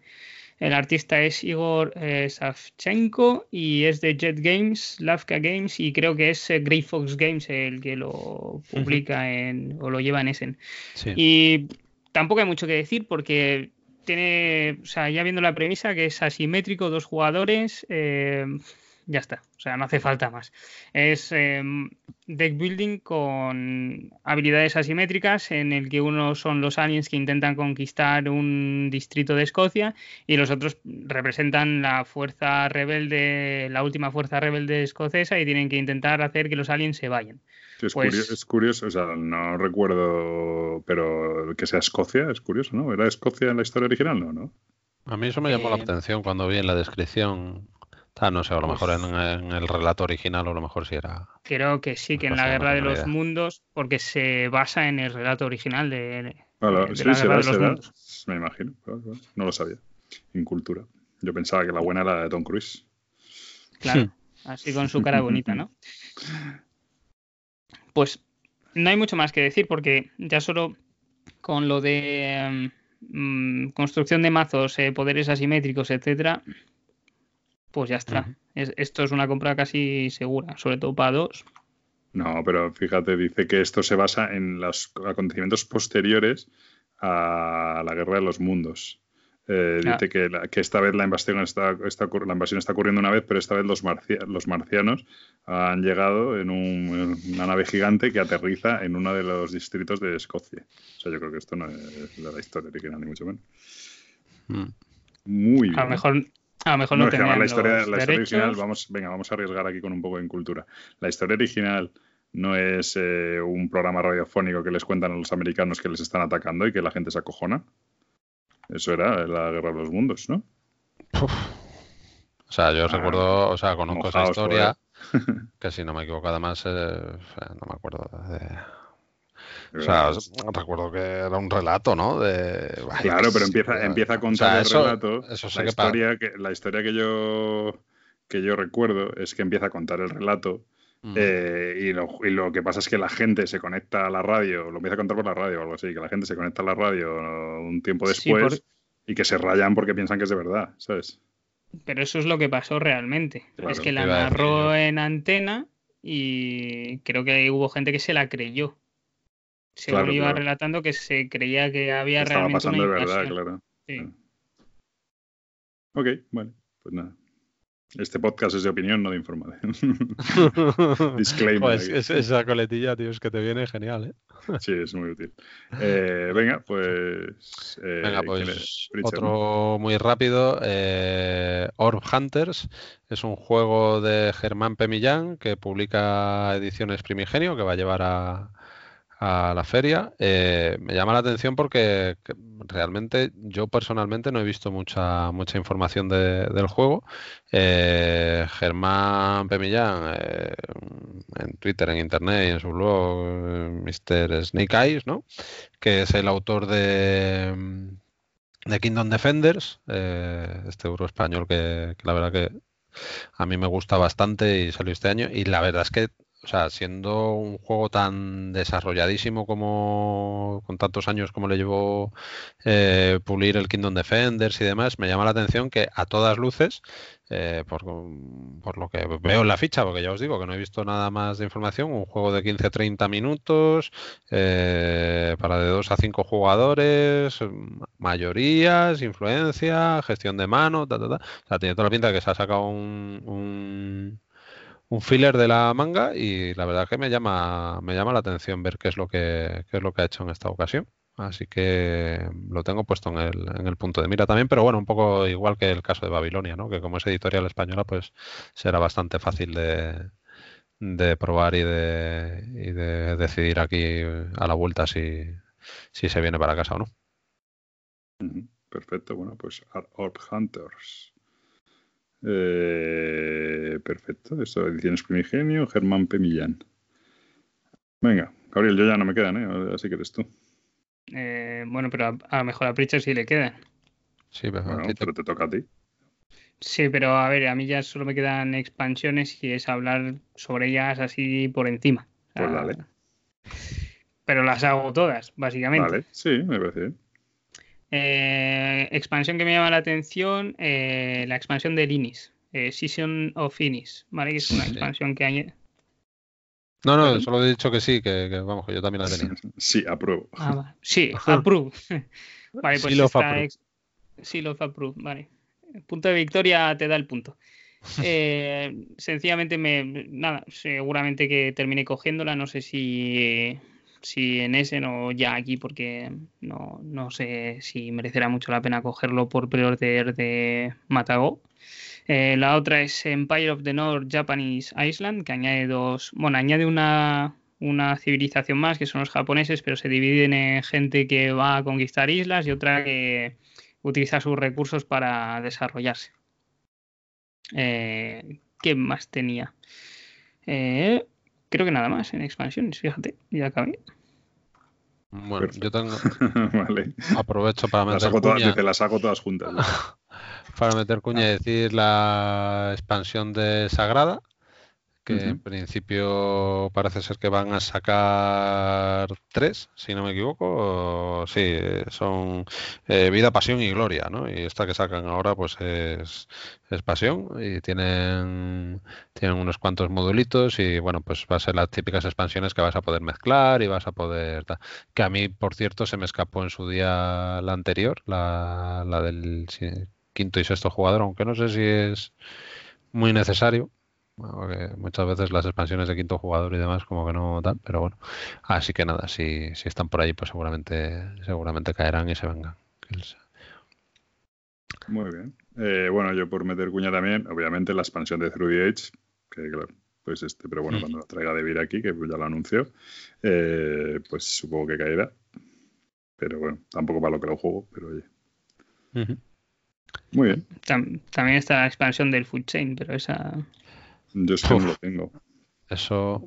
El artista es Igor Savchenko y es de Jet Games, Lavka Games y creo que es Grey Fox Games el que lo publica en, o lo lleva en Essen. Sí. Y tampoco hay mucho que decir porque tiene, o sea, ya viendo la premisa que es asimétrico, dos jugadores, eh, ya está, o sea, no hace falta más. Es em, deck building con habilidades asimétricas en el que uno son los aliens que intentan conquistar un distrito de Escocia y los otros representan la fuerza rebelde, la última fuerza rebelde escocesa y tienen que intentar hacer que los aliens se vayan. Es, pues curioso, es, curioso, o sea, no recuerdo, pero que sea Escocia, es curioso, ¿no? ¿Era Escocia en la historia original? No, ¿no? A mí eso me llamó la eh, atención cuando vi en la descripción. Ah, no sé, a lo mejor en, el relato original o a lo mejor sí era. Creo que sí, que en la Guerra de los Mundos, porque se basa en el relato original de, sí, la Guerra de los Mundos. Me imagino, no lo sabía. En cultura. Yo pensaba que la buena era la de Tom Cruise. Claro, <laughs> así con su cara bonita, ¿no? Pues no hay mucho más que decir porque ya solo con lo de mm, construcción de mazos, eh, poderes asimétricos, etcétera, pues ya está. esto es una compra casi segura, sobre todo para dos. No, pero fíjate, dice que esto se basa en los acontecimientos posteriores a la Guerra de los Mundos. Eh, ah. Dice que, que, esta vez la invasión está, la invasión está ocurriendo una vez, pero esta vez los, los marcianos han llegado en, una nave gigante que aterriza en uno de los distritos de Escocia. O sea, yo creo que esto no es la historia original, ni mucho menos. Mm. Muy bien. A lo mejor, a lo mejor no, no la historia, la historia original, vamos, venga, vamos a arriesgar aquí con un poco de cultura. La historia original no es eh, un programa radiofónico que les cuentan a los americanos que les están atacando y que la gente se acojona. Eso era la guerra de los mundos, ¿no? O sea, yo ah, recuerdo, o sea, conozco esa historia, <laughs> que si no me equivoco, además, eh, no me acuerdo de... O sea, recuerdo que era un relato, ¿no? De... claro, pero empieza, empieza a contar el relato. Eso la, historia que, la historia que yo, que yo recuerdo es que empieza a contar el relato eh, y, lo, que pasa es que la gente se conecta a la radio, lo empieza a contar por la radio o algo así, que la gente se conecta a la radio un tiempo después y que se rayan porque piensan que es de verdad, ¿sabes? Pero eso es lo que pasó realmente. es que la narró en antena y creo que hubo gente que se la creyó. Se lo iba relatando que se creía que había Estaba realmente pasando de verdad, claro. Sí. Ok, bueno, pues nada. Este podcast es de opinión, no de información. <laughs> Disclaimer. Pues esa coletilla, tío, es que te viene genial, ¿eh? <laughs> sí, es muy útil. Eh, venga, pues. Eh, venga, pues. Otro muy rápido. Eh, Orb Hunters es un juego de Germán Pemillán que publica Ediciones Primigenio, que va a llevar a, a la feria. Eh, me llama la atención porque realmente yo personalmente no he visto mucha mucha información del juego. Eh, Germán Pemillán eh, en Twitter, en Internet y en su blog, Mr. Snake Eyes, ¿no? que es el autor de, de Kingdom Defenders, este euro español que, que la verdad que a mí me gusta bastante y salió este año. Y la verdad es que o sea, siendo un juego tan desarrolladísimo como con tantos años como le llevó eh, pulir el Kingdom Defenders y demás, me llama la atención que a todas luces, eh, por, lo que veo en la ficha, porque ya os digo que no he visto nada más de información, un juego de 15-30 minutos eh, para de 2 a 5 jugadores, mayorías, influencia, gestión de mano, ta, ta, ta. o sea, tiene toda la pinta de que se ha sacado un, un un filler de la manga y la verdad que me llama me llama la atención ver qué es lo que qué es lo que ha hecho en esta ocasión. Así que lo tengo puesto en el, en el punto de mira también pero bueno un poco igual que el caso de Babilonia no que como es editorial española pues será bastante fácil de, de probar y de, y de decidir aquí a la vuelta si, si se viene para casa o no. Perfecto. Bueno pues Orb Hunters eh, perfecto, esto ediciones primigenio, Germán P. Millán. Venga, Gabriel, yo ya no me quedan, ¿eh? así que eres tú. Eh, bueno, pero a, lo mejor a Pritchard sí le quedan. Sí, pero, bueno, pero te toca a ti. Sí, pero a ver, a mí ya solo me quedan expansiones y es hablar sobre ellas así por encima. Pues dale. Pero las hago todas, básicamente. Vale, sí, me parece bien. Eh, expansión que me llama la atención, eh, la expansión de Inis, eh, Season of Inis, ¿vale? Que es una Sí. expansión que añade. no no solo he dicho que sí que, que, vamos que yo también la tenía <laughs> Sí, apruebo. Ah. Sí, <laughs> approve. <laughs> vale, pues esta ex- Seal of approve, vale. Punto de victoria te da el punto. Eh, sencillamente me nada, seguramente que termine cogiéndola, no sé si si en ese o ya aquí porque no, no sé si merecerá mucho la pena cogerlo por pre-order de Matago. Eh, la otra es Empire of the North Japanese Island, que añade dos, bueno, añade una, una civilización más, que son los japoneses, pero se dividen en gente que va a conquistar islas y otra que utiliza sus recursos para desarrollarse. Eh, ¿Qué más tenía? Eh, creo que nada más en expansiones, fíjate, ya acabé. bueno yo tengo <laughs> vale. aprovecho para Las meter todas, cuña, dice, las hago todas juntas. ¿no? <laughs> para meter cuña y decir la expansión de Sagrada que en principio parece ser que van a sacar tres, si no me equivoco. o- Sí, son eh, Vida, Pasión y Gloria, ¿no? Y esta que sacan ahora pues es, es Pasión y tienen, tienen unos cuantos modulitos y bueno, pues va a ser las típicas expansiones que vas a poder mezclar y vas a poder... Que a mí, por cierto, se me escapó en su día la anterior, la, la del sí, quinto y sexto jugador, aunque no sé si es muy necesario. Bueno, porque muchas veces las expansiones de quinto jugador y demás como que no tal, pero bueno. Así que nada, si, si están por ahí, pues seguramente, seguramente caerán y se vengan. Muy bien. Eh, bueno, yo por meter cuña también, obviamente la expansión de Through the Age, que claro, pues este, pero bueno, cuando lo traiga de vir aquí, que ya lo anunció, eh, pues supongo que caerá. Pero bueno, tampoco para lo que lo juego, pero oye. Muy bien. Tam- también está la expansión del Food Chain, pero esa. Yo es que Uf. no lo tengo. Eso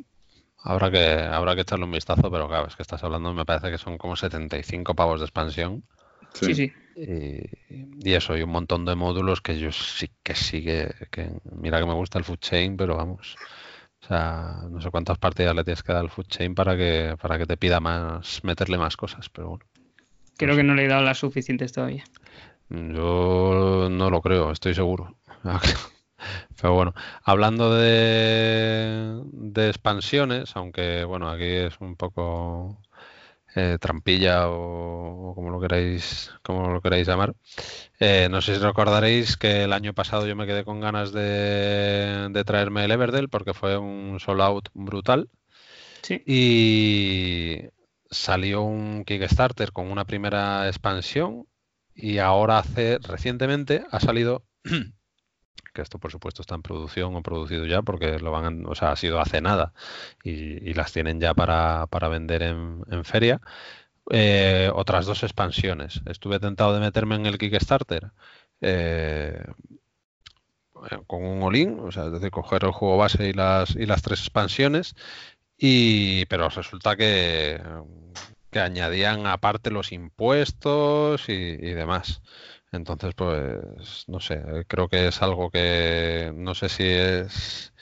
habrá que, habrá que echarle un vistazo, pero claro, es que estás hablando, me parece que son como 75 pavos de expansión. Sí, sí. Y, y eso, y un montón de módulos que yo sí que sí que, que- mira que me gusta el food chain, pero vamos. O sea, no sé cuántas partidas le tienes que dar al food chain para que, para que te pida más, meterle más cosas, pero bueno. Creo que no le he dado las suficientes todavía. Yo no lo creo, estoy seguro. <laughs> Pero bueno, hablando de, de expansiones, aunque bueno, aquí es un poco eh, trampilla o, o como lo queráis, como lo queráis llamar. Eh, no sé si recordaréis que el año pasado yo me quedé con ganas de, de traerme el Everdell porque fue un solo out brutal. Sí. Y salió un Kickstarter con una primera expansión y ahora hace recientemente ha salido <clears throat> que esto por supuesto está en producción o producido ya porque lo van o sea ha sido hace nada y, las tienen ya para, para vender en, feria eh, otras dos expansiones estuve tentado de meterme en el Kickstarter eh, con un all o sea es decir coger el juego base y las y las tres expansiones y pero resulta que que añadían aparte los impuestos y demás. Entonces, pues, no sé, creo que es algo que no sé si es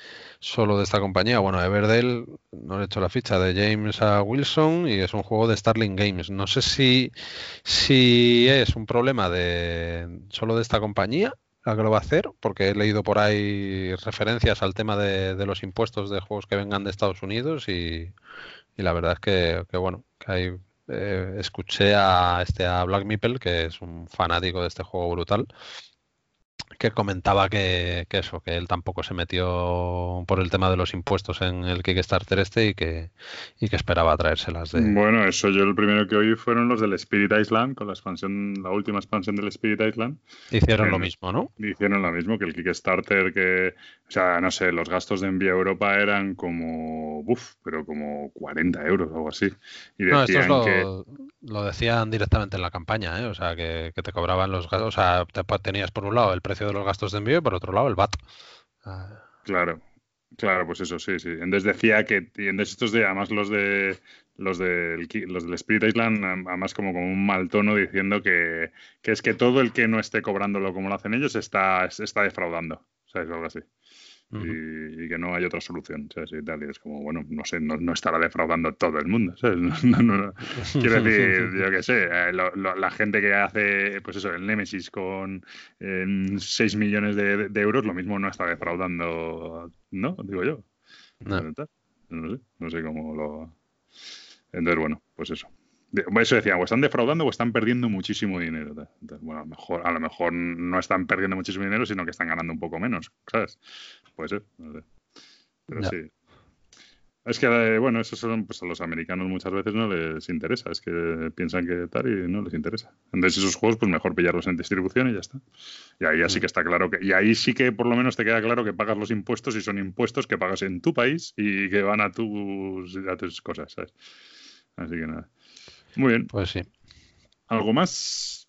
solo de esta compañía. Bueno, Everdell, no he hecho la ficha de James a Wilson y es un juego de Starling Games. No sé si, si es un problema de solo de esta compañía la que lo va a hacer, porque he leído por ahí referencias al tema de, los impuestos de juegos que vengan de Estados Unidos y, la verdad es que, que bueno, que hay eh, escuché a este a Black Meeple, que es un fanático de este juego brutal, que comentaba que, eso, que él tampoco se metió por el tema de los impuestos en el Kickstarter este y que, y que esperaba traérselas de. Bueno, eso yo el primero que oí fueron los del Spirit Island, con la expansión, la última expansión del Spirit Island. Hicieron lo mismo, ¿no? Hicieron lo mismo que el Kickstarter, que, o sea, no sé, los gastos de envío a Europa eran como, uff, pero como 40 euros o algo así. Y no, esto lo, lo decían directamente en la campaña, ¿eh? O sea, que, que te cobraban los gastos, o sea, te, tenías por un lado el precio de los gastos de envío y por otro lado el VAT. Ah. Claro, claro, pues eso, sí, sí. Entonces decía que, y entonces estos de, además los de los del, los del Spirit Island, además como con un mal tono diciendo que, que, es que todo el que no esté cobrándolo como lo hacen ellos está, está defraudando. ¿Sabes? Algo así y, que no hay otra solución. ¿sabes? Y, tal, y es como, bueno, no sé, no, estará defraudando todo el mundo. ¿sabes? Quiero decir, yo qué sé, eh, la gente que hace, pues eso, el Nemesis con 6 millones de, euros, lo mismo no está defraudando, ¿no? Digo yo. No, no sé, no sé cómo lo. Entonces, bueno, pues eso. Eso decía, o están defraudando o están perdiendo muchísimo dinero. bueno, a lo, mejor, a lo mejor no están perdiendo muchísimo dinero, sino que están ganando un poco menos, ¿sabes? Puede ser, no sé. Pero sí. Es que, eh, bueno, eso son, pues a los americanos muchas veces no les interesa, es que piensan que tal y no les interesa. Entonces esos juegos, pues mejor pillarlos en distribución y ya está. Y ahí sí mm. que está claro que, y ahí sí que por lo menos te queda claro que pagas los impuestos y son impuestos que pagas en tu país y que van a tus, a tus cosas, ¿sabes? Así que nada. Muy bien. Pues sí. ¿Algo más?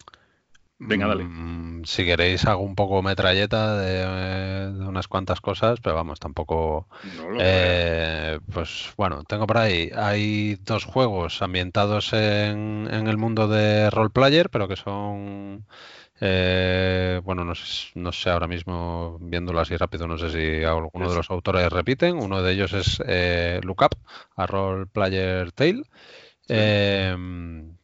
Venga, dale. Mm, si queréis, hago un poco metralleta de, unas cuantas cosas, pero vamos, tampoco. Eh, pues bueno, tengo por ahí. Hay dos juegos ambientados en, el mundo de roleplayer, pero que son. Eh, bueno, no sé, no sé ahora mismo, viéndolo así rápido, no sé si alguno de los autores repiten. Uno de ellos es eh, Lookup, a Role Player Tale. Em,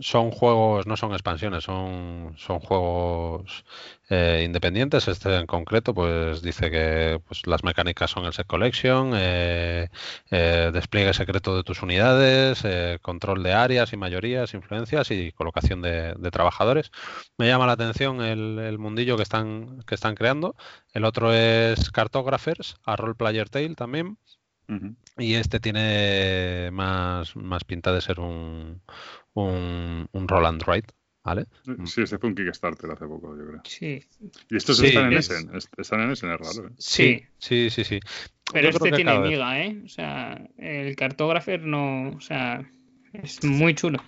son juegos, no son expansiones, son, son juegos eh, independientes. Este en concreto, pues dice que pues, las mecánicas son el set collection, eh, eh, despliegue secreto de tus unidades, control de áreas y mayorías, influencias y colocación de, trabajadores. Me llama la atención el, mundillo que están, que están creando. El otro es Cartographers, a Role Player Tale también. Y este tiene más, más pinta de ser un, un, un Roland Wright, ¿vale? Sí, este fue un Kickstarter hace poco, yo creo. Sí. Y estos están en Essen, están en Essen, es raro. ¿eh? Sí. sí, sí, sí. Pero este tiene miga, ¿eh? O sea, el cartógrafo no, o sea, es muy chulo.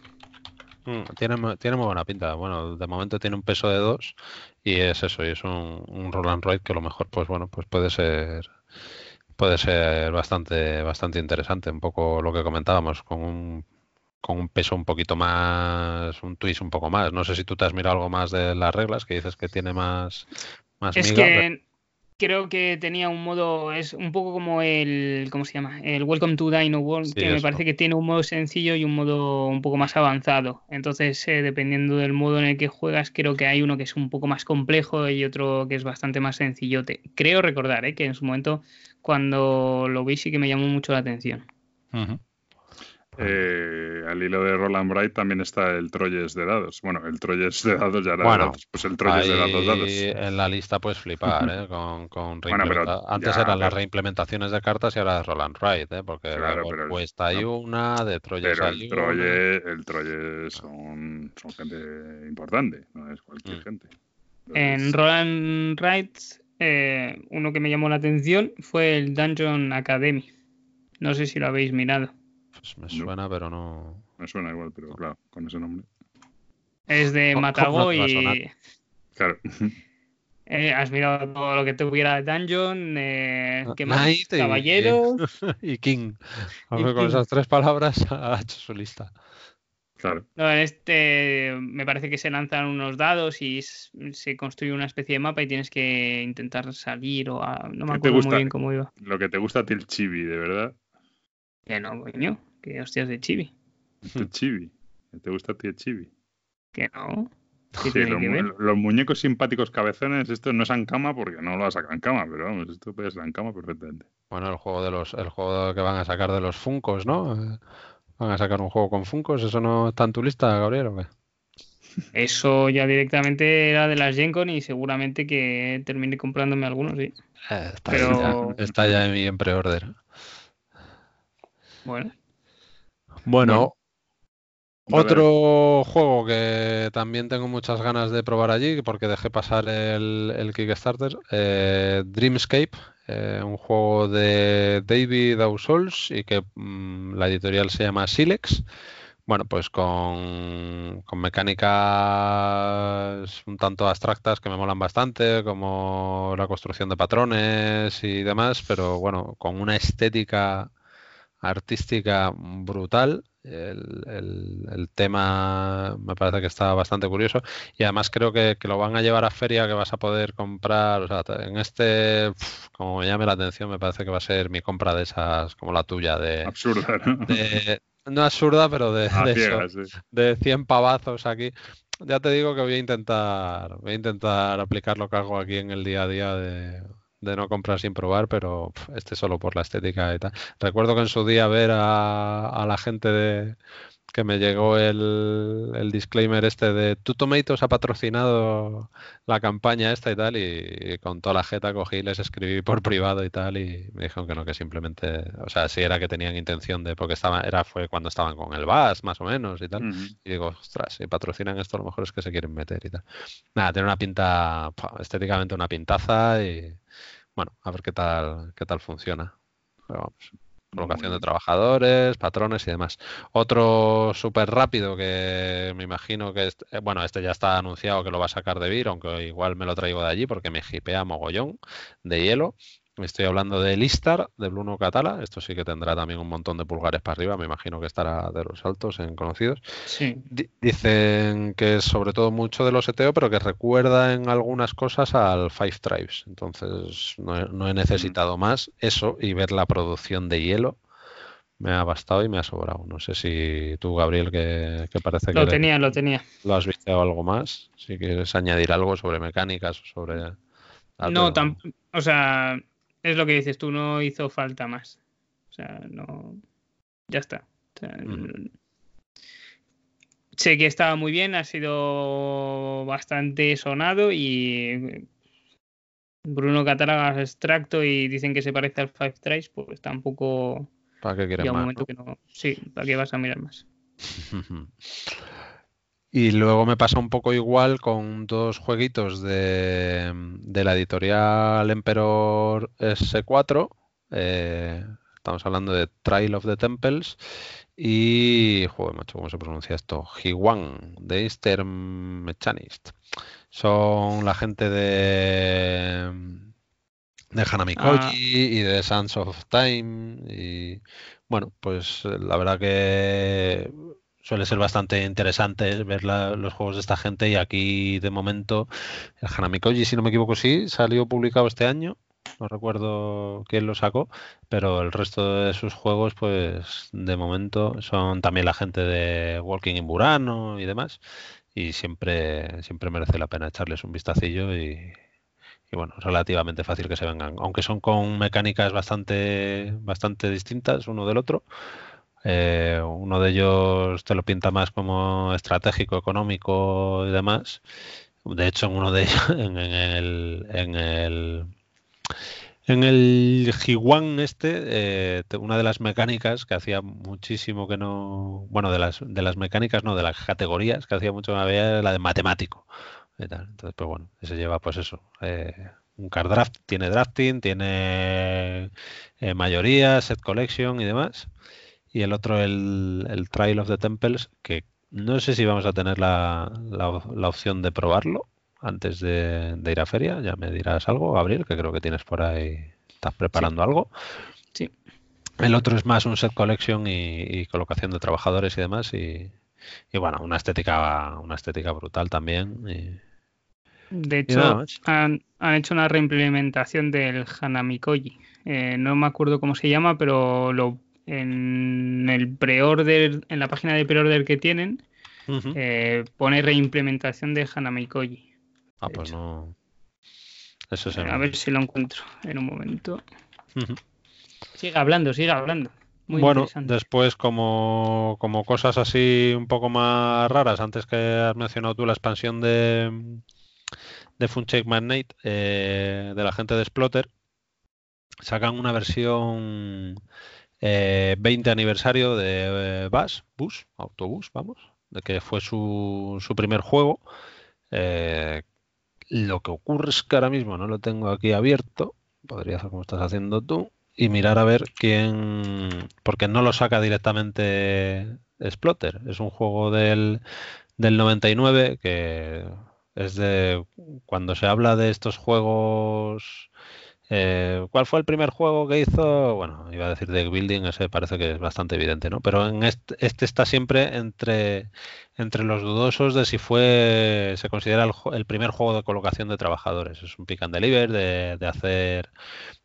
Mm, tiene, tiene muy buena pinta. Bueno, de momento tiene un peso de dos y es eso, y es un, un Roland Wright que a lo mejor, pues bueno, pues puede ser puede ser bastante, bastante interesante. Un poco lo que comentábamos, con un, con un peso un poquito más, un twist un poco más. No sé si tú te has mirado algo más de las reglas, que dices que tiene más, más es Que... Creo que tenía un modo, es un poco como el, ¿cómo se llama? El Welcome to Dino World, que me parece que tiene un modo sencillo y un modo un poco más avanzado. Entonces, eh, dependiendo del modo en el que juegas, creo que hay uno que es un poco más complejo y otro que es bastante más sencillote. Creo recordar ¿eh? que en su momento cuando lo vi sí que me llamó mucho la atención. Eh, al hilo de Roland Bright también está el Troyes de dados. Bueno, el Troyes de dados ya era bueno, pues el Troyes de dados, dados. En la lista puedes flipar, ¿eh? <laughs> Con, con Antes eran las reimplementaciones de cartas y ahora es Roland Wright, ¿eh? Porque claro, de hay una, de Troyes pero hay el Troyes, el Troyes son, son gente importante, no es cualquier mm. gente. En Roland Wright eh, uno que me llamó la atención fue el Dungeon Academy. No sé si lo habéis mirado. Pues me suena, pero no. Me suena igual, pero claro, con ese nombre. Es de Matago y. Claro. <laughs> Eh, has mirado todo lo que tuviera Dungeon, eh, ¿qué más? Caballero <laughs> y King. con esas tres palabras <laughs> ha hecho su lista. Claro. No, en este me parece que se lanzan unos dados y se construye una especie de mapa y tienes que intentar salir o no me acuerdo muy bien cómo iba. Lo que te gusta a ti el chibi, de verdad. Que no, coño, que hostias de chibi. El chibi. ¿Te gusta a ti el chibi? Que no. los, muñecos simpáticos cabezones, esto no es en cama porque no lo sacar en cama, pero vamos, esto puede ser en cama perfectamente. Bueno, el juego de los, el juego que van a sacar de los Funcos, ¿no? Van a sacar un juego con Funcos, ¿eso no está en tu lista, Gabriel, o qué? Eso ya directamente era de las Gencon y seguramente que termine comprándome algunos, sí. Eh, está, Pero... ya, está ya en mi en pre-order. Bueno. Bueno, otro juego que también tengo muchas ganas de probar allí, porque dejé pasar el, Kickstarter, eh, Dreamscape, eh, un juego de David Aussols y que mm, la editorial se llama Silex. Bueno, pues con, con, mecánicas un tanto abstractas que me molan bastante, como la construcción de patrones y demás, pero bueno, con una estética artística brutal el, tema me parece que está bastante curioso y además creo que, lo van a llevar a feria que vas a poder comprar. O sea, en este, como me llame la atención, me parece que va a ser mi compra de esas, como la tuya, de. Absurda, ¿no? no absurda, pero de, de, de 100 pavazos aquí. Ya te digo que voy a intentar, voy a intentar aplicar lo que hago aquí en el día a día de de no comprar sin probar, pero este solo por la estética y tal. Recuerdo que en su día ver a, la gente de que me llegó el, disclaimer este de Tu Tomatoes ha patrocinado la campaña esta y tal, y, con toda la jeta cogí y les escribí por privado y tal, y me dijeron que no, que simplemente, o sea, si era que tenían intención de, porque estaba, era fue cuando estaban con el VAS más o menos y tal, y digo, ostras, si patrocinan esto, a lo mejor es que se quieren meter y tal. Nada, tiene una pinta, estéticamente una pintaza y bueno, a ver qué tal, qué tal funciona. Pero vamos, colocación de trabajadores, patrones y demás. Otro súper rápido que me imagino que, eh, bueno, este ya está anunciado que lo va a sacar de Vir, aunque igual me lo traigo de allí porque me hipea mogollón de hielo. Estoy hablando de Listar, de Bruno Catala. Esto sí que tendrá también un montón de pulgares para arriba. Me imagino que estará de los altos en conocidos. Sí. dicen que es sobre todo mucho de los ETO, pero que recuerda en algunas cosas al Five Tribes. Entonces no he, necesitado más eso y ver la producción de hielo me ha bastado y me ha sobrado. No sé si tú, Gabriel, que, parece que... Lo tenía, lo tenía. ¿Lo has visto algo más? Si quieres añadir algo sobre mecánicas o sobre... No, o sea, es lo que dices tú, no hizo falta más. O sea, no. Ya está. Sé que estaba muy bien, ha sido bastante sonado y Bruno Cataraga extracto y dicen que se parece al Five Tries, pues tampoco. ¿Para qué quieres más? Que no... Sí, ¿para qué vas a mirar más? <laughs> Y luego me pasa un poco igual con dos jueguitos de, la editorial Emperor S4. Eh, estamos hablando de Trial of the Temples y, joder, macho, ¿cómo se pronuncia esto? Hiwan, de Eastern Mechanist. Son la gente de de Hanami Koji ah. y de Sands of Time y bueno, pues la verdad que suele ser bastante interesante ver los juegos de esta gente y aquí de momento el Hanami Koji, si no me equivoco, sí, salió publicado este año. No recuerdo quién lo sacó, pero el resto de sus juegos, pues de momento son también la gente de Walking in Burano y demás. Y siempre, siempre merece la pena echarles un vistacillo y, y bueno, relativamente fácil que se vengan. Aunque son con mecánicas bastante, bastante distintas uno del otro, eh, uno de ellos te lo pinta más como estratégico, económico y demás. De hecho, en uno de ellos, <laughs> en, el, en el en el Jiwan este, eh, una de las mecánicas que hacía muchísimo que no, bueno, de las de las mecánicas no, de las categorías que hacía mucho que no había la de matemático. Entonces, pues bueno, ese lleva pues eso, eh, un card draft, tiene drafting, tiene mayoría, set collection y demás y el otro el, el Trial of the Temples, que no sé si vamos a tener la, la, opción de probarlo antes de, ir a feria. Ya me dirás algo, Gabriel, que creo que tienes por ahí, estás preparando algo. Sí. El otro es más un set collection y, colocación de trabajadores y demás. Y, bueno, una estética, una estética brutal también. De hecho, han, hecho una reimplementación del Hanamikoji. Eh, no me acuerdo cómo se llama, pero lo, en el preorder, en la página de preorder que tienen, eh, pone reimplementación de Hanamikoji. Ah, pues no. Eso A ver si lo encuentro en un momento. Siga hablando, siga hablando. bueno, después como, como cosas así un poco más raras, antes que has mencionado tú la expansión de, de Funcheck Magnate eh, de la gente de Splotter, sacan una versión 20 eh, aniversario de eh, Bus, Bus, autobús, vamos, de que fue su, su primer juego. lo que ocurre es que ahora mismo no lo tengo aquí abierto, podría hacer como estás haciendo tú, y mirar a ver quién, porque no lo saca directamente Splotter, es un juego del, del 99 que es de cuando se habla de estos juegos. Eh, ¿Cuál fue el primer juego que hizo? Bueno, iba a decir de Building, ese parece que es bastante evidente, ¿no? Pero en este, este está siempre entre, entre los dudosos de si fue, se considera el, primer juego de colocación de trabajadores. Es un pick and deliver de, hacer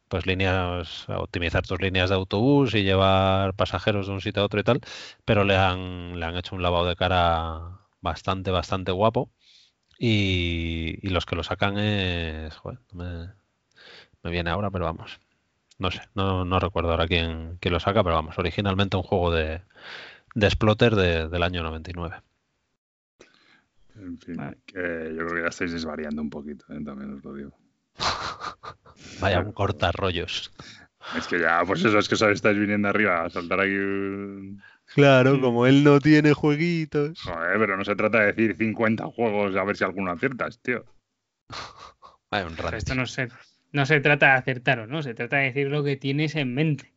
pues líneas, optimizar tus líneas de autobús y llevar pasajeros de un sitio a otro y tal, pero le han, le han hecho un lavado de cara bastante, bastante guapo. Y, los que lo sacan es. Viene ahora, pero vamos. No sé, no, recuerdo ahora quién, quién, lo saca, pero vamos, originalmente un juego de, de Splotter del año 99. En fin, que yo creo que ya estáis desvariando un poquito, ¿eh? también os lo digo. <laughs> Vaya un rollos Es que ya, pues eso es que os estáis viniendo arriba a saltar aquí un, Claro, como él no tiene jueguitos. Joder, pero no se trata de decir 50 juegos a ver si alguno aciertas, tío. Esto no se, no se trata de acertar o no, se trata de decir lo que tienes en mente.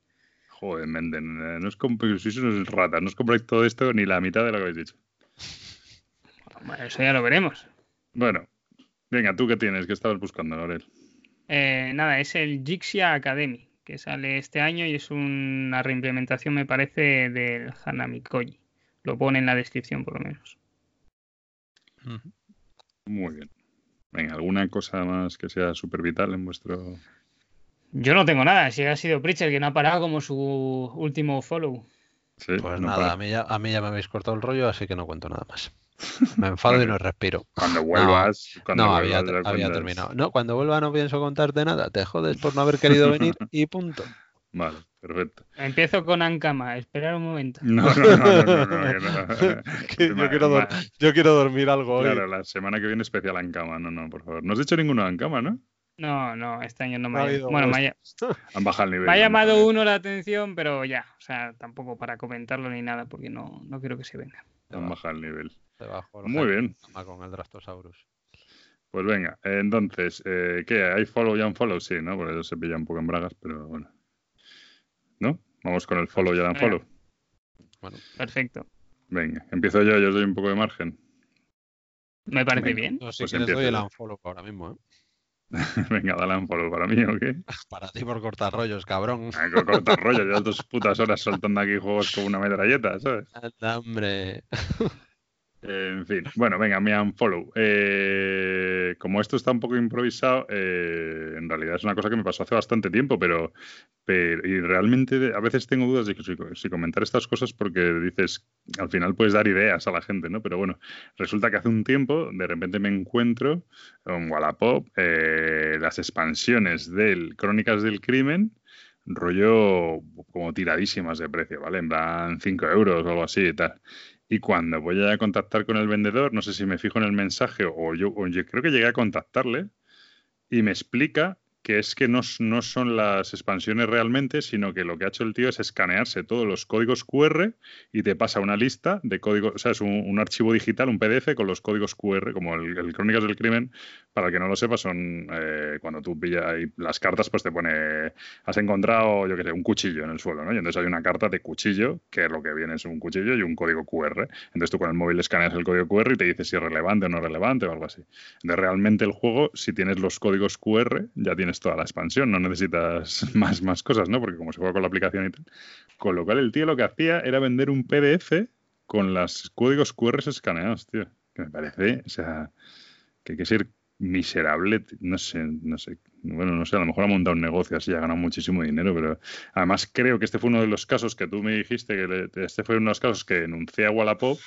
Joder, Menden, no es si sois ratas, no os compréis todo esto ni la mitad de lo que habéis dicho. Bueno, eso ya lo veremos. Bueno, venga, ¿tú qué tienes? ¿Qué estabas buscando, Lorel? Eh, nada, es el Jixia Academy que sale este año y es una reimplementación, me parece, del Hanami Koji. Lo pone en la descripción, por lo menos. Muy bien. Venga, ¿alguna cosa más que sea súper vital en vuestro...? Yo no tengo nada. Si ha sido Pritchard que no ha parado como su último follow. pues nada, a mí, ya, a mí ya me habéis cortado el rollo, así que no cuento nada más. Me enfado y no respiro. Cuando vuelvas. No, había, terminado. No, cuando vuelva no pienso contarte nada. Te jodes por no haber querido <laughs> venir y punto. Vale, perfecto. Empiezo con Ankama. Esperar un momento. No, no, no, no, yo, quiero dormir algo hoy. Claro, la semana que viene especial Ankama. No, no, por favor. No has dicho ninguno Ankama, ¿no? No, no, este año no me ha, bueno, me ha... <laughs> Han bajado el nivel. Me ha llamado uno la atención, pero ya, o sea, tampoco para comentarlo ni nada, porque no, no quiero que se venga. Han bajado el nivel. Muy bien. Con el Drastosaurus. Pues venga, entonces, eh, ¿qué? ¿Hay follow y unfollow? Sí, ¿no? Porque eso se pilla un poco en bragas, pero bueno. Vamos con el follow y el unfollow. Bueno, perfecto. Venga, empiezo yo, yo os doy un poco de margen. Me parece bien. No, si pues quieres doy el unfollow ahora mismo, ¿eh? <laughs> Venga, dale unfollow para mí, ¿o qué? <laughs> Para ti por cortar rollos, cabrón. Ah, cortar rollos, <laughs> ya dos putas horas soltando aquí juegos con una metralleta, ¿sabes? Anda, hombre. En fin, bueno, venga, me unfollow. Eh, como esto está un poco improvisado, eh, en realidad es una cosa que me pasó hace bastante tiempo, pero, y realmente a veces tengo dudas de si, comentar estas cosas porque dices, al final puedes dar ideas a la gente, ¿no? Pero bueno, resulta que hace un tiempo de repente me encuentro en Wallapop eh, las expansiones del Crónicas del Crimen rollo como tiradísimas de precio, ¿vale? En plan 5 euros o algo así y tal. Y cuando voy a contactar con el vendedor, no sé si me fijo en el mensaje o yo, o yo creo que llegué a contactarle y me explica que es que no, no, son las expansiones realmente, sino que lo que ha hecho el tío es escanearse todos los códigos QR y te pasa una lista de códigos, o sea, es un, archivo digital, un PDF con los códigos QR, como el, Crónicas del Crimen, para el que no lo sepa, son eh, cuando tú pillas las cartas, pues te pone, has encontrado, yo qué sé, un cuchillo en el suelo, ¿no? Y entonces hay una carta de cuchillo, que lo que viene es un cuchillo y un código QR. Entonces tú con el móvil escaneas el código QR y te dice si es relevante o no relevante o algo así. Entonces realmente el juego, si tienes los códigos QR, ya tienes toda la expansión, no necesitas <laughs> más, más cosas, ¿no? Porque como se juega con la aplicación y tal. Con lo cual el tío lo que hacía era vender un PDF con los códigos QR escaneados, tío. Que me parece, o sea, que hay que ser miserable, no sé, no sé, bueno, no sé, a lo mejor ha montado un negocio así, ha ganado muchísimo dinero, pero además creo que este fue uno de los casos que tú me dijiste, que este fue uno de los casos que denuncié a Wallapop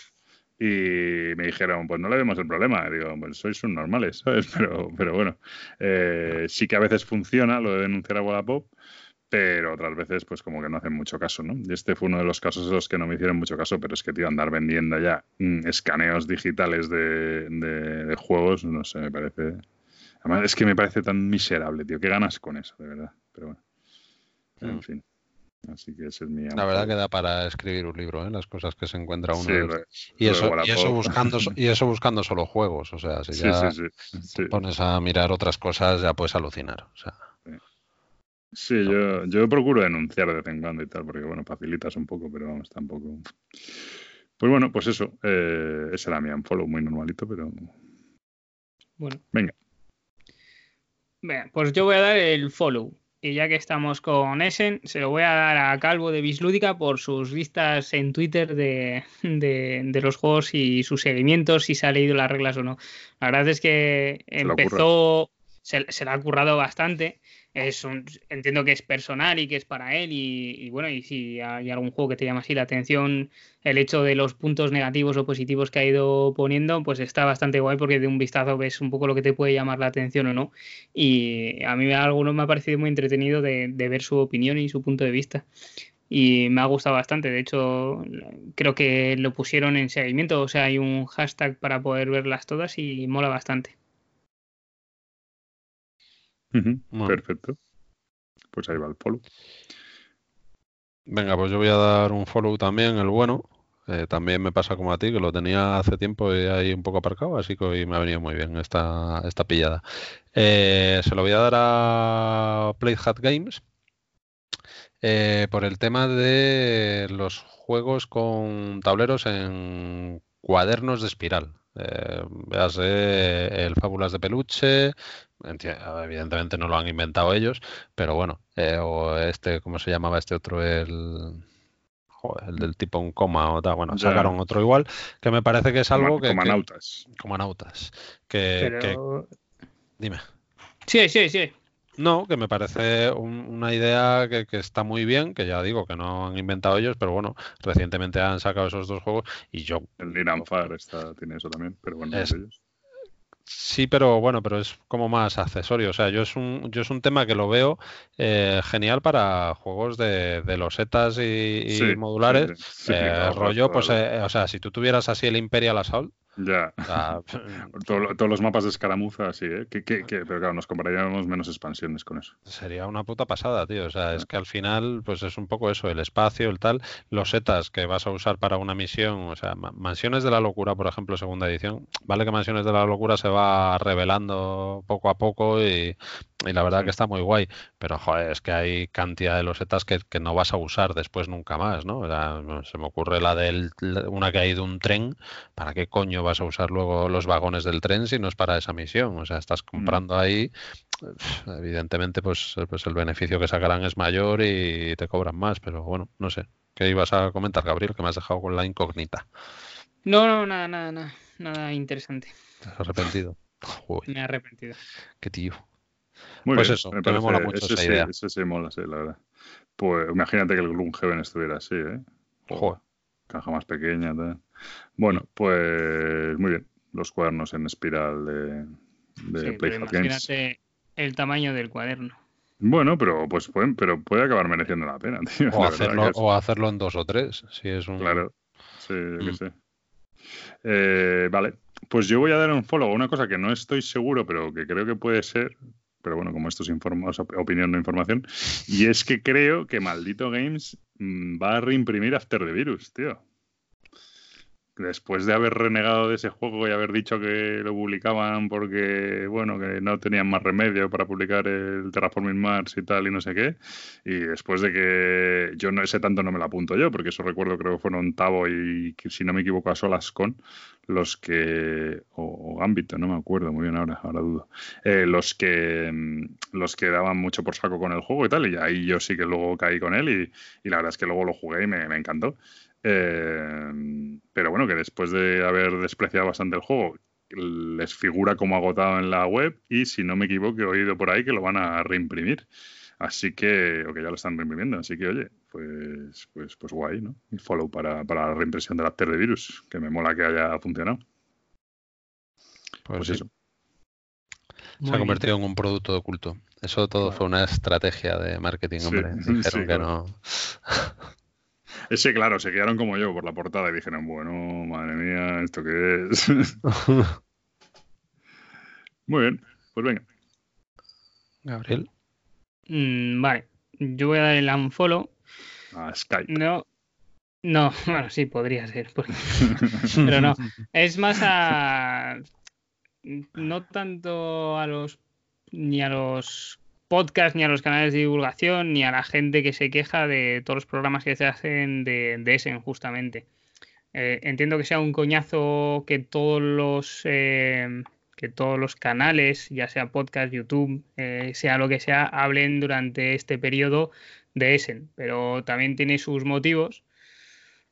y me dijeron, pues no le vemos el problema. digo, pues sois un normales, <laughs> ¿sabes? Pero, pero bueno, eh, sí que a veces funciona lo de denunciar a Wallapop, pero otras veces pues como que no hacen mucho caso, ¿no? Y este fue uno de los casos en los que no me hicieron mucho caso, pero es que, tío, andar vendiendo ya mm, escaneos digitales de, de, juegos, no sé, me parece... Además, es que me parece tan miserable, tío, qué ganas con eso, de verdad. Pero bueno, en mm. fin. Así que ese es mi... La verdad que da para escribir un libro, ¿eh? las cosas que se encuentra uno. y, eso, y, eso buscando, y eso buscando solo juegos. O sea, si ya pones a mirar otras cosas, ya puedes alucinar. O sea. Sí, yo, yo procuro denunciar de vez en cuando y tal, porque bueno, facilitas un poco, pero vamos, tampoco. Pues bueno, pues eso. Eh, ese era mi unfollow muy normalito, pero. Bueno. Venga. Venga, pues yo voy a dar el follow. Y ya que estamos con Essen, se lo voy a dar a Calvo de Bislúdica por sus vistas en Twitter de, de, los juegos y sus seguimientos, si se ha leído las reglas o no. La verdad es que empezó, se, se, le ha currado bastante es un, entiendo que es personal y que es para él y, bueno, y si hay algún juego que te llama así la atención, el hecho de los puntos negativos o positivos que ha ido poniendo, pues está bastante guay porque de un vistazo ves un poco lo que te puede llamar la atención o no. Y a mí alguno me ha parecido muy entretenido de, de ver su opinión y su punto de vista y me ha gustado bastante. De hecho, creo que lo pusieron en seguimiento, o sea, hay un hashtag para poder verlas todas y mola bastante. Perfecto. Pues ahí va el follow. Venga, pues yo voy a dar un follow también, el bueno. Eh, también me pasa como a ti, que lo tenía hace tiempo y ahí un poco aparcado, así que hoy me ha venido muy bien esta, esta pillada. Eh, se lo voy a dar a Playhat Games eh, por el tema de los juegos con tableros en cuadernos de espiral. Eh, el Fábulas de Peluche, evidentemente no lo han inventado ellos, pero bueno, eh, o este, ¿cómo se llamaba este otro? El, el del tipo un coma o tal, bueno, sacaron otro igual, que me parece que es algo que... Comanautas. comanautas. Que, que... Dime. Sí, sí, sí. No, que me parece una idea que, está muy bien, que ya digo que no han inventado ellos, pero bueno, recientemente han sacado esos dos juegos y yo... El Niranfar está, tiene eso también, pero bueno, es, ellos. Sí, pero bueno, pero es como más accesorio. O sea, yo es un, yo es un tema que lo veo eh, genial para juegos de, de losetas y, modulares. Eh, rollo, pues, eh, o sea, si tú tuvieras así el Imperial Assault, ya. <laughs> todos los mapas de escaramuza, sí, ¿eh? Que, pero claro, nos compraríamos menos expansiones con eso. Sería una puta pasada, tío. O sea, es que al final, pues es un poco eso, el espacio, el tal, los setas que vas a usar para una misión, o sea, Mansiones de la Locura, por ejemplo, segunda edición. Vale que Mansiones de la Locura se va revelando poco a poco y, la verdad que está muy guay. Pero, joder, es que hay cantidad de losetas que, que no vas a usar después nunca más, ¿no? O sea, se me ocurre la de una que hay de un tren. ¿Para qué coño vas a usar luego los vagones del tren si no es para esa misión. O sea, estás mm. comprando ahí, evidentemente, pues, pues el beneficio que sacarán es mayor y te cobran más, pero bueno, no sé. ¿Qué ibas a comentar, Gabriel? Que me has dejado con la incógnita. No, no, nada, nada, nada, nada interesante. ¿Te has arrepentido? Me he arrepentido. Qué tío. pues eso, me, me mola mucho esa idea. Eso sí mola, sí, la verdad. Pues imagínate que el Gloomhaven estuviera así, ¿eh? Joder. Caja más pequeña, tal. Bueno, pues muy bien. Los cuadernos en espiral de, de sí, Imagínate el tamaño del cuaderno. Bueno, pero pues pueden, pero puede acabar mereciendo la pena, <laughs> tío. O, hacerlo, o hacerlo en dos o tres, si es un. Claro, sí, yo qué mm. sé. Eh, vale, pues yo voy a dar un follow a una cosa que no estoy seguro, pero que creo que puede ser, pero bueno, como esto es opinión, no información, y es que creo que Maldito Games mm, va a reimprimir After the Virus, tío después de haber renegado de ese juego y haber dicho que lo publicaban porque, bueno, que no tenían más remedio para publicar el Terraforming Mars y tal y no sé qué, y después de que yo no ese tanto no me lo apunto yo, porque eso recuerdo creo que fueron Tavo y, si no me equivoco, a solas con los que, o, Ámbito, no me acuerdo muy bien ahora, ahora dudo, eh, los que mm, los que daban mucho por saco con el juego y tal, y ahí yo sí que luego caí con él y, la verdad es que luego lo jugué y me encantó. Eh, pero bueno, que después de haber despreciado bastante el juego, les figura como agotado en la web y si no me equivoco he oído por ahí que lo van a reimprimir. Así que, o que ya lo están reimprimiendo, así que oye, pues, pues, pues guay, ¿no? Y follow para, para la reimpresión del after de virus, que me mola que haya funcionado. Pues, pues eso. Se ha convertido en un producto de culto. Eso todo fue una estrategia de marketing, hombre. <laughs> Dijeron que no. <laughs> Ese, claro, se quedaron como yo por la portada y dijeron, bueno, madre mía, ¿esto qué es? <laughs> Muy bien, pues venga. Gabriel. Mm, vale, yo voy a dar el unfollow. A Skype. No, no, <laughs> bueno, sí, podría ser. <laughs> Pero no, es más a... No tanto a los... ni a los podcasts, ni a los canales de divulgación, ni a la gente que se queja de todos los programas que se hacen de, Essen, justamente. Eh, entiendo que sea un coñazo que todos los... Eh, que todos los canales, ya sea podcast, YouTube, eh, sea lo que sea, hablen durante este periodo de Essen. Pero también tiene sus motivos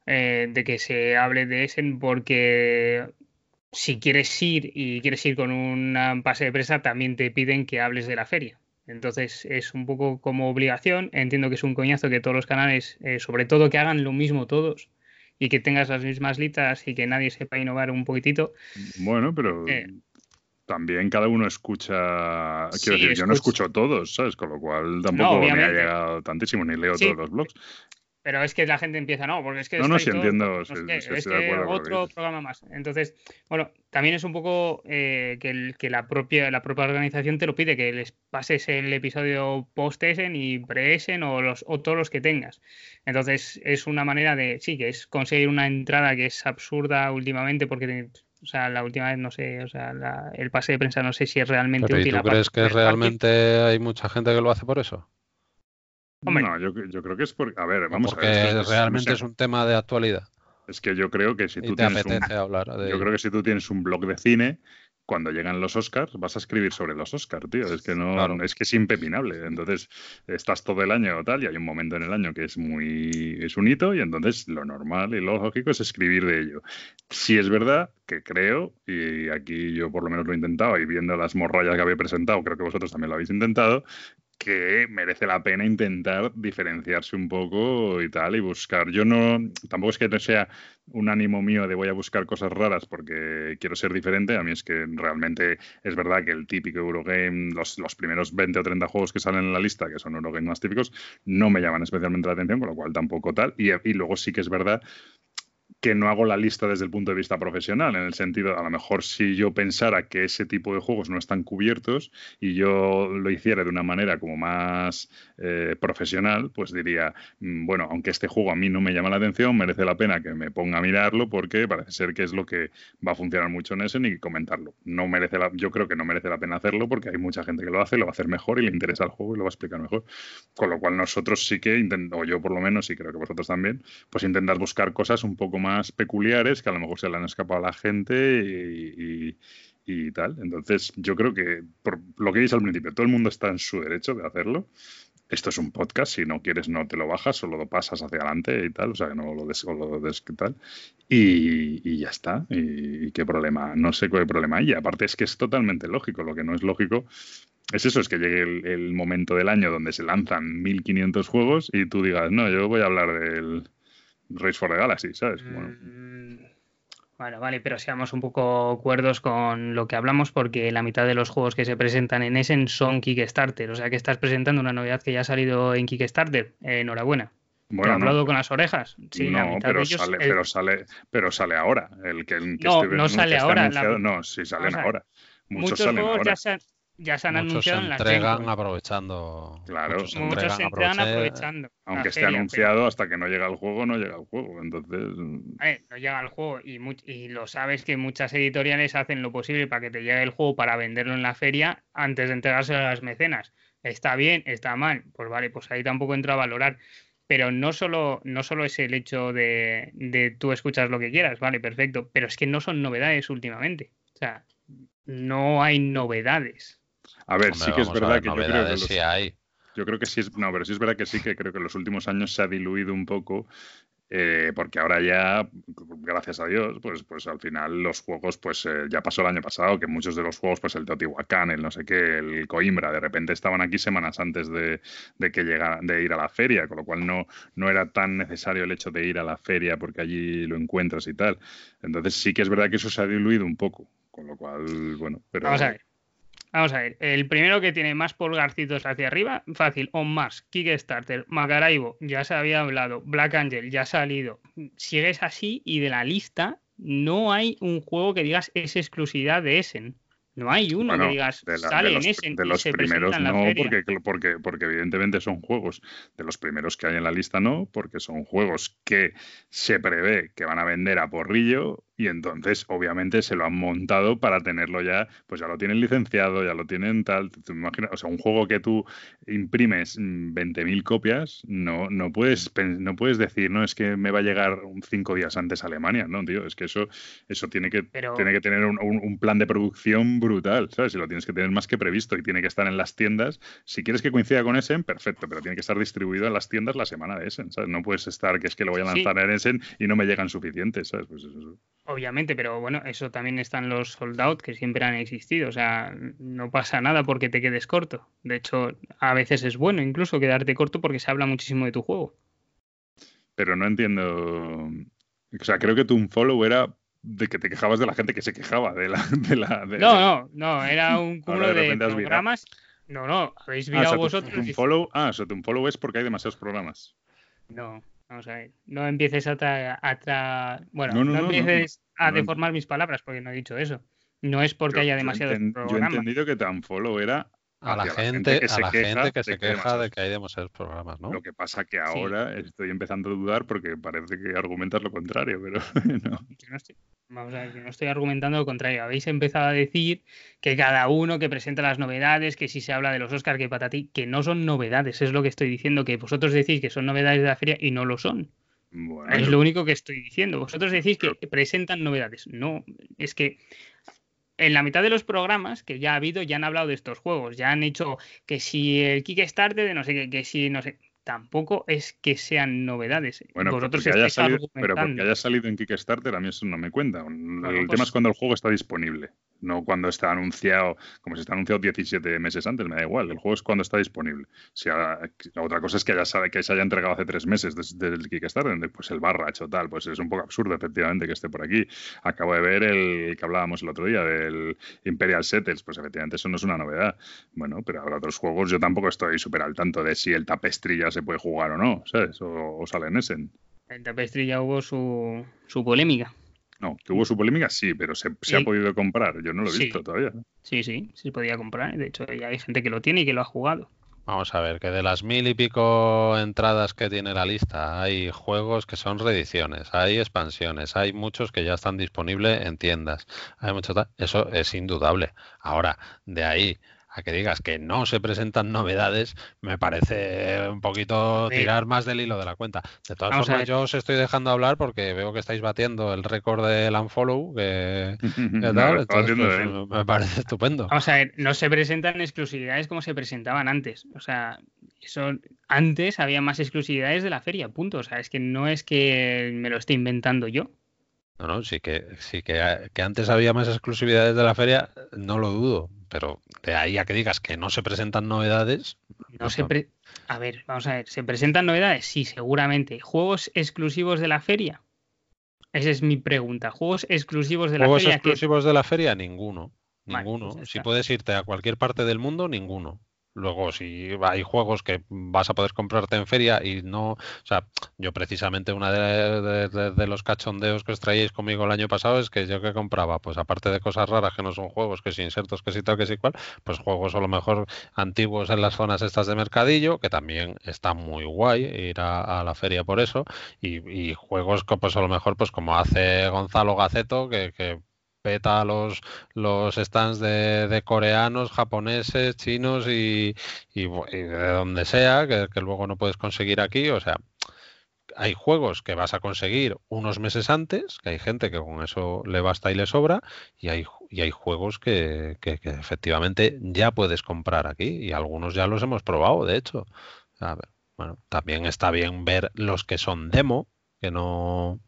de que se hable de Essen porque si quieres ir y quieres ir con un pase de presa, también te piden que hables de la feria. Entonces es un poco como obligación. Entiendo que es un coñazo que todos los canales, eh, sobre todo que hagan lo mismo todos y que tengas las mismas listas y que nadie sepa innovar un poquitito. Bueno, pero también cada uno escucha. Quiero decir, yo no escucho todos, ¿sabes? Con lo cual tampoco me ha llegado tantísimo, ni leo todos los blogs. Pero es que la gente empieza, no, porque es que. No, no, sí entiendo. es que otro programa más. Entonces, bueno, también es un poco eh, que, que, la, propia, la propia organización te lo pide, que les pases el episodio post-Essen y pre-Essen o, los, o todos los que tengas. Entonces, es una manera de, sí, que es conseguir una entrada que es absurda últimamente porque o sea, la última vez no sé, o sea, el pase de prensa no sé si es realmente útil. ¿Y tú crees que realmente hay mucha gente que lo hace por eso? No, yo, creo que es porque, a ver, vamos a ver. realmente es un tema de actualidad. Es que yo creo que si tú tienes hablar yo creo que si tú tienes un blog de cine, cuando llegan los Oscars vas a escribir sobre los Oscars, tío. Es que no, es que es impepinable. Entonces, estás todo el año o tal, y hay un momento en el año que es muy, es un hito, y entonces lo normal y lo lógico es escribir de ello. Si es verdad que creo, y aquí yo por lo menos lo he intentado, y viendo las morrayas que había presentado, creo que vosotros también lo habéis intentado, que merece la pena intentar diferenciarse un poco y tal y buscar. Yo no, tampoco es que no sea un ánimo mío de voy a buscar cosas raras porque quiero ser diferente. A mí es que realmente es verdad que el típico Eurogame, los, los primeros 20 o 30 juegos que salen en la lista, que son Eurogame más típicos, no me llaman especialmente la atención, con lo cual tampoco tal. Y, y luego sí que es verdad que no hago la lista desde el punto de vista profesional, en el sentido, a lo mejor si yo pensara que ese tipo de juegos no están cubiertos y yo lo hiciera de una manera como más eh, profesional, pues diría, mm, bueno, aunque este juego a mí no me llama la atención, merece la pena que me ponga a mirarlo porque parece ser que es lo que va a funcionar mucho en ese y comentarlo. No merece la, yo creo que no merece la pena hacerlo porque hay mucha gente que lo hace, lo va a hacer mejor y le interesa el juego y lo va a explicar mejor. Con lo cual nosotros sí que o yo por lo menos, y creo que vosotros también, pues intentar buscar cosas un poco más peculiares que a lo mejor se le han escapado a la gente y, tal. Entonces, yo creo que, por lo que dices al principio, todo el mundo está en su derecho de hacerlo. Esto es un podcast, si no quieres no te lo bajas, solo lo pasas hacia adelante y tal, o sea que no lo des, lo des tal. Y, ya está. Y, qué problema, no sé qué problema hay. Y aparte es que es totalmente lógico, lo que no es lógico es eso, es que llegue el, el momento del año donde se lanzan 1500 juegos y tú digas, no, yo voy a hablar del, Race for the Galaxy, ¿sabes? Mm, bueno. vale, pero seamos un poco cuerdos con lo que hablamos porque la mitad de los juegos que se presentan en Essen son Kickstarter, o sea que estás presentando una novedad que ya ha salido en Kickstarter. enhorabuena. Bueno, ¿Te hablado con las orejas? Sí, no, pero, sale, pero, sale, pero sale ahora. El que, no, no sale ahora. No, sí salen ahora. Muchos, salen juegos ahora. Ya se, ya se han anunciado se en entregan aprovechando. Claro, muchos se, entregan, aprovechando. Aunque esté anunciado, hasta que no llega el juego, no llega el juego. Entonces. no llega el juego. Y, y, lo sabes que muchas editoriales hacen lo posible para que te llegue el juego para venderlo en la feria antes de entregárselo a las mecenas. Está bien, está mal. Pues vale, pues ahí tampoco entra a valorar. Pero no solo, no solo es el hecho de, de tú escuchas lo que quieras, vale, perfecto. Pero es que no son novedades últimamente. O sea, no hay novedades. A ver, sí que es verdad que yo creo que sí hay. Yo creo que sí es, no, pero sí es verdad que sí que creo que en los últimos años se ha diluido un poco Eh, porque ahora ya, gracias a Dios, pues, pues al final los juegos, pues eh, ya pasó el año pasado, que muchos de los juegos, pues el Teotihuacán, el no sé qué, el Coimbra, de repente estaban aquí semanas antes de, que llegara, de ir a la feria, con lo cual no, no era tan necesario el hecho de ir a la feria porque allí lo encuentras y tal. Entonces sí que es verdad que eso se ha diluido un poco, con lo cual, bueno, pero... Vamos a ver. Vamos a ver, el primero que tiene más pulgarcitos hacia arriba, fácil, On Mars, Kickstarter, Macaraibo, ya se había hablado, Black Angel, ya ha salido. Sigues así y de la lista no hay un juego que digas es exclusividad de Essen. No hay uno que digas sale en Essen. De los primeros no, porque, porque, porque evidentemente son juegos. De los primeros que hay en la lista no, porque son juegos que se prevé que van a vender a porrillo y entonces obviamente se lo han montado para tenerlo ya, pues ya lo tienen licenciado, ya lo tienen tal, te imaginas, o sea, un juego que tú imprimes 20.000 copias, no, no, puedes, no puedes decir, no, es que me va a llegar cinco días antes a Alemania, no, tío, es que eso, eso tiene, que, tiene que tener un, un, plan de producción brutal, ¿sabes? Y lo tienes que tener más que previsto y tiene que estar en las tiendas, si quieres que coincida con Essen, perfecto, pero tiene que estar distribuido en las tiendas la semana de Essen, ¿sabes? No puedes estar que es que lo voy a lanzar en Essen y no me llegan suficientes, ¿sabes? Pues eso. Obviamente, pero bueno, eso también están los sold out que siempre han existido. O sea, no pasa nada porque te quedes corto. De hecho, a veces es bueno incluso quedarte corto porque se habla muchísimo de tu juego. Pero no entiendo. O sea, creo que tu un follow era de que te quejabas de la gente que se quejaba de la. De la no, no, no, era un cúmulo de, programas. No, no, habéis ah, virado vosotros. Un follow, ah, o sea, un follow es porque hay demasiados programas. No, Vamos a ver, no empieces a, tra bueno, no, empieces a deformar mis palabras porque no he dicho eso. No es porque haya demasiados programas. Yo he entendido que tan follow era a la, gente, que, se, queja que se queja de que hay demasiados programas, ¿no? Lo que pasa que ahora estoy empezando a dudar porque parece que argumentas lo contrario, pero <laughs> no. vamos a ver, yo no estoy argumentando lo contrario. Habéis empezado a decir que cada uno que presenta las novedades, que si se habla de los Oscars, que ti, que no son novedades, es lo que estoy diciendo, que vosotros decís que son novedades de la feria y no lo son. es lo único que estoy diciendo. Vosotros decís que presentan novedades. No, es que en la mitad de los programas que ya ha habido, ya han hablado de estos juegos, ya han hecho que si el Kickstarter de no sé qué, que si no sé, tampoco es que sean novedades. Bueno, Vosotros pero, porque haya salido, pero porque haya salido en Kickstarter a mí eso no me cuenta. el tema pues es cuando el juego está disponible no cuando está anunciado, como si está anunciado 17 meses antes, me da igual, el juego es cuando está disponible. Si otra cosa es que ya sabe que se haya entregado hace tres meses desde, el Kickstarter, pues el barra hecho tal, pues es un poco absurdo efectivamente que esté por aquí. Acabo de ver el que hablábamos el otro día del Imperial Settles, pues efectivamente eso no es una novedad. Bueno, pero habrá otros juegos, yo tampoco estoy súper al tanto de si el Tapestry ya se puede jugar o no, ¿sabes? O, sale en Essen. El Tapestry ya hubo su, su polémica. No, que hubo su polémica, sí, pero se, ha podido comprar. Yo no lo he visto todavía. Sí, sí, se podía comprar. De hecho, ya hay gente que lo tiene y que lo ha jugado. Vamos a ver, que de las mil y pico entradas que tiene la lista, hay juegos que son reediciones, hay expansiones, hay muchos que ya están disponibles en tiendas. Hay mucho Eso es indudable. Ahora, de ahí a que digas que no se presentan novedades, me parece un poquito tirar más del hilo de la cuenta. De todas formas, yo os estoy dejando hablar porque veo que estáis batiendo el récord del unfollow, que, <laughs> tal, pues, me parece estupendo. Vamos a ver, no se presentan exclusividades como se presentaban antes. O sea, eso antes había más exclusividades de la feria, punto. O sea, es que no es que me lo esté inventando yo. No, no, sí que sí que, que antes había más exclusividades de la feria, no lo dudo, pero de ahí a que digas que no se presentan novedades. No se A ver, vamos a ver, ¿se presentan novedades? Sí, seguramente. ¿Juegos exclusivos de la feria? Esa es mi pregunta. ¿Juegos exclusivos de la feria? ¿Juegos exclusivos de la feria? Ninguno. Ninguno. Pues si puedes irte a cualquier parte del mundo, ninguno. Luego, si hay juegos que vas a poder comprarte en feria y no, o sea, yo precisamente una de, los cachondeos que os traíais conmigo el año pasado es que yo que compraba, pues aparte de cosas raras que no son juegos, que si insertos, que si tal, que si cual, pues juegos a lo mejor antiguos en las zonas estas de mercadillo, que también está muy guay ir a, la feria por eso, y, juegos que pues a lo mejor pues como hace Gonzalo Gaceto, que, que peta los, los stands de, coreanos, japoneses, chinos y, de donde sea, que, luego no puedes conseguir aquí. O sea, hay juegos que vas a conseguir unos meses antes, que hay gente que con eso le basta y le sobra, y hay, y hay juegos que, que, efectivamente ya puedes comprar aquí, y algunos ya los hemos probado, de hecho. Bueno, también está bien ver los que son demo, que no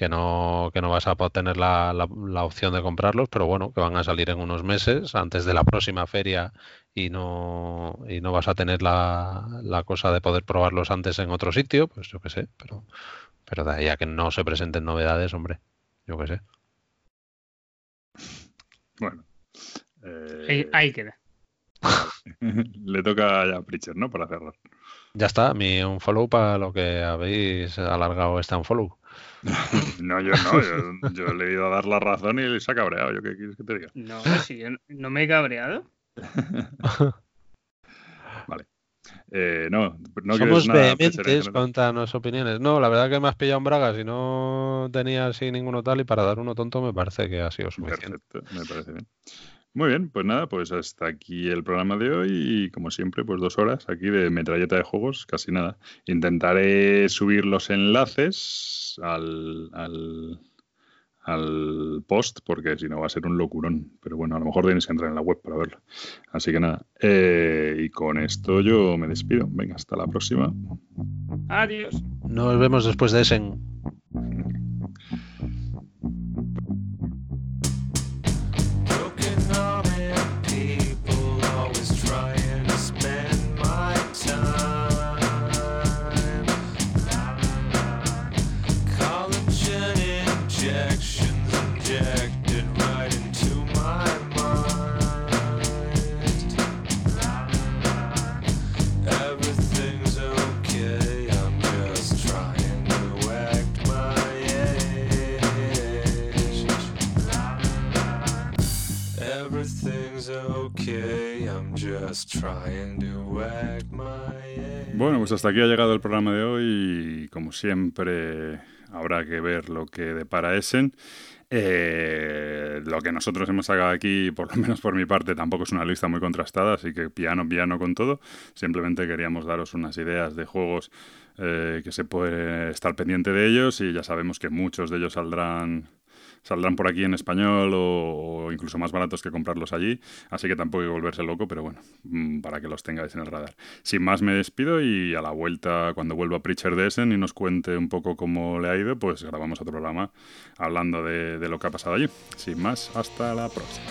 que no, que no vas a tener la, la, opción de comprarlos, pero bueno, que van a salir en unos meses antes de la próxima feria y no, y no vas a tener la, la cosa de poder probarlos antes en otro sitio, pues yo qué sé, pero, pero de ahí a que no se presenten novedades, hombre, yo qué sé. Bueno. ahí, queda. <laughs> Le toca ya a Pritchard, ¿no? Para cerrar. Ya está, mi un follow para lo que habéis alargado este un follow. <laughs> no, yo no, yo, le he ido a dar la razón y se ha cabreado. ¿Yo qué quieres que te diga? No, si yo no me he cabreado. <laughs> vale. Eh, no, no Somos vehementes contra opiniones. No, la verdad que me has pillado en bragas y no tenía así ninguno tal y para dar uno tonto me parece que ha sido suficiente. Perfecto, me parece bien. Muy bien, pues nada, pues hasta aquí el programa de hoy y como siempre, pues dos horas aquí de metralleta de juegos, casi nada. Intentaré subir los enlaces al, al, al post porque si no va a ser un locurón. Pero bueno, a lo mejor tenéis que entrar en la web para verlo. Así que nada, eh, y con esto yo me despido. Venga, hasta la próxima. Adiós. Nos vemos después de ese. Bueno, pues hasta aquí ha llegado el programa de hoy como siempre habrá que ver lo que depara Essen. Eh, lo que nosotros hemos sacado aquí, por lo menos por mi parte, tampoco es una lista muy contrastada, así que piano, piano con todo. Simplemente queríamos daros unas ideas de juegos eh, que se puede estar pendiente de ellos y ya sabemos que muchos de ellos saldrán saldrán por aquí en español o, incluso más baratos que comprarlos allí, así que tampoco hay que volverse loco, pero bueno, mm, para que los tengáis en el radar. Sin más me despido y a la vuelta, cuando vuelva Preacher de Essen y nos cuente un poco cómo le ha ido, pues grabamos otro programa hablando de, de lo que ha pasado allí. Sin más, hasta la próxima.